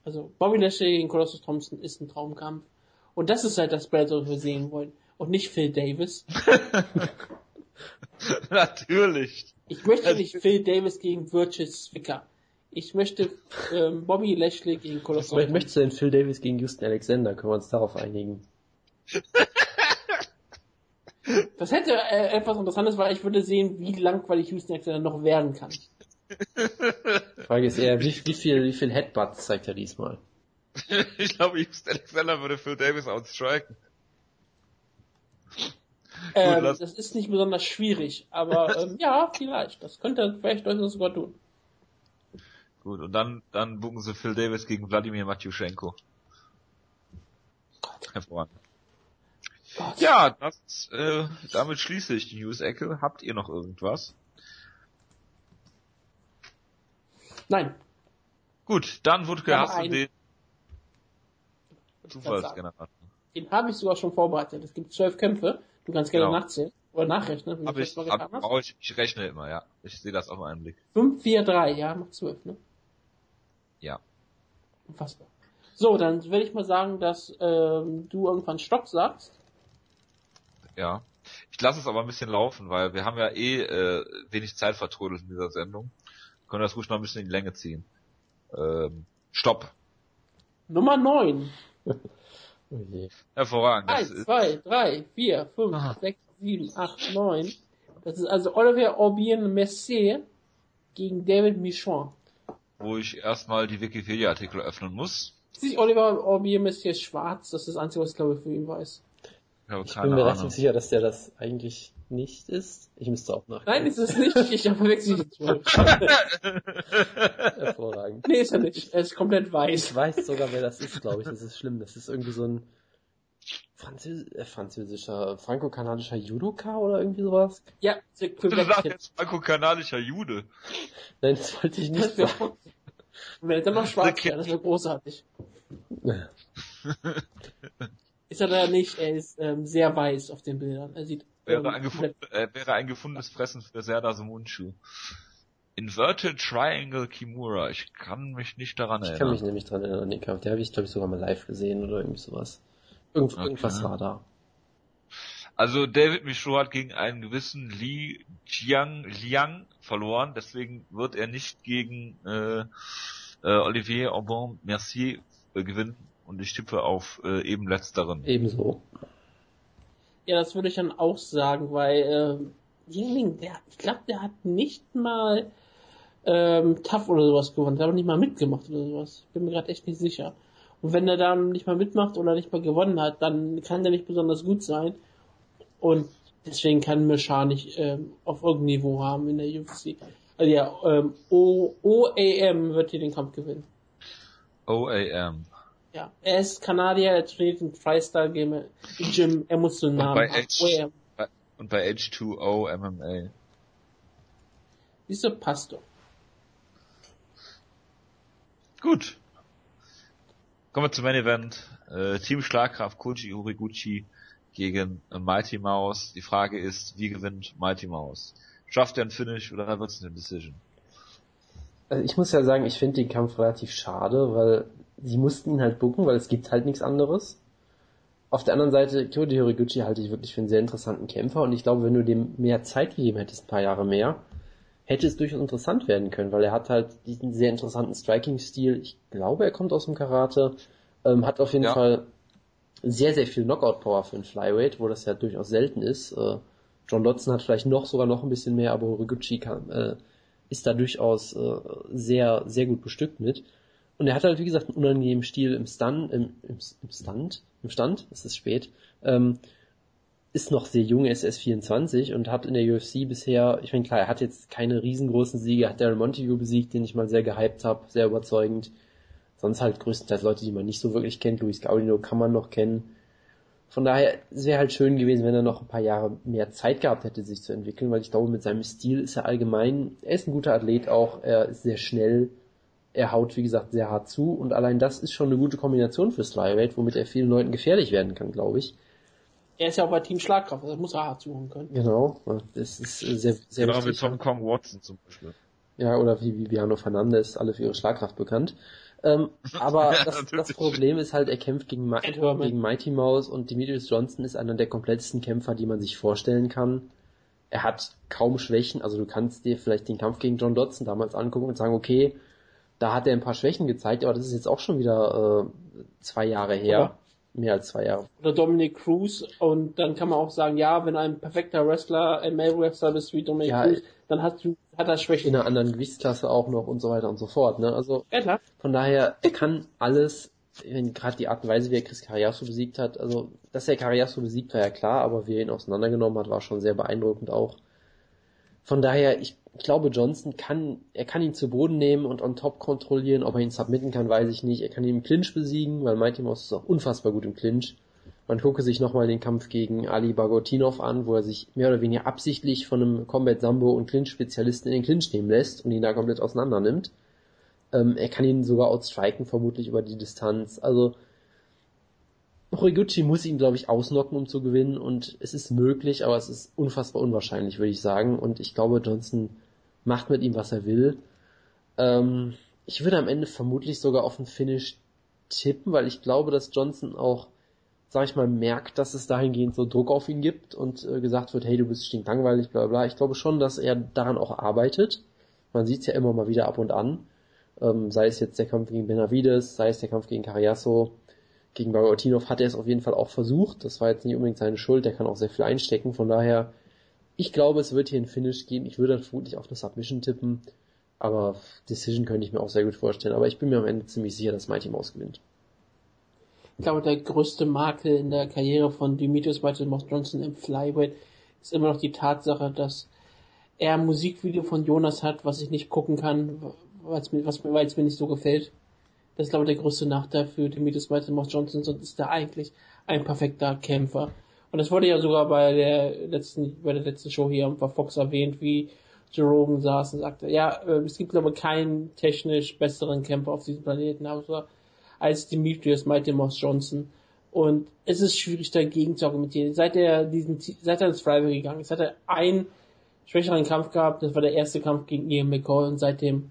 Also Bobby Lashley gegen Colossus Thompson ist ein Traumkampf. Und das ist halt das Bellator, was wir sehen wollen. Und nicht Phil Davis. natürlich. Ich möchte nicht Phil Davis gegen Virgil Zwicker. Ich möchte ähm, Bobby Lashley gegen Colossus Vielleicht Thompson. möchtest du denn Phil Davis gegen Houston Alexander? Können wir uns darauf einigen? Das hätte äh, etwas Interessantes, weil ich würde sehen, wie langweilig Houston Alexander noch werden kann. Die Frage ist eher, wie, wie viel, wie viel Headbutts zeigt er diesmal? ich glaube, Just Alexander würde Phil Davis outstriken. Ähm, das ist nicht besonders schwierig, aber ähm, ja, vielleicht. Das könnte er vielleicht durchaus sogar tun. Gut, und dann, dann buchen sie Phil Davis gegen Wladimir Matjuschenko. Hervorragend. Ja, das, äh, damit schließe ich die News-Ecke. Habt ihr noch irgendwas? Nein. Gut, dann Wutke, Ja, hast du den. Zufallsgenerator. Den habe ich sogar schon vorbereitet. Es gibt zwölf Kämpfe. Du kannst gerne Genau. nachzählen. Oder nachrechnen, wenn Hab ich, hab, ich, ich rechne immer, ja. Ich sehe das auf einen Blick. 5, 4, 3, ja, macht 12, ne? Ja. Unfassbar. So, dann werde ich mal sagen, dass ähm, du irgendwann Stopp sagst. Ja. Ich lasse es aber ein bisschen laufen, weil wir haben ja eh äh, wenig Zeit vertrödelt in dieser Sendung. Wir können das ruhig noch ein bisschen in die Länge ziehen. Ähm, Stopp. Nummer 9. Oh je. Hervorragend. Das 1, ist, 2, 3, 4, 5, Aha. 6, 7, 8, 9. Das ist also Olivier Aubin Messier gegen David Michon. Wo ich erstmal die Wikipedia-Artikel öffnen muss. Sich Oliver Aubin Messier ist schwarz, das ist das Einzige, was ich glaube für ihn weiß. Ich habe Ich keine bin mir Ahnung. relativ sicher, dass der das eigentlich nicht ist. Ich müsste auch nach. Nein, ist es nicht, ich verwechsel jetzt Hervorragend. Nee, ist er nicht. Er ist komplett Ich weiß. weiß sogar, wer das ist, glaube ich. Das ist schlimm. Das ist irgendwie so ein Französ äh, französischer, franco-kanadischer Judoka oder irgendwie sowas. Ja, für Du wer sagst jetzt. jetzt franco-kanadischer Jude. Nein, das wollte ich nicht Das wenn er dann noch schwarz wäre, das wäre großartig. Ist er da nicht, er ist ähm, sehr weiß auf den Bildern. Er sieht ähm, Wäre ein, komplett- gefund, äh, wäre ein gefundenes Fressen für Serda Sumunchu. Inverted Triangle Kimura. Ich kann mich nicht daran Ich kann erinnern. mich nämlich dran erinnern, den Kampf. Der habe ich, glaube ich, sogar mal live gesehen oder irgendwie sowas. Irgend, Okay. Irgendwas war da. Also David Michaud hat gegen einen gewissen Li Jiang Liang verloren, deswegen wird er nicht gegen äh, äh, Olivier Aubin Mercier äh, gewinnen und ich tippe auf äh, eben letzteren. Ebenso. Ja, das würde ich dann auch sagen, weil ähm, Yingling, der, ich glaube, der hat nicht mal ähm, Tough oder sowas gewonnen. Der hat auch nicht mal mitgemacht oder sowas. Bin mir gerade echt nicht sicher. Und wenn er dann nicht mal mitmacht oder nicht mal gewonnen hat, dann kann der nicht besonders gut sein. Und deswegen kann Mischar nicht ähm, auf irgendeinem Niveau haben in der UFC. Also ja, ähm, o OAM wird hier den Kampf gewinnen. OAM. Ja, er ist Kanadier, er trainiert im Freestyle Game Gym, er muss so einen Namen bei haben. H-. Und bei H2O MMA. Du, passt doch. Gut. Kommen wir zum Main Event. Äh, Team Schlagkraft Koji Horiguchi gegen Mighty Mouse. Die Frage ist, wie gewinnt Mighty Mouse? Schafft er ein Finish oder wird es eine Decision? Also ich muss ja sagen, ich finde den Kampf relativ schade, weil sie mussten ihn halt bucken, weil es gibt halt nichts anderes. Auf der anderen Seite, Kyoto Horiguchi halte ich wirklich für einen sehr interessanten Kämpfer und ich glaube, wenn du dem mehr Zeit gegeben hättest, ein paar Jahre mehr, hätte es durchaus interessant werden können, weil er hat halt diesen sehr interessanten Striking-Stil. Ich glaube, er kommt aus dem Karate, ähm, hat auf jeden Ja. Fall sehr, sehr viel Knockout-Power für einen Flyweight, wo das ja durchaus selten ist. Äh, John Dodson hat vielleicht noch sogar noch ein bisschen mehr, aber Horiguchi kann, äh, ist da durchaus äh, sehr, sehr gut bestückt mit. Und er hat halt, wie gesagt, einen unangenehmen Stil im Stun, im, im, im Stand, im Stand, es ist spät, ähm, ist noch sehr jung, er ist erst 24 und hat in der UFC bisher, ich meine klar, er hat jetzt keine riesengroßen Siege, hat Darren Montague besiegt, den ich mal sehr gehypt habe, sehr überzeugend. Sonst halt größtenteils Leute, die man nicht so wirklich kennt. Luis Gaudino kann man noch kennen. Von daher, es wäre halt schön gewesen, wenn er noch ein paar Jahre mehr Zeit gehabt hätte, sich zu entwickeln, weil ich glaube, mit seinem Stil ist er allgemein, er ist ein guter Athlet auch, er ist sehr schnell, er haut, wie gesagt, sehr hart zu und allein das ist schon eine gute Kombination für Flyweight, womit er vielen Leuten gefährlich werden kann, glaube ich. Er ist ja auch bei Team Schlagkraft, also muss er hart suchen können. Genau, das ist äh, sehr, sehr Genau wie wichtig. Tom Kong Watson zum Beispiel. Ja, oder wie Viviano Fernandes, alle für ihre Schlagkraft bekannt. Ähm, aber Ja, das, das Problem ist halt, er kämpft gegen, Ma gegen Mighty Mouse und Demetrius Johnson ist einer der komplettesten Kämpfer, die man sich vorstellen kann. Er hat kaum Schwächen, also du kannst dir vielleicht den Kampf gegen John Dodson damals angucken und sagen, okay, da hat er ein paar Schwächen gezeigt, aber das ist jetzt auch schon wieder äh, zwei Jahre her. Ja. Mehr als zwei Jahre. Oder Dominic Cruz und dann kann man auch sagen, ja, wenn ein perfekter Wrestler, ein Male-Wrestler bist wie Dominic Ja, Cruz, dann hast du, hat er Schwächen. In einer anderen Gewichtsklasse auch noch und so weiter und so fort. Ne? Also Ja, klar. Von daher, er kann alles, wenn gerade die Art und Weise, wie er Chris Carriasso besiegt hat, also, dass er Carriasso besiegt, war ja klar, aber wie er ihn auseinandergenommen hat, war schon sehr beeindruckend auch. Von daher, ich, ich glaube, Johnson kann, er kann ihn zu Boden nehmen und on top kontrollieren. Ob er ihn submitten kann, weiß ich nicht. Er kann ihn im Clinch besiegen, weil Mighty Mouse ist auch unfassbar gut im Clinch. Man gucke sich nochmal den Kampf gegen Ali Bagotinov an, wo er sich mehr oder weniger absichtlich von einem Combat Sambo und Clinch-Spezialisten in den Clinch nehmen lässt und ihn da komplett auseinander nimmt. Ähm, er kann ihn sogar outstriken, vermutlich über die Distanz. Also Horiguchi muss ihn, glaube ich, ausnocken, um zu gewinnen und es ist möglich, aber es ist unfassbar unwahrscheinlich, würde ich sagen. Und ich glaube, Johnson macht mit ihm, was er will. Ähm, ich würde am Ende vermutlich sogar auf einen Finish tippen, weil ich glaube, dass Johnson auch, sag ich mal, merkt, dass es dahingehend so Druck auf ihn gibt und äh, gesagt wird, hey, du bist stinklangweilig, bla bla. Ich glaube schon, dass er daran auch arbeitet. Man sieht es ja immer mal wieder ab und an. Ähm, sei es jetzt der Kampf gegen Benavides, sei es der Kampf gegen Carriasso, gegen Bagotinov hat er es auf jeden Fall auch versucht. Das war jetzt nicht unbedingt seine Schuld, der kann auch sehr viel einstecken. Von daher, ich glaube, es wird hier ein Finish geben. Ich würde vermutlich auf eine Submission tippen. Aber Decision könnte ich mir auch sehr gut vorstellen. Aber ich bin mir am Ende ziemlich sicher, dass Mighty Mouse gewinnt. Ich glaube, der größte Makel in der Karriere von Demetrius Michael Mouse Johnson im Flyweight ist immer noch die Tatsache, dass er ein Musikvideo von Jonas hat, was ich nicht gucken kann, weil es mir nicht so gefällt. Das ist, glaube ich, der größte Nachteil für Demetrius Michael Mouse Johnson, sonst ist er eigentlich ein perfekter Kämpfer. Und das wurde ja sogar bei der letzten, bei der letzten Show hier bei Fox erwähnt, wie Joe Rogan saß und sagte, ja, äh, es gibt, ich, keinen technisch besseren Kämpfer auf diesem Planeten, außer als Demetrius Mighty Mouse Johnson. Und es ist schwierig dagegen zu argumentieren. Seit er diesen, seit er ins Flyweight gegangen ist, hat er einen schwächeren Kampf gehabt. Das war der erste Kampf gegen Ian McCall und seitdem,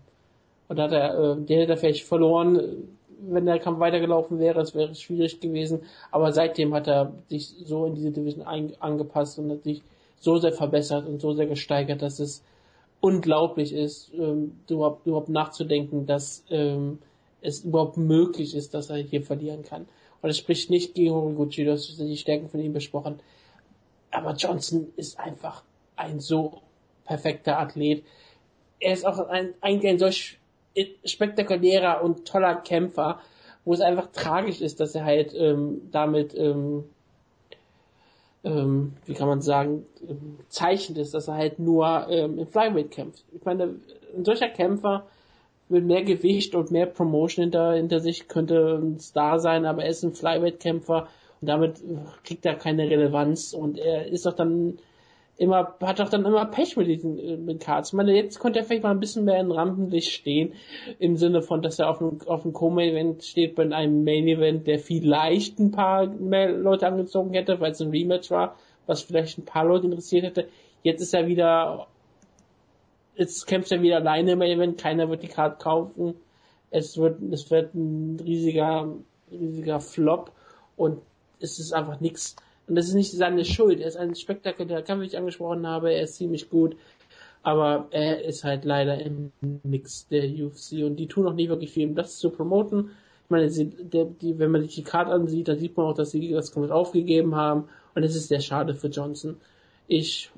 und hat er, äh, den hätte er vielleicht verloren, wenn der Kampf weitergelaufen wäre. Es wäre schwierig gewesen. Aber seitdem hat er sich so in diese Division ein, angepasst und hat sich so sehr verbessert und so sehr gesteigert, dass es unglaublich ist, ähm, überhaupt, überhaupt nachzudenken, dass ähm, es überhaupt möglich ist, dass er hier verlieren kann. Und es spricht nicht gegen Horiguchi, du hast die Stärken von ihm besprochen. Aber Johnson ist einfach ein so perfekter Athlet. Er ist auch ein, ein, ein solch spektakulärer und toller Kämpfer, wo es einfach tragisch ist, dass er halt ähm, damit, ähm, ähm, wie kann man sagen, ähm, zeichnet ist, dass er halt nur ähm, im Flyweight kämpft. Ich meine, ein solcher Kämpfer mit mehr Gewicht und mehr Promotion hinter, hinter sich könnte ein Star sein, aber er ist ein Flyweight-Kämpfer und damit kriegt er keine Relevanz und er ist doch dann immer, hat doch dann immer Pech mit diesen mit Cards. Ich meine, jetzt könnte er vielleicht mal ein bisschen mehr in Rampenlicht stehen, im Sinne von, dass er auf einem, auf einem Co-Main-Event steht bei einem Main-Event, der vielleicht ein paar mehr Leute angezogen hätte, weil es ein Rematch war, was vielleicht ein paar Leute interessiert hätte. Jetzt ist er wieder, jetzt kämpft er wieder alleine im Main-Event, keiner wird die Card kaufen. Es wird, es wird ein riesiger, riesiger Flop und es ist einfach nichts und das ist nicht seine Schuld. Er ist ein spektakulärer Kampf, wie ich angesprochen habe. Er ist ziemlich gut. Aber er ist halt leider im Mix der UFC und die tun auch nicht wirklich viel, um das zu promoten. Ich meine, sie, der, die, wenn man sich die Karte ansieht, da sieht man auch, dass sie das komplett aufgegeben haben. Und es ist sehr schade für Johnson. Ich,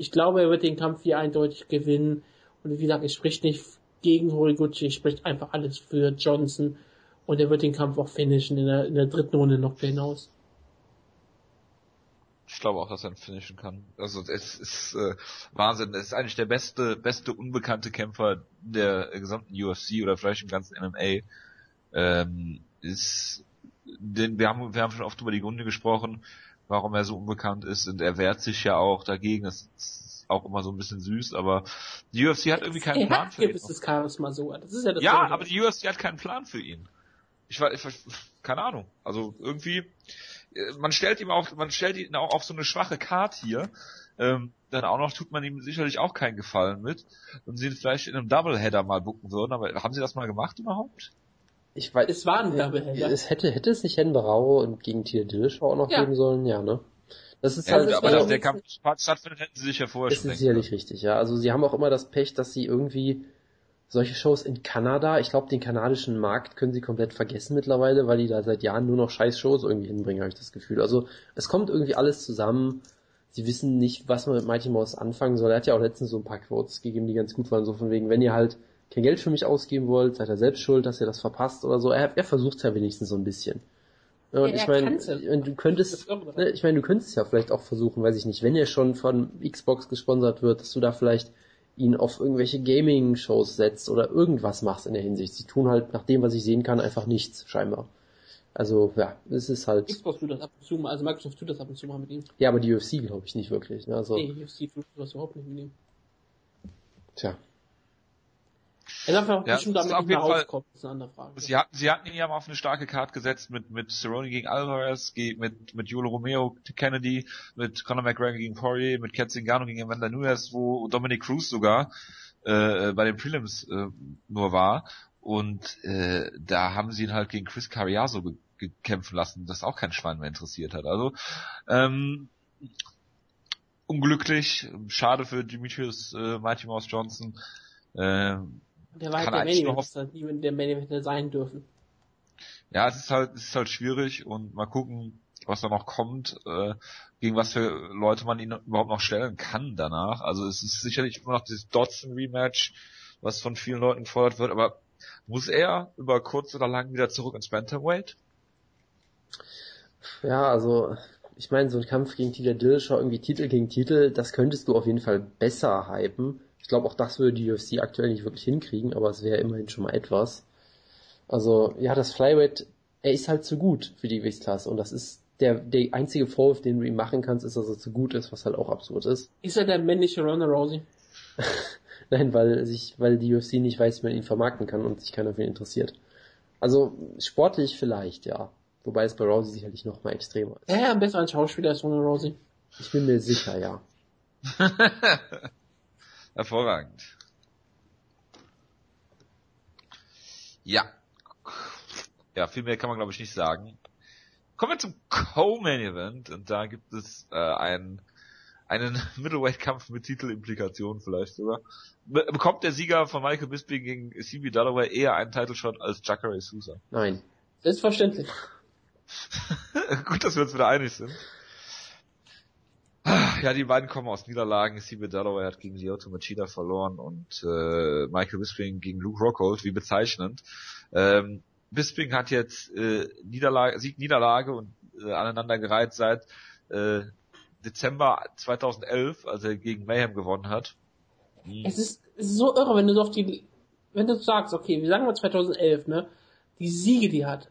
ich glaube, er wird den Kampf hier eindeutig gewinnen. Und wie gesagt, es spricht nicht gegen Horiguchi, es spricht einfach alles für Johnson. Und er wird den Kampf auch finishen in der, in der dritten Runde noch hinaus. Ich glaube auch, dass er ihn finishen kann. Also es ist äh, Wahnsinn. Es ist eigentlich der beste, beste unbekannte Kämpfer der gesamten UFC oder vielleicht im ganzen MMA. Ähm, ist, den, wir haben, wir haben schon oft über die Gründe gesprochen, warum er so unbekannt ist und er wehrt sich ja auch dagegen. Das ist auch immer so ein bisschen süß, aber die UFC hat irgendwie keinen Plan hat für ihn. Das Charisma so. Das ist ja, das ja aber die UFC hat keinen Plan für ihn. Ich war, ich, keine Ahnung. Also irgendwie, äh, man stellt ihm auch, man stellt ihn auch auf so eine schwache Card hier. Ähm, dann auch noch tut man ihm sicherlich auch keinen Gefallen mit. Und sie ihn vielleicht in einem Doubleheader mal bucken würden, aber haben sie das mal gemacht überhaupt? Ich weiß, es war ein Doubleheader. Es hätte, hätte es nicht Hen Barao und gegen Tier Dillashaw auch noch ja. geben sollen, ja, ne? Das ist ja, halt, aber dass der Kampf stattfindet, hätten sie sich ja vorher schon. Das ist sicherlich richtig, ja. Also sie haben auch immer das Pech, dass sie irgendwie solche Shows in Kanada, ich glaube, den kanadischen Markt können sie komplett vergessen mittlerweile, weil die da seit Jahren nur noch scheiß Shows irgendwie hinbringen, habe ich das Gefühl. Also es kommt irgendwie alles zusammen. Sie wissen nicht, was man mit Mighty Mouse anfangen soll. Er hat ja auch letztens so ein paar Quotes gegeben, die ganz gut waren, so von wegen, wenn ihr halt kein Geld für mich ausgeben wollt, seid ihr selbst schuld, dass ihr das verpasst oder so. Er, er versucht ja wenigstens so ein bisschen. Und ja, ich meine, du könntest, ne, ich meine, du könntest ja vielleicht auch versuchen, weiß ich nicht, wenn er schon von Xbox gesponsert wird, dass du da vielleicht ihn auf irgendwelche Gaming-Shows setzt oder irgendwas machst in der Hinsicht. Sie tun halt nach dem, was ich sehen kann, einfach nichts, scheinbar. Also, ja, es ist halt. Xbox tut das ab und zu mal, also Microsoft tut das ab und zu mal mit ihm. Ja, aber die UFC glaube ich nicht wirklich. Ne? Also, nee, UFC tut das überhaupt nicht mit ihm. Tja. Er darf auch ja, bestimmt damit mehr rauskommen, das ist eine andere Frage. Sie hatten, sie hatten ihn ja mal auf eine starke Karte gesetzt mit, mit Cerrone gegen Alvarez, mit, mit Julio Romeo Kennedy, mit Conor McGregor gegen Poirier, mit Ketzingano gegen Amanda Nunes, wo Dominic Cruz sogar äh, bei den Prelims äh, nur war. Und äh, da haben sie ihn halt gegen Chris Carriazo gekämpfen lassen, das auch kein Schwein mehr interessiert hat. Also ähm, unglücklich, schade für Demetrius äh, Mighty Mouse Johnson. Äh, der war halt der Main Event, halt niemand der Main Event hätte sein dürfen. Ja, es ist halt, es ist halt schwierig und mal gucken, was da noch kommt, äh, gegen was für Leute man ihn überhaupt noch stellen kann danach. Also es ist sicherlich immer noch dieses Dodson Rematch, was von vielen Leuten gefordert wird, aber muss er über kurz oder lang wieder zurück ins Bantamweight? Ja, also ich meine, so ein Kampf gegen Titel Dillashaw, irgendwie Titel gegen Titel, das könntest du auf jeden Fall besser hypen glaube, auch das würde die UFC aktuell nicht wirklich hinkriegen, aber es wäre immerhin schon mal etwas. Also, ja, das Flyweight, er ist halt zu gut für die Gewichtsklasse und das ist der, der einzige Vorwurf, den du ihm machen kannst, ist, dass er zu gut ist, was halt auch absurd ist. Ist er der männliche Ronda Rousey? Nein, weil sich, weil die UFC nicht weiß, wie man ihn vermarkten kann und sich keiner für ihn interessiert. Also, sportlich vielleicht, ja. Wobei es bei Rousey sicherlich noch mal extremer ist. Ja, am besten als Schauspieler ist Ronda Rousey. Ich bin mir sicher, ja. Hervorragend. Ja. Ja, viel mehr kann man glaube ich nicht sagen. Kommen wir zum Co-Main Event und da gibt es äh, einen einen Middleweight-Kampf mit Titelimplikationen vielleicht sogar. Be bekommt der Sieger von Michael Bisping gegen CB Dalloway eher einen Title-Shot als Jacare Sousa? Nein. Selbstverständlich. Gut, dass wir uns wieder einig sind. Ja, die beiden kommen aus Niederlagen. Steve Dalloway hat gegen Lyoto Machida verloren und äh, Michael Bisping gegen Luke Rockhold, wie bezeichnend. Ähm, Bisping hat jetzt äh, Niederlage, Sieg, Niederlage und äh, aneinandergereiht seit äh, Dezember 2011, als er gegen Mayhem gewonnen hat. Hm. Es ist so irre, wenn du so auf die wenn du sagst, okay, wir sagen mal 2011, ne, die Siege, die hat,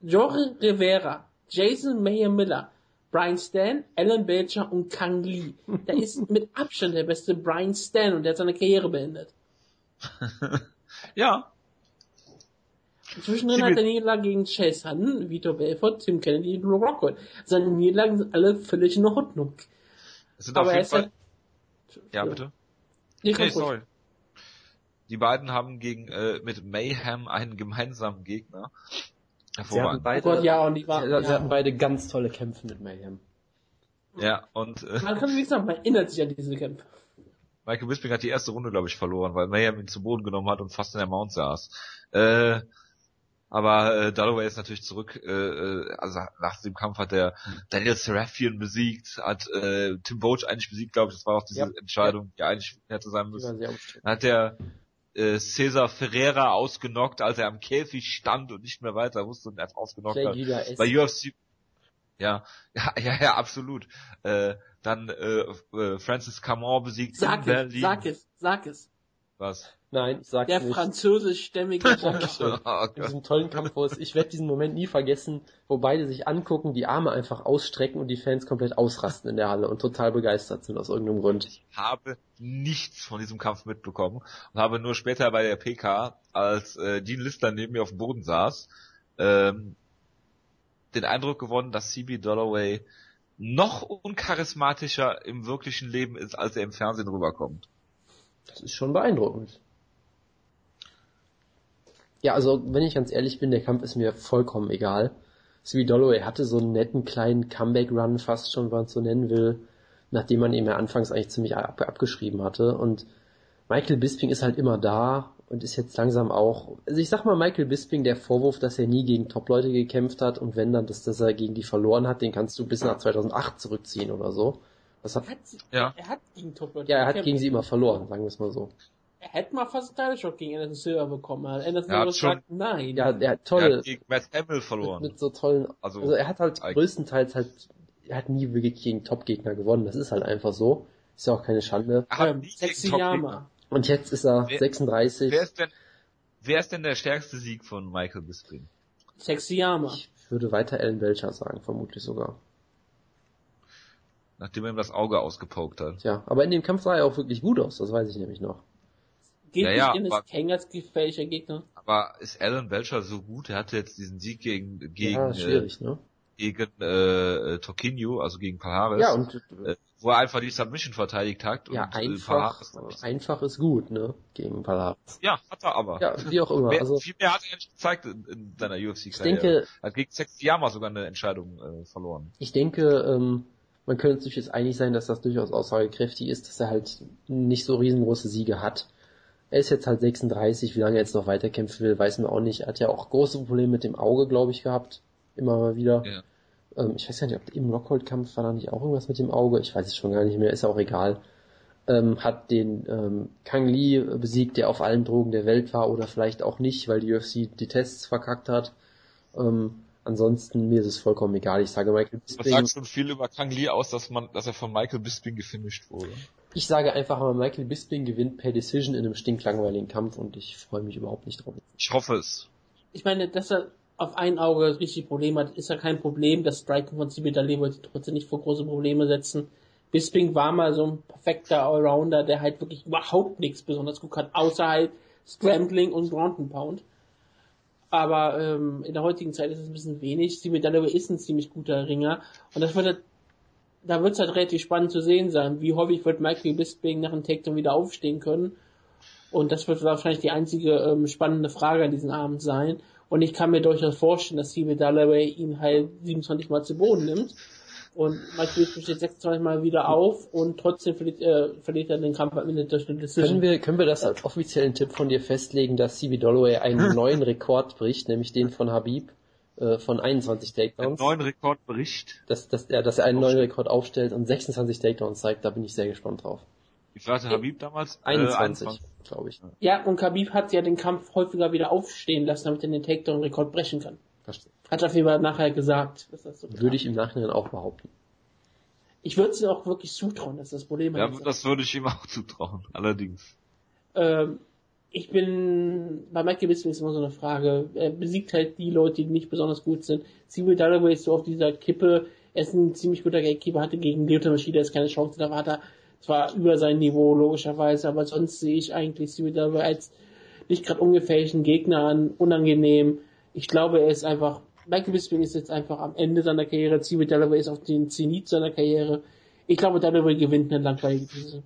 Jorge Rivera, Jason Mayer Miller, Brian Stan, Alan Belcher und Kang Lee. Der ist mit Abstand der beste Brian Stan und der hat seine Karriere beendet. ja. Zwischendrin hat er Niederlagen gegen Chase Hutton, Vitor Belfort, Tim Kennedy und Drew Rockwell. Seine Niederlagen sind alle völlig in Ordnung. Es sind auf Aber er jeden Fall. ja, Ja, bitte. Nee, Nee, sorry. Die beiden haben gegen äh, mit Mayhem einen gemeinsamen Gegner. Sie hatten Hervorragend. Oh beide, Gott, ja, und die war, sie, sie ja. hatten beide ganz tolle Kämpfe mit Mayhem. Ja, und äh, Man kann sagen, man erinnert sich an diese Kämpfe. Michael Bisping hat die erste Runde, glaube ich, verloren, weil Mayhem ihn zu Boden genommen hat und fast in der Mount saß. Äh, aber äh, Dalloway ist natürlich zurück, äh, äh, also nach dem Kampf hat er Daniel Serafian besiegt, hat äh, Tim Boach eigentlich besiegt, glaube ich, das war auch diese Ja. Entscheidung, die eigentlich hätte sein müssen. waren. Dann hat er äh, Cesar Ferreira ausgenockt, als er am Käfig stand und nicht mehr weiter wusste und einfach ausgenockt Jay hat. Bei UFC ja, ja, ja, ja, absolut. Äh, dann äh, äh, Francis Camon besiegt Sag es, sag es, sag es. Was? Nein, ich sag's Der nicht. französischstämmige Dankeschön. Oh in diesem tollen Kampf, wo es, ich werde diesen Moment nie vergessen, wo beide sich angucken, die Arme einfach ausstrecken und die Fans komplett ausrasten in der Halle und total begeistert sind aus irgendeinem Grund. Ich habe nichts von diesem Kampf mitbekommen und habe nur später bei der PK, als äh, Dean Lister neben mir auf dem Boden saß, ähm, den Eindruck gewonnen, dass CB Dolloway noch uncharismatischer im wirklichen Leben ist, als er im Fernsehen rüberkommt. Das ist schon beeindruckend. Ja, also wenn ich ganz ehrlich bin, der Kampf ist mir vollkommen egal. Sweet Dolloway hatte so einen netten kleinen Comeback-Run fast schon, wenn man es so nennen will, nachdem man ihn ja anfangs eigentlich ziemlich ab abgeschrieben hatte. Und Michael Bisping ist halt immer da und ist jetzt langsam auch, also ich sag mal Michael Bisping, der Vorwurf, dass er nie gegen Top-Leute gekämpft hat und wenn dann, dass, dass er gegen die verloren hat, den kannst du bis nach 2008 zurückziehen oder so. Was hat, Er hat, sie- Ja. er hat gegen Top-Leute ja, er hat gegen sie immer verloren, sagen wir es mal so. Er hätte mal fast einen Title Shot gegen Anderson Silver bekommen. Anderson Er hat Silver schon- gesagt, nein. Ja, er hat Er tolle, hat gegen Matt Hamill verloren. mit, mit so tollen, Also, also er hat halt eigentlich- größtenteils halt, er hat nie wirklich gegen Top-Gegner gewonnen, das ist halt einfach so. Ist ja auch keine Schande. er hat ähm, Sexy. Yama. Und jetzt ist er Wer- 36. Wer ist denn, wer ist denn der stärkste Sieg von Michael Bisping? Sexy Yama. Ich würde weiter Alan Belcher sagen, vermutlich sogar. Nachdem er ihm das Auge ausgepokt hat. Tja, aber in dem Kampf sah er auch wirklich gut aus, das weiß ich nämlich noch. Geht Ja, nicht ja, in das aber- Kang als gefährlicher Gegner. Aber ist Alan Belcher so gut? Er hatte jetzt diesen Sieg gegen, gegen, ja, äh, schwierig, ne? gegen äh, äh, Tokinho, also gegen Pahares. Ja, und äh, wo er einfach die Submission verteidigt hat. ja, und, äh, einfach, Pahares nicht einfach ist gut, ne? Gegen Palace. Ja, hat er aber. Ja, wie auch immer. Mehr, Also viel mehr hat er nicht gezeigt in, in seiner ich UFC-Karriere. denke, Er hat gegen Sexyama sogar eine Entscheidung äh, verloren. Ich denke, ähm, man könnte sich jetzt einig sein, dass das durchaus aussagekräftig ist, dass er halt nicht so riesengroße Siege hat. Er ist jetzt halt 36, wie lange er jetzt noch weiterkämpfen will, weiß man auch nicht. Er hat ja auch große Probleme mit dem Auge, glaube ich, gehabt. Immer mal wieder. Ja. Ähm, ich weiß gar nicht, ob im Rockhold-Kampf war da nicht auch irgendwas mit dem Auge. Ich weiß es schon gar nicht mehr, ist auch egal. Ähm, hat den ähm, Kang Lee besiegt, der auf allen Drogen der Welt war oder vielleicht auch nicht, weil die UFC die Tests verkackt hat. Ähm, ansonsten, mir ist es vollkommen egal. Ich sage Michael Das Bisping. sagt schon viel über Kang Lee aus, dass man, dass er von Michael Bisping gefinisht wurde. Ich sage einfach mal, Michael Bisping gewinnt per Decision in einem stinklangweiligen Kampf und ich freue mich überhaupt nicht drauf. Ich hoffe es. Ich meine, dass er auf ein Auge richtig Probleme hat, ist ja kein Problem. Das Striking von Cibidale wollte trotzdem nicht vor große Probleme setzen. Bisping war mal so ein perfekter Allrounder, der halt wirklich überhaupt nichts besonders gut kann, außer halt Scrambling und Ground and Pound. Aber ähm, in der heutigen Zeit ist es ein bisschen wenig. Cibidale ist ein ziemlich guter Ringer und das wird halt, da wird es halt relativ spannend zu sehen sein, wie häufig wird Michael Bisping nach einem Takedown wieder aufstehen können. Und das wird wahrscheinlich die einzige ähm, spannende Frage an diesem Abend sein. Und ich kann mir durchaus vorstellen, dass Steve Dalloway ihn halt 27 Mal zu Boden nimmt. Und Michael Bisping steht 26 Mal wieder auf und trotzdem verliert, äh, verliert er den Kampf am Ende durch eine Können Decision. wir, können wir das als offiziellen Tipp von dir festlegen, dass CB Dolloway einen neuen Rekord bricht, nämlich den von Habib äh, von 21 Einen Takedowns? neuen Rekordbericht. Dass, dass, er, dass er einen neuen Rekord aufstellt und 26 Takedowns zeigt, da bin ich sehr gespannt drauf. Wie viel hatte Habib damals? 21, Äh, glaube ich. Ja, und Khabib hat ja den Kampf häufiger wieder aufstehen lassen, damit er den Takedown-Rekord brechen kann. Verstehe. Hat auf jeden Fall nachher gesagt. Dass das so Würde ich im Nachhinein auch behaupten. ich würde es auch wirklich zutrauen, dass das Problem Ja, ist. das würde ich ihm auch zutrauen. Allerdings. Ähm, ich bin, bei Michael Bisping ist immer so eine Frage, er besiegt halt die Leute, die nicht besonders gut sind. Civil Dalloway ist so auf dieser Kippe, er ist ein ziemlich guter Gatekeeper, hatte gegen Lyoto Machida jetzt keine Chance, da war er zwar über sein Niveau, logischerweise, aber sonst sehe ich eigentlich Civil Dalloway als nicht gerade ungefährlichen Gegner an, unangenehm. Ich glaube, er ist einfach, Michael Bisping ist jetzt einfach am Ende seiner Karriere, Civil Dalloway ist auf den Zenit seiner Karriere. Ich glaube, Dalloway gewinnt eine langweilige Decision.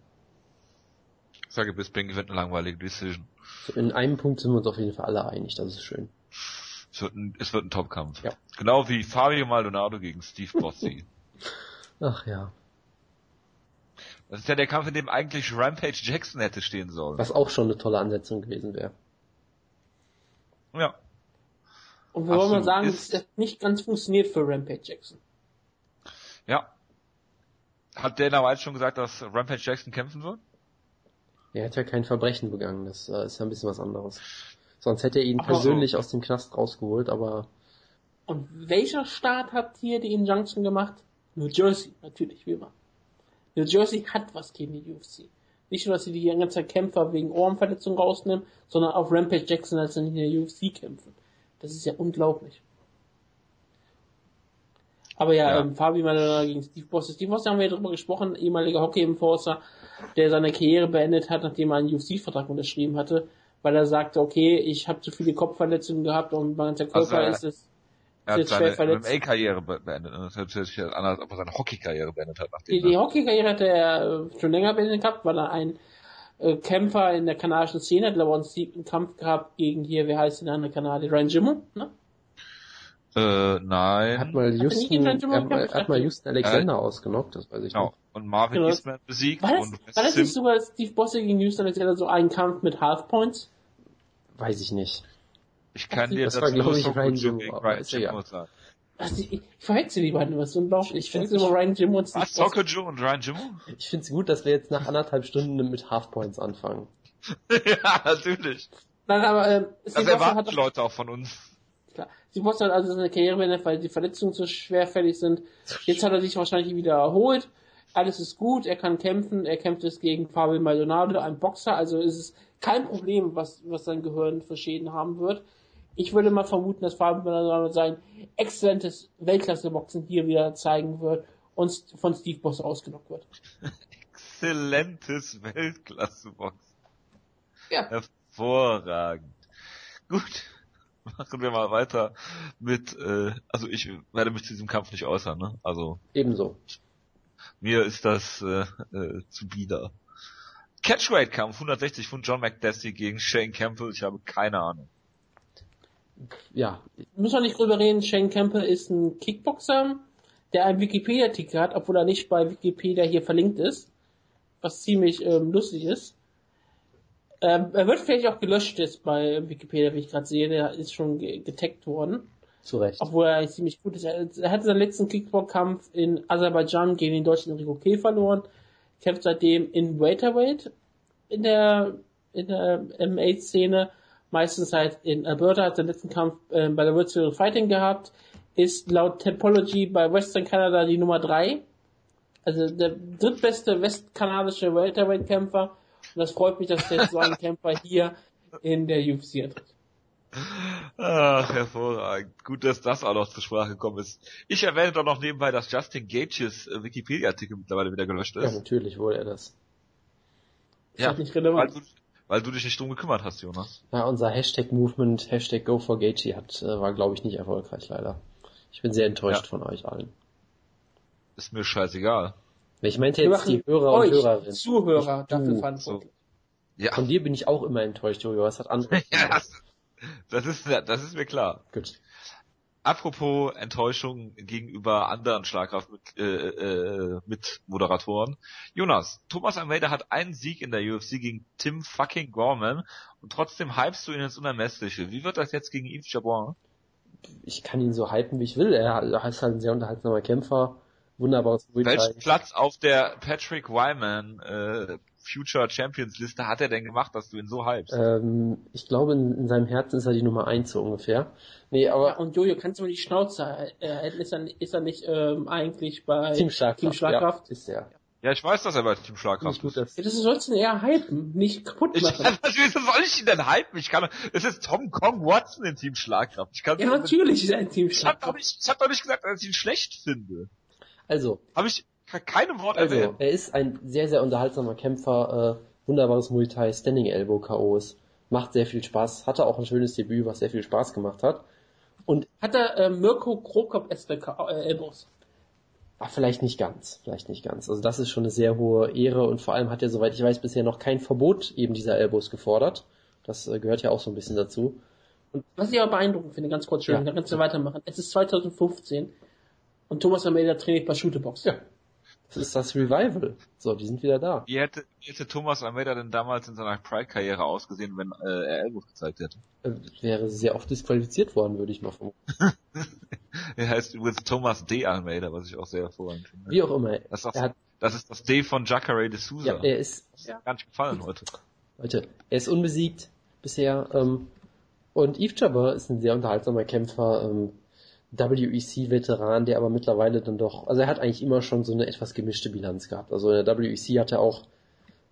Ich sage, Bisping gewinnt eine langweilige Decision. In einem Punkt sind wir uns auf jeden Fall alle einig, das ist schön. Es wird ein, es wird ein Topkampf. Ja. Genau wie Fabio Maldonado gegen Steve Bossi. Ach ja. Das ist ja der Kampf, in dem eigentlich Rampage Jackson hätte stehen sollen. Was auch schon eine tolle Ansetzung gewesen wäre. Ja. Und wir wollen mal sagen, Ist- das hat nicht ganz funktioniert für Rampage Jackson. Ja. Hat Dana White schon gesagt, dass Rampage Jackson kämpfen wird? Er hat ja kein Verbrechen begangen, das äh, ist ja ein bisschen was anderes. Sonst hätte er ihn persönlich aus dem Knast rausgeholt, aber Und welcher Staat hat hier die Injunction gemacht? New Jersey, natürlich, wie immer. New Jersey hat was gegen die UFC. Nicht nur, dass sie die ganze Zeit Kämpfer wegen Ohrenverletzungen rausnehmen, sondern auch Rampage Jackson, als in der UFC kämpfen. Das ist ja unglaublich. Aber ja, Ja. Ähm, Fabi Maldonado gegen Steve Bosse. Steve Bosse haben wir ja drüber gesprochen, ehemaliger Hockey-Enforcer, der seine Karriere beendet hat, nachdem er einen UFC-Vertrag unterschrieben hatte, weil er sagte, okay, ich habe zu viele Kopfverletzungen gehabt und mein ganzer Also, Körper äh, ist es Er hat Jetzt schwer seine verletzt. MMA-Karriere be- beendet. Das hört sich jetzt an, als ob er seine Hockey-Karriere beendet hat. Die, Nachdem die er- Hockey-Karriere hat er äh, schon länger beendet gehabt, weil er ein äh, Kämpfer in der kanadischen Szene hat, aber einen Kampf gehabt gegen hier, wie heißt der andere Kanadier, Ryan Jimmo, ne? Äh, nein. hat mal nicht Houston, hat hat mal Houston Alexander ausgenockt, das weiß ich Genau. nicht. Und Marvin Genau. Eastman besiegt War das, und war das nicht sogar Steve Bosse gegen Houston Alexander so ein Kampf mit Half Points? Weiß ich nicht. ich kann dir Das dazu war, ich, Soko Ryan Jimmo, gegen Ryan Jimmo sagen. Also ich, ich verwechsel die beiden, was ist unglaublich. Ich Ich finde find's- immer Ryan Jimmo und Steve Was? Bosse. Soko Joe und Ryan Jimmo? Ich finde es gut, dass wir jetzt nach anderthalb Stunden mit Halfpoints anfangen. ja, natürlich. Nein, aber ähm, Das Steve Bosse erwarten Leute auch von uns. Steve Bosse hat also seine Karriere beendet, weil die Verletzungen so schwerfällig sind. Jetzt hat er sich wahrscheinlich wieder erholt. Alles ist gut, er kann kämpfen, er kämpft jetzt gegen Fabio Maldonado, ein Boxer, also ist es kein Problem, was, was sein Gehirn für Schäden haben wird. Ich würde mal vermuten, dass Fabio Maldonado sein exzellentes Weltklasse-Boxen hier wieder zeigen wird und von Steve Bosse ausgenockt wird. Exzellentes Weltklasse-Box. Ja. Hervorragend. Gut. Machen wir mal weiter mit, äh, also ich werde mich zu diesem Kampf nicht äußern, ne? Also Ebenso. mir ist das äh, äh, zu bieder. Catchweight-Kampf 160 von John McDessie gegen Shane Campbell. Ich habe keine Ahnung. Ja, Müssen wir nicht drüber reden, Shane Campbell ist ein Kickboxer, der einen Wikipedia-Ticker hat, obwohl er nicht bei Wikipedia hier verlinkt ist, was ziemlich ähm, lustig ist. Ähm, er wird vielleicht auch gelöscht jetzt bei Wikipedia, wie ich gerade sehe, der ist schon ge getaggt worden, zu Recht. obwohl er ziemlich gut ist. Er, hatte seinen letzten Kickbox-Kampf in Aserbaidschan gegen den deutschen Enrico K. verloren, kämpft seitdem in Welterweight in der, in der MMA-Szene, meistens halt in Alberta, hat seinen letzten Kampf äh, bei der World Series of Fighting gehabt, ist laut Topology bei Western Canada die Nummer 3, also der drittbeste westkanadische Welterweight-Kämpfer und das freut mich, dass der so einen Kämpfer hier in der UFC hat. Ach, hervorragend. Gut, dass das auch noch zur Sprache gekommen ist. Ich erwähne doch noch nebenbei, dass Justin Gages äh, Wikipedia-Artikel mittlerweile wieder gelöscht Ja, ist. natürlich wurde er das. Ist halt nicht relevant. weil, du, weil du dich nicht drum gekümmert hast, Jonas. Ja, unser Hashtag-Movement, Hashtag GoForGaethje hat, äh, war glaube ich nicht erfolgreich leider. Ich bin sehr enttäuscht Ja. von euch allen. Ist mir scheißegal. Ich meinte jetzt die Hörer und Hörerinnen. Zuhörer, dafür verantwortlich. Ja, Von dir bin ich auch immer enttäuscht, Jojo. Was hat andere? ja das, das, ist, das ist mir klar. Gut. Apropos Enttäuschung gegenüber anderen Schlagkraft mit, äh, äh, mit Moderatoren. Jonas, Thomas Almeida hat einen Sieg in der UFC gegen Tim fucking Gorman und trotzdem hypst du ihn ins Unermessliche. Wie wird das jetzt gegen Yves Jabon? Ich kann ihn so hypen, wie ich will. Er ist halt ein sehr unterhaltsamer Kämpfer. Wunderbares. Welchen Platz auf der Patrick Wyman äh, Future Champions Liste hat er denn gemacht, dass du ihn so hypst? Ähm, ich glaube, in, in seinem Herzen ist er die Nummer eins so ungefähr. Nee, Ja, aber und Jojo, kannst du mal die Schnauze äh, halten? Ist er, ist er nicht ähm, eigentlich bei Team Schlagkraft. Team Schlagkraft? Ja, ist er. Ja, ich weiß, dass er bei Team Schlagkraft ist. Ja, das sollst du eher hypen, nicht kaputt Ich, machen. wieso soll ich ihn denn hypen? Ich kann, es ist Tom Kong Watson in Team Schlagkraft. Ich kann, Ja, natürlich ist er ein Team ich hab doch nicht, ich hab doch nicht gesagt, dass ich ihn schlecht finde. Also, Habe ich ke- keinem Wort also, erwähnt. er ist ein sehr, sehr unterhaltsamer Kämpfer, äh, wunderbares Muay Thai, Standing Elbow KOs, macht sehr viel Spaß, hatte auch ein schönes Debüt, was sehr viel Spaß gemacht hat. Und Hat er äh, Mirko Krokop äh, Elbows? Ach, vielleicht nicht ganz, vielleicht nicht ganz. Also das ist schon eine sehr hohe Ehre und vor allem hat er, soweit ich weiß, bisher noch kein Verbot eben dieser Elbows gefordert. Das äh, gehört ja auch so ein bisschen dazu. Was ich aber beeindruckend finde, ganz kurz, Ja. ja. dann kannst du weitermachen. Es ist 2015 und Thomas Almeida trainiert bei Shooterbox. Ja. Das ist das Revival. So, die sind wieder da. Wie hätte, wie hätte Thomas Almeida denn damals in seiner Pride-Karriere ausgesehen, wenn äh, er Elbows gezeigt hätte? Äh, wäre sehr oft disqualifiziert worden, würde ich mal vermuten. Er heißt übrigens Thomas D. Almeida, was ich auch sehr hervorragend finde. Wie auch immer. Das ist, Er hat, das, ist das D von Jacare de Souza. ja, er ist, das gar nicht gefallen heute. Leute, er ist unbesiegt bisher. Ähm, und Yves Jabber ist ein sehr unterhaltsamer Kämpfer, ähm, WEC-Veteran, der aber mittlerweile dann doch, also er hat eigentlich immer schon so eine etwas gemischte Bilanz gehabt. Also in der WEC hat er auch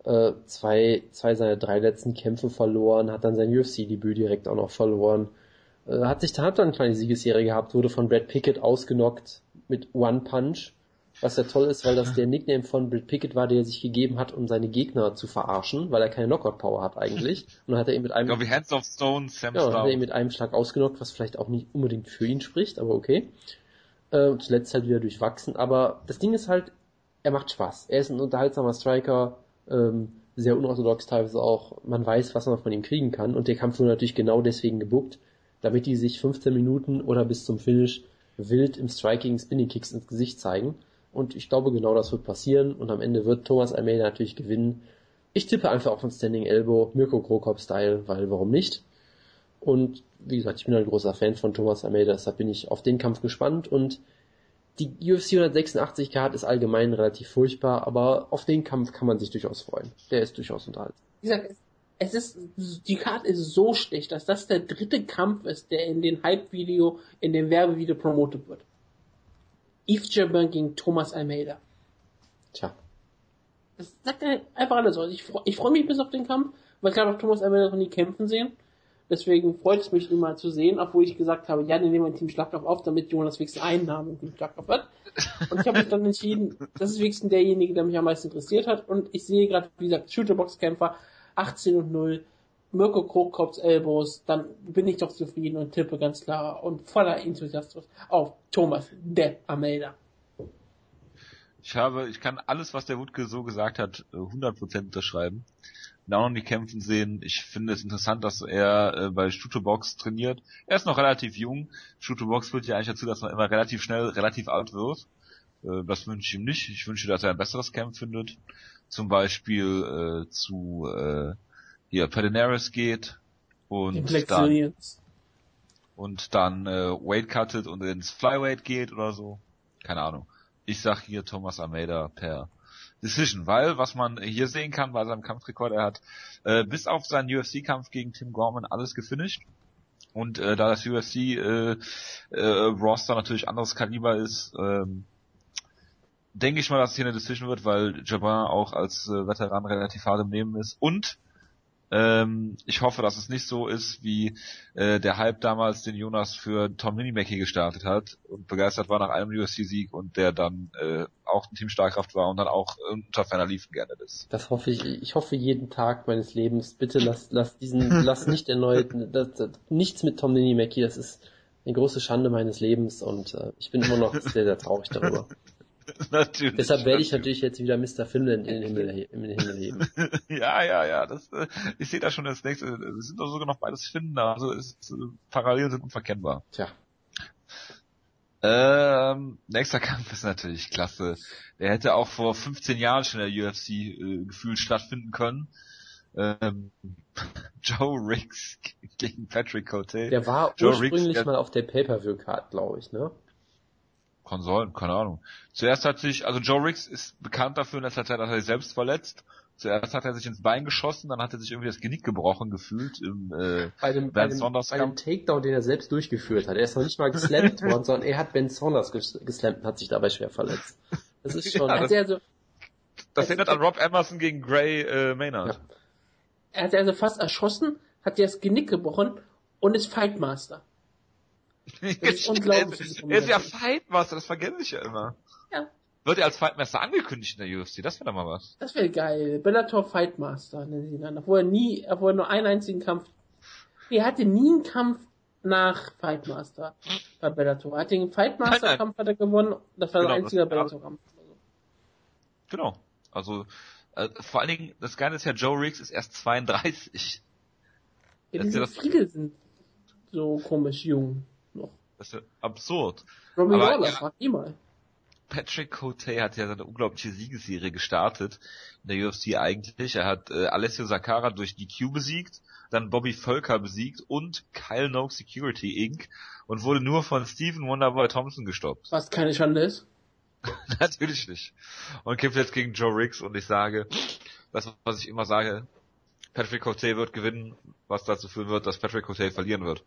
äh, zwei, zwei seiner drei letzten Kämpfe verloren, hat dann sein UFC-Debüt direkt auch noch verloren. Äh, hat sich hat dann eine kleine Siegesserie gehabt, wurde von Brad Pickett ausgenockt mit One Punch. Was ja toll ist, weil das der Nickname von Brad Pickett war, der er sich gegeben hat, um seine Gegner zu verarschen, weil er keine Knockout-Power hat eigentlich. Und dann hat er ihn mit einem, Genau wie Hands of Stone, Sam ja, dann hat er ihn mit einem Schlag ausgenockt, was vielleicht auch nicht unbedingt für ihn spricht, aber okay. Äh, zuletzt halt wieder durchwachsen. Aber das Ding ist halt, er macht Spaß. Er ist ein unterhaltsamer Striker, ähm, sehr unorthodox teilweise auch. Man weiß, was man von ihm kriegen kann. Und der Kampf wurde natürlich genau deswegen gebuckt, damit die sich 15 Minuten oder bis zum Finish wild im Striking Spinning Kicks ins Gesicht zeigen. Und ich glaube, genau das wird passieren. Und am Ende wird Thomas Almeida natürlich gewinnen. Ich tippe einfach auf ein Standing Elbow, Mirko Krokop-Style, weil warum nicht? Und wie gesagt, ich bin ein großer Fan von Thomas Almeida, deshalb bin ich auf den Kampf gespannt. Und die UFC 186 Card ist allgemein relativ furchtbar, aber auf den Kampf kann man sich durchaus freuen. Der ist durchaus unterhaltsam. Wie gesagt, es ist, die Karte ist so schlecht, dass das der dritte Kampf ist, der in den Hype-Video, in dem Werbevideo promotet wird. Yves Jabin gegen Thomas Almeida. Tja, Das sagt einfach alles aus. Ich, freu- ich freue mich bis auf den Kampf, weil ich glaube, Thomas Almeida noch nie kämpfen sehen. Deswegen freut es mich, mal zu sehen, obwohl ich gesagt habe, ja, dann nehmen wir ein Team Schlagkraft auf, damit Jonas wenigstens einen Namen im Team Schlagkraft hat. Und ich habe mich dann entschieden, das ist wenigstens derjenige, der mich am meisten interessiert hat. Und ich sehe gerade, wie gesagt, Shooterbox-Kämpfer 18 und 0, Mirko Krokops Elbows, dann bin ich doch zufrieden und tippe ganz klar und voller Enthusiasmus auf Thomas De Almeida. Ich habe, ich kann alles, was der Wutke so gesagt hat, äh, 100% unterschreiben. Bin auch noch nie kämpfen sehen. Ich finde es interessant, dass er äh, bei Stutobox trainiert. Er ist noch relativ jung. Stutobox führt ja eigentlich dazu, dass man immer relativ schnell relativ alt wird. Äh, das wünsche ich ihm nicht. Ich wünsche, dass er ein besseres Camp findet. Zum Beispiel äh, zu äh, hier Pedinaris geht und dann und dann äh, Weight cuttet und ins Flyweight geht oder so. Keine Ahnung. Ich sag hier Thomas Almeida per Decision, weil was man hier sehen kann bei seinem Kampfrekord, er hat äh, bis auf seinen UFC-Kampf gegen Tim Gorman alles gefinisht. Und äh, da das UFC äh, äh, Roster natürlich anderes Kaliber ist, ähm, denke ich mal, dass es hier eine Decision wird, weil Jabin auch als äh, Veteran relativ hart im Nehmen ist. Und ähm, ich hoffe, dass es nicht so ist, wie äh, der Hype damals den Jonas für Tom Minimacki gestartet hat und begeistert war nach einem UFC-Sieg und der dann äh, auch ein Team Starkraft war und dann auch unter ferner Liefen gerne ist. das hoffe ich. Ich hoffe jeden Tag meines Lebens. Bitte lass, lass diesen, lass nicht erneut, das, das, nichts mit Tom Mackie. Das ist eine große Schande meines Lebens und äh, ich bin immer noch sehr, sehr traurig darüber. natürlich. Deshalb werde ich natürlich jetzt wieder Mr. Finland in den Himmel, in den Himmel heben. ja, ja, ja, das, äh, ich sehe da schon das nächste, es sind doch sogar noch beides Finder, also es ist, äh, parallel sind unverkennbar. Tja, Ähm, nächster Kampf ist natürlich klasse. Der hätte auch vor 15 Jahren schon in der UFC äh, gefühlt stattfinden können. Ähm, Joe Riggs gegen Patrick Cote. der war Joe ursprünglich Riggs, mal auf der Pay-Per-View-Card, glaube ich, ne? Konsolen, keine Ahnung. Zuerst hat sich, also Joe Riggs ist bekannt dafür in letzter Zeit, dass er sich selbst verletzt. Zuerst hat er sich ins Bein geschossen, dann hat er sich irgendwie das Genick gebrochen gefühlt im äh, Bei dem, bei Ben dem, Saunders bei dem. Takedown, den er selbst durchgeführt hat. Er ist noch nicht mal geslammt worden, sondern er hat Ben Saunders ges geslammt und hat sich dabei schwer verletzt. Das ist schon, Ja, er also, Das erinnert an Rob Emerson gegen Gray äh, Maynard. Ja. Er hat also fast erschossen, hat dir das Genick gebrochen und ist Fightmaster. Ist unglaublich. Er ist ja Fightmaster, das vergesse ich ja immer. Ja. Wird er als Fightmaster angekündigt in der UFC? Das wäre doch mal was. Das wäre geil. Bellator Fightmaster nennen sie ihn dann. Obwohl er nie, obwohl er nur einen einzigen Kampf. Er hatte nie einen Kampf nach Fightmaster bei Bellator. Er hat den Fightmaster-Kampf hat er gewonnen. Das war Genau, sein einziger das- Bellator-Kampf. Genau. Also, äh, vor allen Dingen, das Geile ist ja, Joe Riggs ist erst 32. Ja, Das die ist ja das- viele sind so komisch jung. Das ist ja absurd. Robbie Aber, Lawler, ja. ihn mal. Patrick Cote hat ja seine unglaubliche Siegesserie gestartet in der UFC eigentlich. Er hat äh, Alessio Sakara durch DQ besiegt, dann Bobby Völker besiegt und Kyle Noak Security Inc. und wurde nur von Stephen Wonderboy Thompson gestoppt. Was keine Schande ist. Natürlich nicht. Und kämpft jetzt gegen Joe Riggs und ich sage, das was ich immer sage, Patrick Cote wird gewinnen, was dazu führen wird, dass Patrick Cote verlieren wird.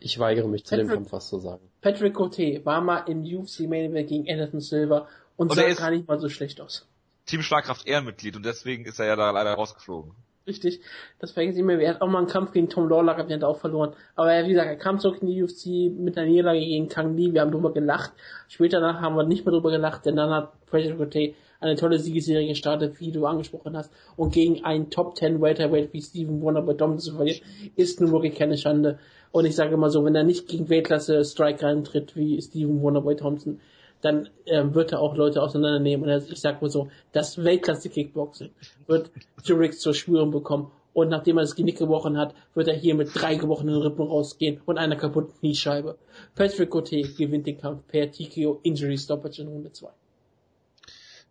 Ich weigere mich zu dem Patrick- Kampf was zu sagen. Patrick Cote war mal im UFC Main Event gegen Anderson Silver und, Und sah gar nicht mal so schlecht aus. Team Schlagkraft Ehrenmitglied und deswegen ist er ja da leider rausgeflogen. Richtig. Das vergesse ich mir. Er hat auch mal einen Kampf gegen Tom Lawler gehabt, den hat er auch verloren. Aber er, wie gesagt, er kam zurück in die UFC mit einer Niederlage gegen Kang Lee. Wir haben drüber gelacht. Später danach haben wir nicht mehr drüber gelacht, denn dann hat Patrick Cote eine tolle Siegesserie gestartet, wie du angesprochen hast. Und gegen einen Top 10 Welterweight wie Steven Wonderboy Thompson zu verlieren, ist nun wirklich keine Schande. Und ich sage mal so, wenn er nicht gegen Weltklasse Striker antritt wie Steven Wonderboy Thompson, dann ähm, wird er auch Leute auseinandernehmen. Und ich sag mal so, das Weltklasse Kickboxing wird Jurix zur Spürung bekommen. Und nachdem er das Genick gebrochen hat, wird er hier mit drei gebrochenen Rippen rausgehen und einer kaputten Kniescheibe. Patrick Cote gewinnt den Kampf per TKO Injury Stoppage in Runde 2.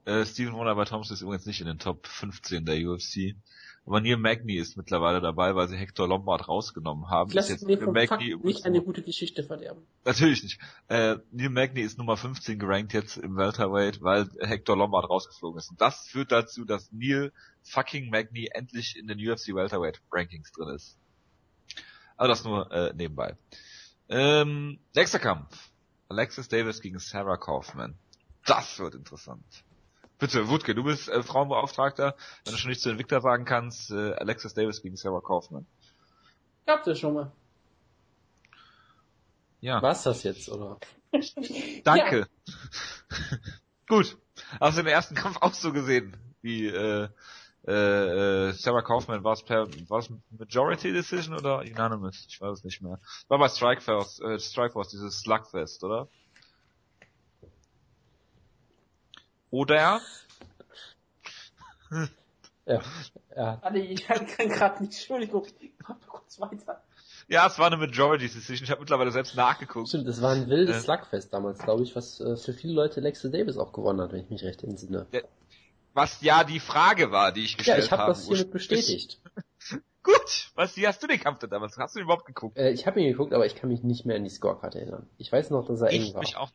Äh, Steven Wonderboy Thompson ist übrigens nicht in den Top 15 der UFC. Aber Neil Magny ist mittlerweile dabei, weil sie Hector Lombard rausgenommen haben. Ich lasse ist mir vom Magny Fakt nicht eine gute Geschichte verderben. Natürlich nicht. Äh, Neil Magny ist Nummer 15 gerankt jetzt im Welterweight, weil Hector Lombard rausgeflogen ist. Und das führt dazu, dass Neil fucking Magny endlich in den UFC Welterweight Rankings drin ist. Aber das nur äh, nebenbei. Ähm, nächster Kampf. Alexis Davis gegen Sarah Kaufman. Das wird interessant. Bitte, Wutke, du bist äh, Frauenbeauftragter. Wenn du schon nicht zu den Victor sagen kannst, äh, Alexis Davis gegen Sarah Kaufman. Gab's das schon mal. Ja. War's das jetzt, oder? Danke. Gut. Hast du den ersten Kampf auch so gesehen, wie äh, äh, äh, Sarah Kaufman war es per war es Majority Decision oder Unanimous? Ich weiß es nicht mehr. War bei Strikeforce, äh, Strikeforce dieses Slugfest, oder? Oder Ja. ja. Warte, ich kann gerade nicht, Entschuldigung, mach mal kurz weiter. ja, es war eine Majority Decision. Ich habe mittlerweile selbst nachgeguckt. Stimmt, es war ein wildes Äh. Slugfest damals, glaube ich, was äh, für viele Leute Lexi Davis auch gewonnen hat, wenn ich mich recht entsinne. Was ja die Frage war, die ich Ja, gestellt ich habe habe. das hiermit bestätigt. Gut. Was, wie hast du den Kampf denn damals? Hast du den überhaupt geguckt? Äh, ich habe ihn geguckt, aber ich kann mich nicht mehr an die Scorecard erinnern. Ich weiß noch, dass er eng Ich war. mich auch.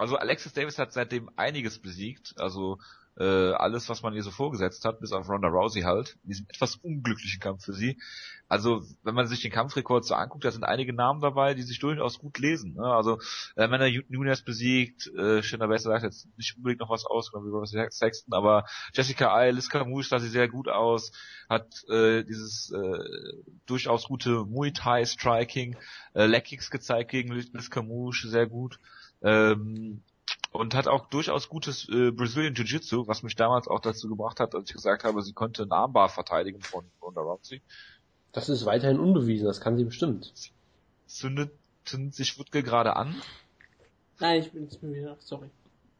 Also Alexis Davis hat seitdem einiges besiegt. Also äh, alles, was man ihr so vorgesetzt hat, bis auf Ronda Rousey halt. In diesem etwas unglücklichen Kampf für sie. Also wenn man sich den Kampfrekord so anguckt, da sind einige Namen dabei, die sich durchaus gut lesen. Ne? Also äh, Männer Nunes besiegt, äh, Shinda Besser sagt jetzt nicht unbedingt noch was aus, genau wie Ross Sexton, aber Jessica Ai, Liz Camouche sah sie sehr gut aus, hat äh, dieses äh, durchaus gute Muay Thai Striking, äh, Leg gezeigt gegen Liz Camouche, sehr gut. Ähm, und hat auch durchaus gutes äh, Brazilian Jiu-Jitsu, was mich damals auch dazu gebracht hat, als ich gesagt habe, sie konnte einen Armbar verteidigen von Ronda Rousey. Das ist weiterhin unbewiesen, das kann sie bestimmt. Zündeten sich Wutke gerade an. Nein, ich bin jetzt mir wieder, sorry.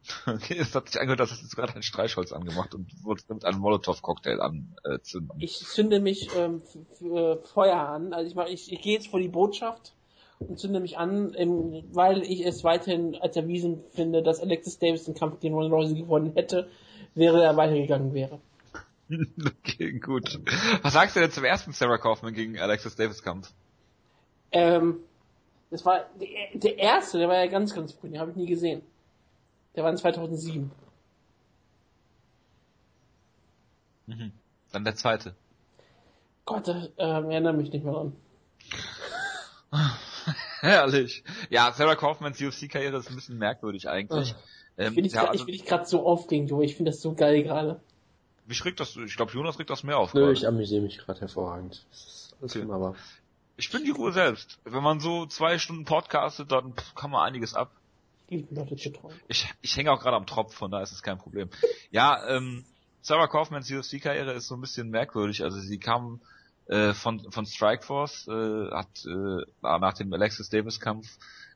Okay, es hat sich angehört, dass es jetzt gerade ein Streichholz angemacht und wurde mit einem Molotow-Cocktail anzünden. Ich zünde mich ähm, äh, Feuer an. Also ich mach, ich, ich gehe jetzt vor die Botschaft und zünde mich an, ähm, weil ich es weiterhin als erwiesen finde, dass Alexis Davis den Kampf gegen Ronda Rousey gewonnen hätte, wäre er weitergegangen wäre. okay, gut. Was sagst du denn zum ersten Sarah Kaufman gegen Alexis Davis Kampf? Ähm, das war der, der erste, der war ja ganz, ganz früh, den habe ich nie gesehen. Der war in 2007. Mhm. Dann der zweite. Gott, ähm, erinnere mich nicht mehr dran. Herrlich. Ja, Sarah Kaufmans UFC-Karriere ist ein bisschen merkwürdig eigentlich. Ähm, ich bin ja, ich gerade so aufregend, Joe. Ich finde das so geil gerade. Mich regt das, ich glaube Jonas regt das mehr auf. Nö, grade. ich amüsiere mich gerade hervorragend. Okay. Aber ich bin die Ruhe selbst. Wenn man so zwei Stunden podcastet, dann kann man einiges ab. Ich, ich hänge auch gerade am Tropf, von da ist es kein Problem. ja, ähm, Sarah Kaufmans UFC-Karriere ist so ein bisschen merkwürdig. Also sie kam äh, von, von Strikeforce, äh, hat äh, nach dem Alexis Davis-Kampf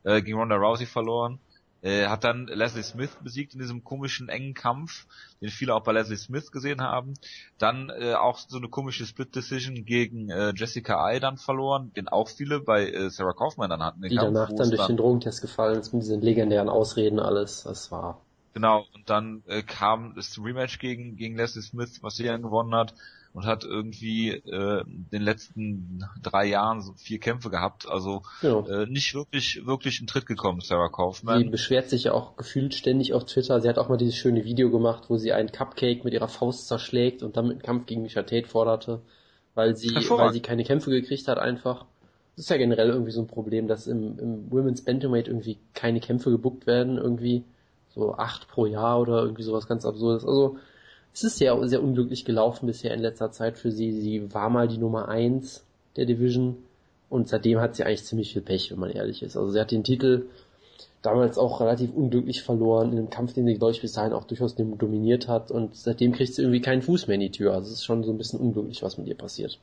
äh, gegen Ronda Rousey verloren, äh, hat dann Leslie Smith besiegt in diesem komischen engen Kampf, den viele auch bei Leslie Smith gesehen haben. Dann äh, auch so eine komische Split Decision gegen äh, Jessica Ai dann verloren, den auch viele bei äh, Sarah Kaufman dann hatten. Die Kampf, danach dann durch dann den Drogentest gefallen ist mit diesen legendären Ausreden alles. Das war Genau, und dann äh, kam das Rematch gegen, gegen Leslie Smith, was sie dann gewonnen hat und hat irgendwie äh, den letzten drei Jahren so vier Kämpfe gehabt. Also genau. äh, nicht wirklich wirklich in Tritt gekommen, Sarah Kaufman. Sie beschwert sich ja auch gefühlt ständig auf Twitter. Sie hat auch mal dieses schöne Video gemacht, wo sie einen Cupcake mit ihrer Faust zerschlägt und dann mit einem Kampf gegen Misha Tate forderte, weil sie weil sie keine Kämpfe gekriegt hat einfach. Das ist ja generell irgendwie so ein Problem, dass im, im Women's Bantamweight irgendwie keine Kämpfe gebuckt werden irgendwie so acht pro Jahr oder irgendwie sowas ganz absurdes. Also es ist sehr, sehr unglücklich gelaufen bisher in letzter Zeit für sie. Sie war mal die Nummer eins der Division und seitdem hat sie eigentlich ziemlich viel Pech, wenn man ehrlich ist. Also sie hat den Titel damals auch relativ unglücklich verloren in einem Kampf, den sie, glaube ich, bis dahin auch durchaus dominiert hat und seitdem kriegt sie irgendwie keinen Fuß mehr in die Tür. Also es ist schon so ein bisschen unglücklich, was mit ihr passiert.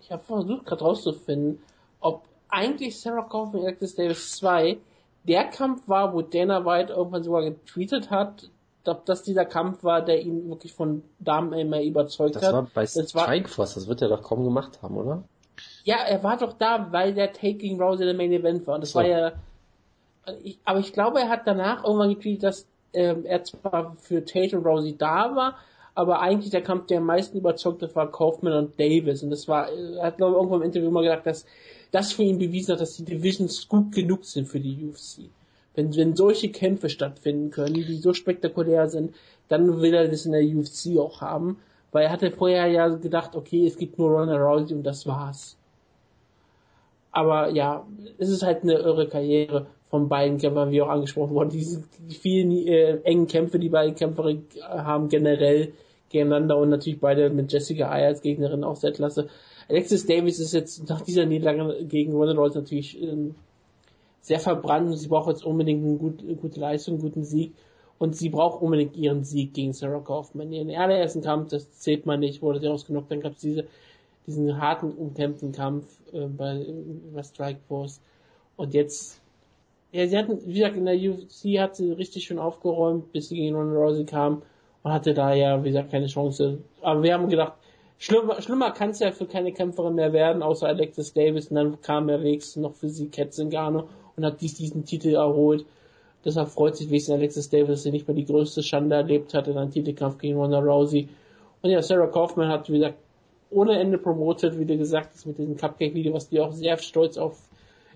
Ich habe versucht gerade rauszufinden, ob eigentlich Sarah Kaufman Alexis Davis 2 der Kampf war, wo Dana White irgendwann sogar getweetet hat, ob das dieser Kampf war, der ihn wirklich von Damen immer überzeugt das hat. War bei das Strikeforce, das wird er doch kaum gemacht haben, oder? Ja, er war doch da, weil der Taking Rousey der Main Event war. Und das so. war ja, ich, aber ich glaube, er hat danach irgendwann getweetet, dass ähm, er zwar für Tate und Rousey da war, aber eigentlich der Kampf, der am meisten überzeugt hat, war Kaufman und Davis. Und das war, er hat glaube ich irgendwo im Interview mal gesagt, dass das für ihn bewiesen hat, dass die Divisions gut genug sind für die UFC. Wenn, wenn solche Kämpfe stattfinden können, die so spektakulär sind, dann will er das in der UFC auch haben, weil er hatte vorher ja gedacht, okay, es gibt nur Ronda Rousey und das war's. Aber ja, es ist halt eine irre Karriere von beiden Kämpfern, wie auch angesprochen worden. Diese die vielen äh, engen Kämpfe, die beide Kämpfer haben generell gegeneinander und natürlich beide mit Jessica Eye als Gegnerin auch sehr klasse. Alexis Davis ist jetzt nach dieser Niederlage gegen Ronda Rousey natürlich ähm, sehr verbrannt und sie braucht jetzt unbedingt eine gut, gute Leistung, einen guten Sieg. Und sie braucht unbedingt ihren Sieg gegen Sarah Kaufman. Ihren allerersten Kampf, das zählt man nicht, wurde sie ausgenockt. Dann gab es diese, diesen harten, umkämpften Kampf äh, bei, bei Strikeforce. Und jetzt, ja, sie hatten, wie gesagt, in der UFC hat sie richtig schön aufgeräumt, bis sie gegen Ronda Rousey kam und hatte da ja, wie gesagt, keine Chance. Aber wir haben gedacht, Schlimmer, schlimmer kann es ja für keine Kämpferin mehr werden, außer Alexis Davis. Und dann kam er wenigstens noch für sie Kat Zingano und hat dies, diesen Titel erholt. Deshalb freut sich wenigstens Alexis Davis, dass sie nicht mehr die größte Schande erlebt hat in einem Titelkampf gegen Ronda Rousey. Und ja, Sarah Kaufman hat, wie gesagt, ohne Ende promotet, wie du gesagt hast, mit diesem Cupcake-Video, was die auch sehr stolz auf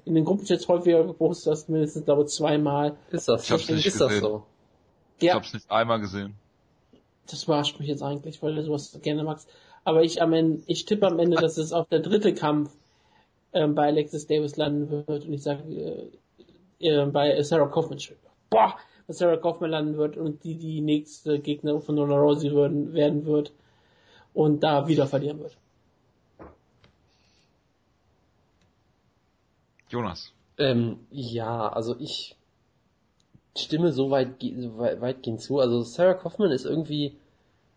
in den Gruppenchats häufiger gepostet hast, mindestens, glaube ich, zweimal. Ist das, ich hab's nicht ist gesehen. das so? Ich ja. hab's nicht einmal gesehen. Das überrascht mich jetzt eigentlich, weil du sowas gerne magst. Aber ich am Ende, ich tippe am Ende, dass es auch der dritte Kampf ähm, bei Alexis Davis landen wird und ich sage äh, äh, bei Sarah Kaufman. Boah, bei Sarah Kaufman landen wird und die die nächste Gegnerin von Ronda Rousey werden, werden wird und da wieder verlieren wird. Jonas. Ähm, ja, also ich stimme so weit, so weit, weitgehend zu. Also Sarah Kaufman ist irgendwie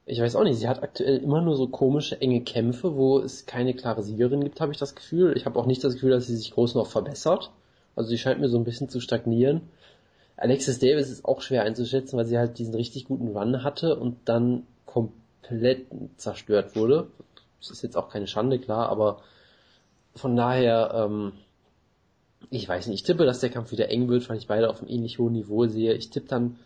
ich weiß auch nicht, sie hat aktuell immer nur so komische, enge Kämpfe, wo es keine klare Siegerin gibt, habe ich das Gefühl. Ich habe auch nicht das Gefühl, dass sie sich groß noch verbessert. Also sie scheint mir so ein bisschen zu stagnieren. Alexis Davis ist auch schwer einzuschätzen, weil sie halt diesen richtig guten Run hatte und dann komplett zerstört wurde. Das ist jetzt auch keine Schande, klar, aber von daher, ähm, ich weiß nicht, ich tippe, dass der Kampf wieder eng wird, weil ich beide auf einem ähnlich hohen Niveau sehe. Ich tippe dann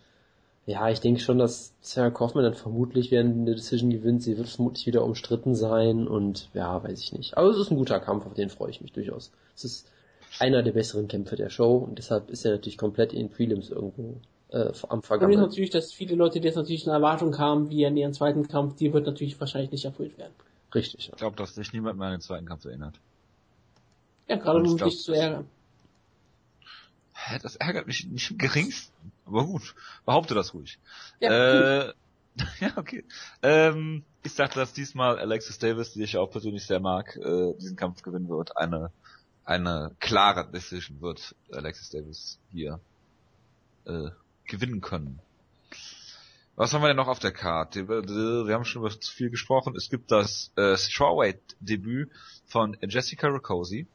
ja, ich denke schon, dass Sarah Kaufman dann vermutlich während der Decision gewinnt. Sie wird vermutlich wieder umstritten sein und ja, weiß ich nicht. Aber es ist ein guter Kampf, auf den freue ich mich durchaus. Es ist einer der besseren Kämpfe der Show und deshalb ist er natürlich komplett in den Prelims irgendwo äh, am Vergangen. Und natürlich, dass viele Leute, die jetzt natürlich eine Erwartung haben, wie an ihren zweiten Kampf, die wird natürlich wahrscheinlich nicht erfüllt werden. Richtig. Ja. Ich glaube, dass sich niemand mehr an den zweiten Kampf erinnert. Ja, gerade um dich zu ärgern. Hä, das ärgert mich nicht im geringsten. Aber gut, behaupte das ruhig. Ja, äh, ja, okay. Ähm, ich dachte, dass diesmal Alexis Davis, die ich auch persönlich sehr mag, äh, diesen Kampf gewinnen wird. Eine, eine klare Decision wird Alexis Davis hier äh, gewinnen können. Was haben wir denn noch auf der Karte? Wir haben schon über zu viel gesprochen. Es gibt das äh, Strawweight-Debüt von Jessica Rakosi.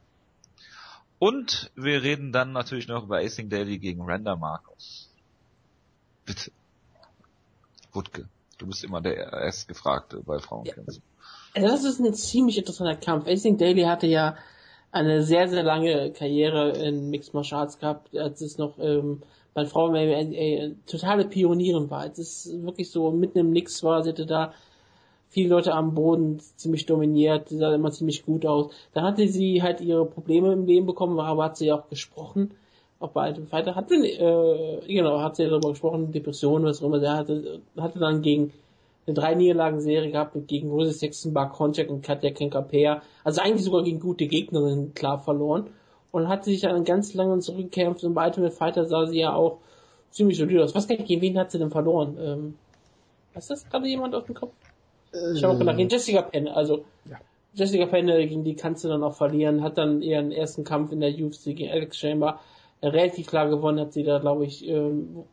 Und wir reden dann natürlich noch über Acing Daily gegen Randa Marcos. Bitte. Wutke, du bist immer der erstgefragte bei Frauenkämpfen. Ja. Das ist ein ziemlich interessanter Kampf. Acing Daily hatte ja eine sehr, sehr lange Karriere in Mixed Martial Arts gehabt, als es noch ähm, bei Frauen eine totale Pionierin war. Es ist wirklich so mitten im Nix war, sie hatte da viele Leute am Boden ziemlich dominiert, sie sah immer ziemlich gut aus. Dann hatte sie halt ihre Probleme im Leben bekommen, aber hat sie auch gesprochen. Auch bei Altem Fighter hat sie, äh, genau, hat sie darüber gesprochen, Depressionen, was auch immer. Sie hatte, hatte dann gegen eine drei Niederlagen-Serie gehabt gegen Rosie Sexton, Bar Konchak und Katja Kenkapea. Also eigentlich sogar gegen gute Gegnerinnen klar verloren und hat sich dann ganz lange zurückgekämpft und bei Ultimate Fighter sah sie ja auch ziemlich solide aus. Was kann ich, gegen wen hat sie denn verloren? Ähm, ist das gerade jemand auf dem Kopf? Äh, ich habe auch gedacht, gegen Jessica Penne, also ja. Jessica Penne, gegen die kannst du dann auch verlieren, hat dann ihren ersten Kampf in der UFC gegen Alex Chamber relativ klar gewonnen, hat sie da, glaube ich, ähm,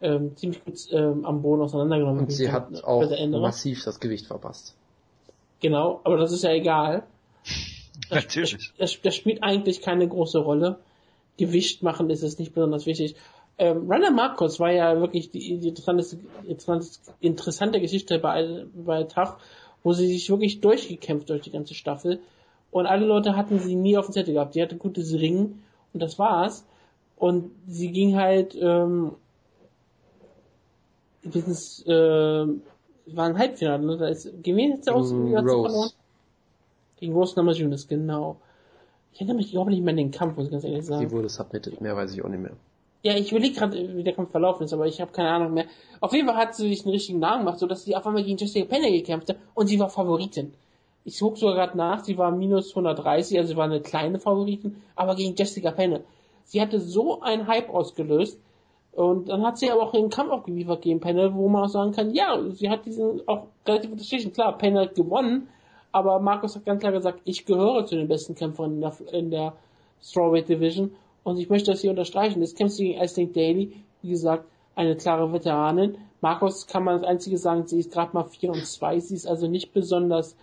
ähm, ziemlich gut ähm, am Boden auseinandergenommen. Und sie hat auch massiv das Gewicht verpasst. Genau, aber das ist ja egal. Das, Natürlich. Das, das, spielt eigentlich keine große Rolle. Gewicht machen ist es nicht besonders wichtig. Ähm, Runner Marcos war ja wirklich die, die interessante, interessante Geschichte bei, bei TAF, wo sie sich wirklich durchgekämpft durch die ganze Staffel. Und alle Leute hatten sie nie auf dem Zettel gehabt. Die hatte gutes Ringen und das war's. Und sie ging halt, ähm, bis, äh, war ein Halbfinale, ne? Da ist, gewesen jetzt aus, mm, Rose. Gegen Rose Namajunas, genau. Ich erinnere mich überhaupt nicht mehr an den Kampf, muss ich ganz ehrlich sagen. Sie wurde submitted, mehr weiß ich auch nicht mehr. Ja, ich überlege gerade, wie der Kampf verlaufen ist, aber ich habe keine Ahnung mehr. Auf jeden Fall hat sie sich einen richtigen Namen gemacht, sodass sie auf einmal gegen Jessica Penne gekämpft hat und sie war Favoritin. Ich gucke sogar gerade nach, sie war minus 130, also sie war eine kleine Favoritin, aber gegen Jessica Penne. Sie hatte so einen Hype ausgelöst und dann hat sie aber auch den Kampf abgeliefert gegen Penne, wo man auch sagen kann, ja, sie hat diesen auch relativ unterschiedlich. Klar, Penne hat gewonnen, aber Markus hat ganz klar gesagt, ich gehöre zu den besten Kämpfern in der, in der Strawweight Division und ich möchte das hier unterstreichen. Das kämpft gegen Iceland Daily, wie gesagt, eine klare Veteranin. Markus kann man das einzige sagen, sie ist gerade mal 4 und 2, sie ist also nicht besonders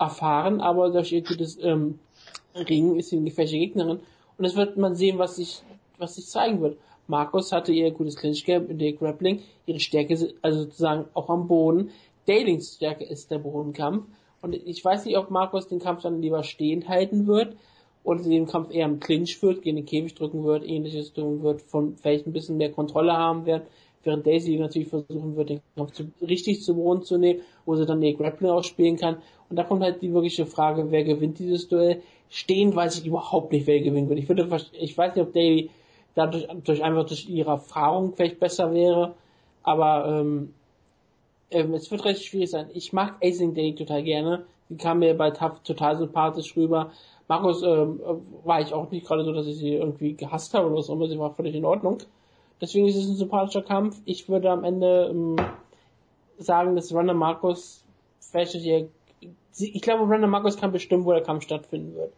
erfahren, aber durch ihr gutes ähm, Ringen ist sie eine gefährliche Gegnerin und es wird man sehen, was sich was sich zeigen wird. Markus hatte ihr gutes Clinch Game in der Grappling, ihre Stärke ist also sozusagen auch am Boden. Dalings Stärke ist der Bodenkampf und ich weiß nicht, ob Markus den Kampf dann lieber stehend halten wird oder den Kampf eher im Clinch wird, gegen den Käfig drücken wird, ähnliches tun wird, von vielleicht ein bisschen mehr Kontrolle haben wird, während Daisy natürlich versuchen wird, den Kampf zu, richtig zu Boden zu nehmen, wo sie dann ihr Grappling ausspielen kann. Und da kommt halt die wirkliche Frage, wer gewinnt dieses Duell. Stehen weiß ich überhaupt nicht, wer gewinnen wird. Ich würde, ich weiß nicht, ob Daisy dadurch durch einfach durch ihre Erfahrung vielleicht besser wäre, aber ähm, ähm, es wird recht schwierig sein. Ich mag Acing Day total gerne. Die kam mir bei TAF total sympathisch rüber. Markus ähm, war ich auch nicht gerade so, dass ich sie irgendwie gehasst habe oder so, aber sie war völlig in Ordnung. Deswegen ist es ein sympathischer Kampf. Ich würde am Ende ähm, sagen, dass Runner Markus vielleicht hier, ich glaube, Runner Markus kann bestimmen, wo der Kampf stattfinden wird.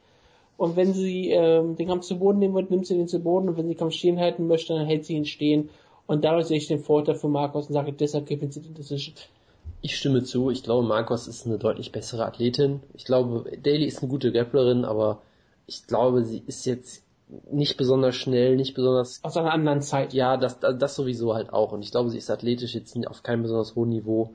Und wenn sie ähm, den Kampf zu Boden nehmen wird, nimmt sie den zu Boden und wenn sie den Kampf stehen halten möchte, dann hält sie ihn stehen. Und dadurch sehe ich den Vorteil für Marcos und sage, deshalb gewinnt sie die Decision. Ich stimme zu. Ich glaube, Marcos ist eine deutlich bessere Athletin. Ich glaube, Daly ist eine gute Grapplerin, aber ich glaube, sie ist jetzt nicht besonders schnell, nicht besonders... Aus einer anderen Zeit. Ja, das, das sowieso halt auch. Und ich glaube, sie ist athletisch jetzt auf keinem besonders hohen Niveau.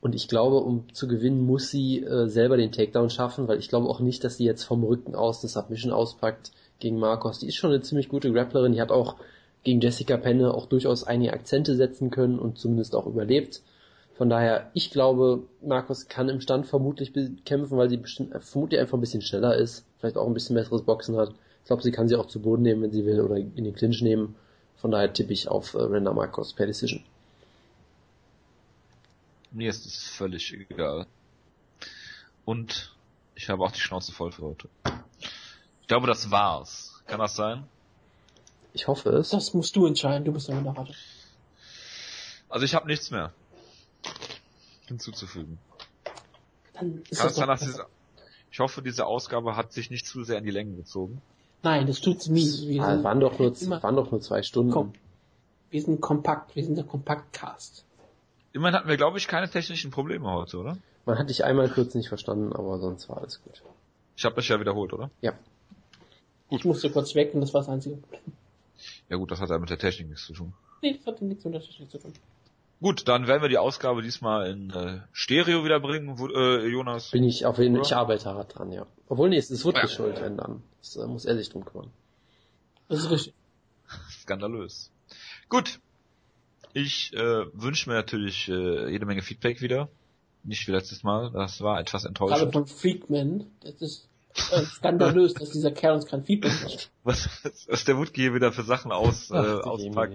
Und ich glaube, um zu gewinnen, muss sie äh, selber den Takedown schaffen, weil ich glaube auch nicht, dass sie jetzt vom Rücken aus eine Submission auspackt gegen Marcos. Die ist schon eine ziemlich gute Grapplerin. Die hat auch gegen Jessica Penne auch durchaus einige Akzente setzen können und zumindest auch überlebt. Von daher, ich glaube, Markus kann im Stand vermutlich kämpfen, weil sie bestimmt, vermutlich einfach ein bisschen schneller ist, vielleicht auch ein bisschen besseres Boxen hat. Ich glaube, sie kann sie auch zu Boden nehmen, wenn sie will, oder in den Clinch nehmen. Von daher tippe ich auf äh, Renda Marcos per Decision. Mir ist es völlig egal. Und ich habe auch die Schnauze voll für heute. Ich glaube, das war's. Kann das sein? Ich hoffe es. Das musst du entscheiden, du bist der Moderator. Also ich habe nichts mehr hinzuzufügen. Dann ist Kann das doch dass diese, ich hoffe, diese Ausgabe hat sich nicht zu sehr in die Länge gezogen. Nein, das tut's nie. Wir Ah, sind, waren doch nur, waren doch nur zwei Stunden. Komm. wir sind kompakt, wir sind der Kompaktcast. Immerhin hatten wir, glaube ich, keine technischen Probleme heute, oder? Man hat dich einmal kurz nicht verstanden, aber sonst war alles gut. Ich habe das ja wiederholt, oder? Ja. Ich musste kurz weg und das war das einzige. Ja gut, das hat ja mit der Technik nichts zu tun. Nee, das hatte nichts mit der Technik zu tun. Gut, dann werden wir die Ausgabe diesmal in äh, Stereo wieder bringen, wo, äh, Jonas. Bin ich auf jeden Ja. ich arbeite hart dran, ja. Obwohl, nee, es ist Woodley Ja. schuld, wenn dann. Das äh, muss er sich drum kümmern. Das ist richtig. Skandalös. Gut. Ich äh, wünsche mir natürlich äh, jede Menge Feedback wieder. Nicht wie letztes Mal. Das war etwas Gerade enttäuschend. von Freakman, das ist äh, skandalös, dass dieser Kerl uns kein Feedback gibt. Was, was der Wutke hier wieder für Sachen aus, äh, auspackt.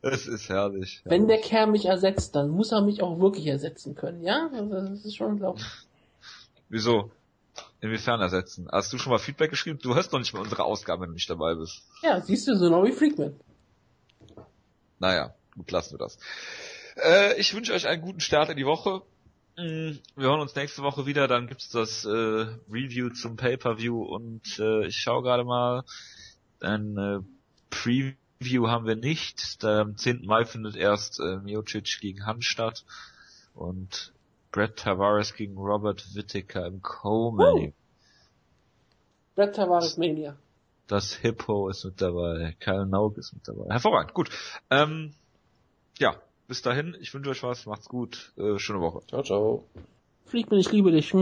Es ist herrlich. Wenn der Kerl mich ersetzt, dann muss er mich auch wirklich ersetzen können, ja? Also, das ist schon unglaublich. Wieso? Inwiefern ersetzen? Hast du schon mal Feedback geschrieben? Du hörst noch nicht mal unsere Ausgabe, wenn du nicht dabei bist. Ja, siehst du, so genau wie Freakman. Naja, gut, lassen wir das. Äh, ich wünsche euch einen guten Start in die Woche. Mm, Wir hören uns nächste Woche wieder, dann gibt's das äh, Review zum Pay-Per-View und äh, ich schaue gerade mal, ein äh, Preview haben wir nicht. Am 10. Mai findet erst äh, Miocic gegen Hans statt und Brett Tavares gegen Robert Whittaker im Co-Main. Brett Tavares Mania. Das Hippo ist mit dabei, Kyle Naug ist mit dabei. Hervorragend, gut. Ähm, ja, bis dahin, ich wünsche euch was, macht's gut, äh, schöne Woche. Ciao, ciao. Freakman, ich liebe dich.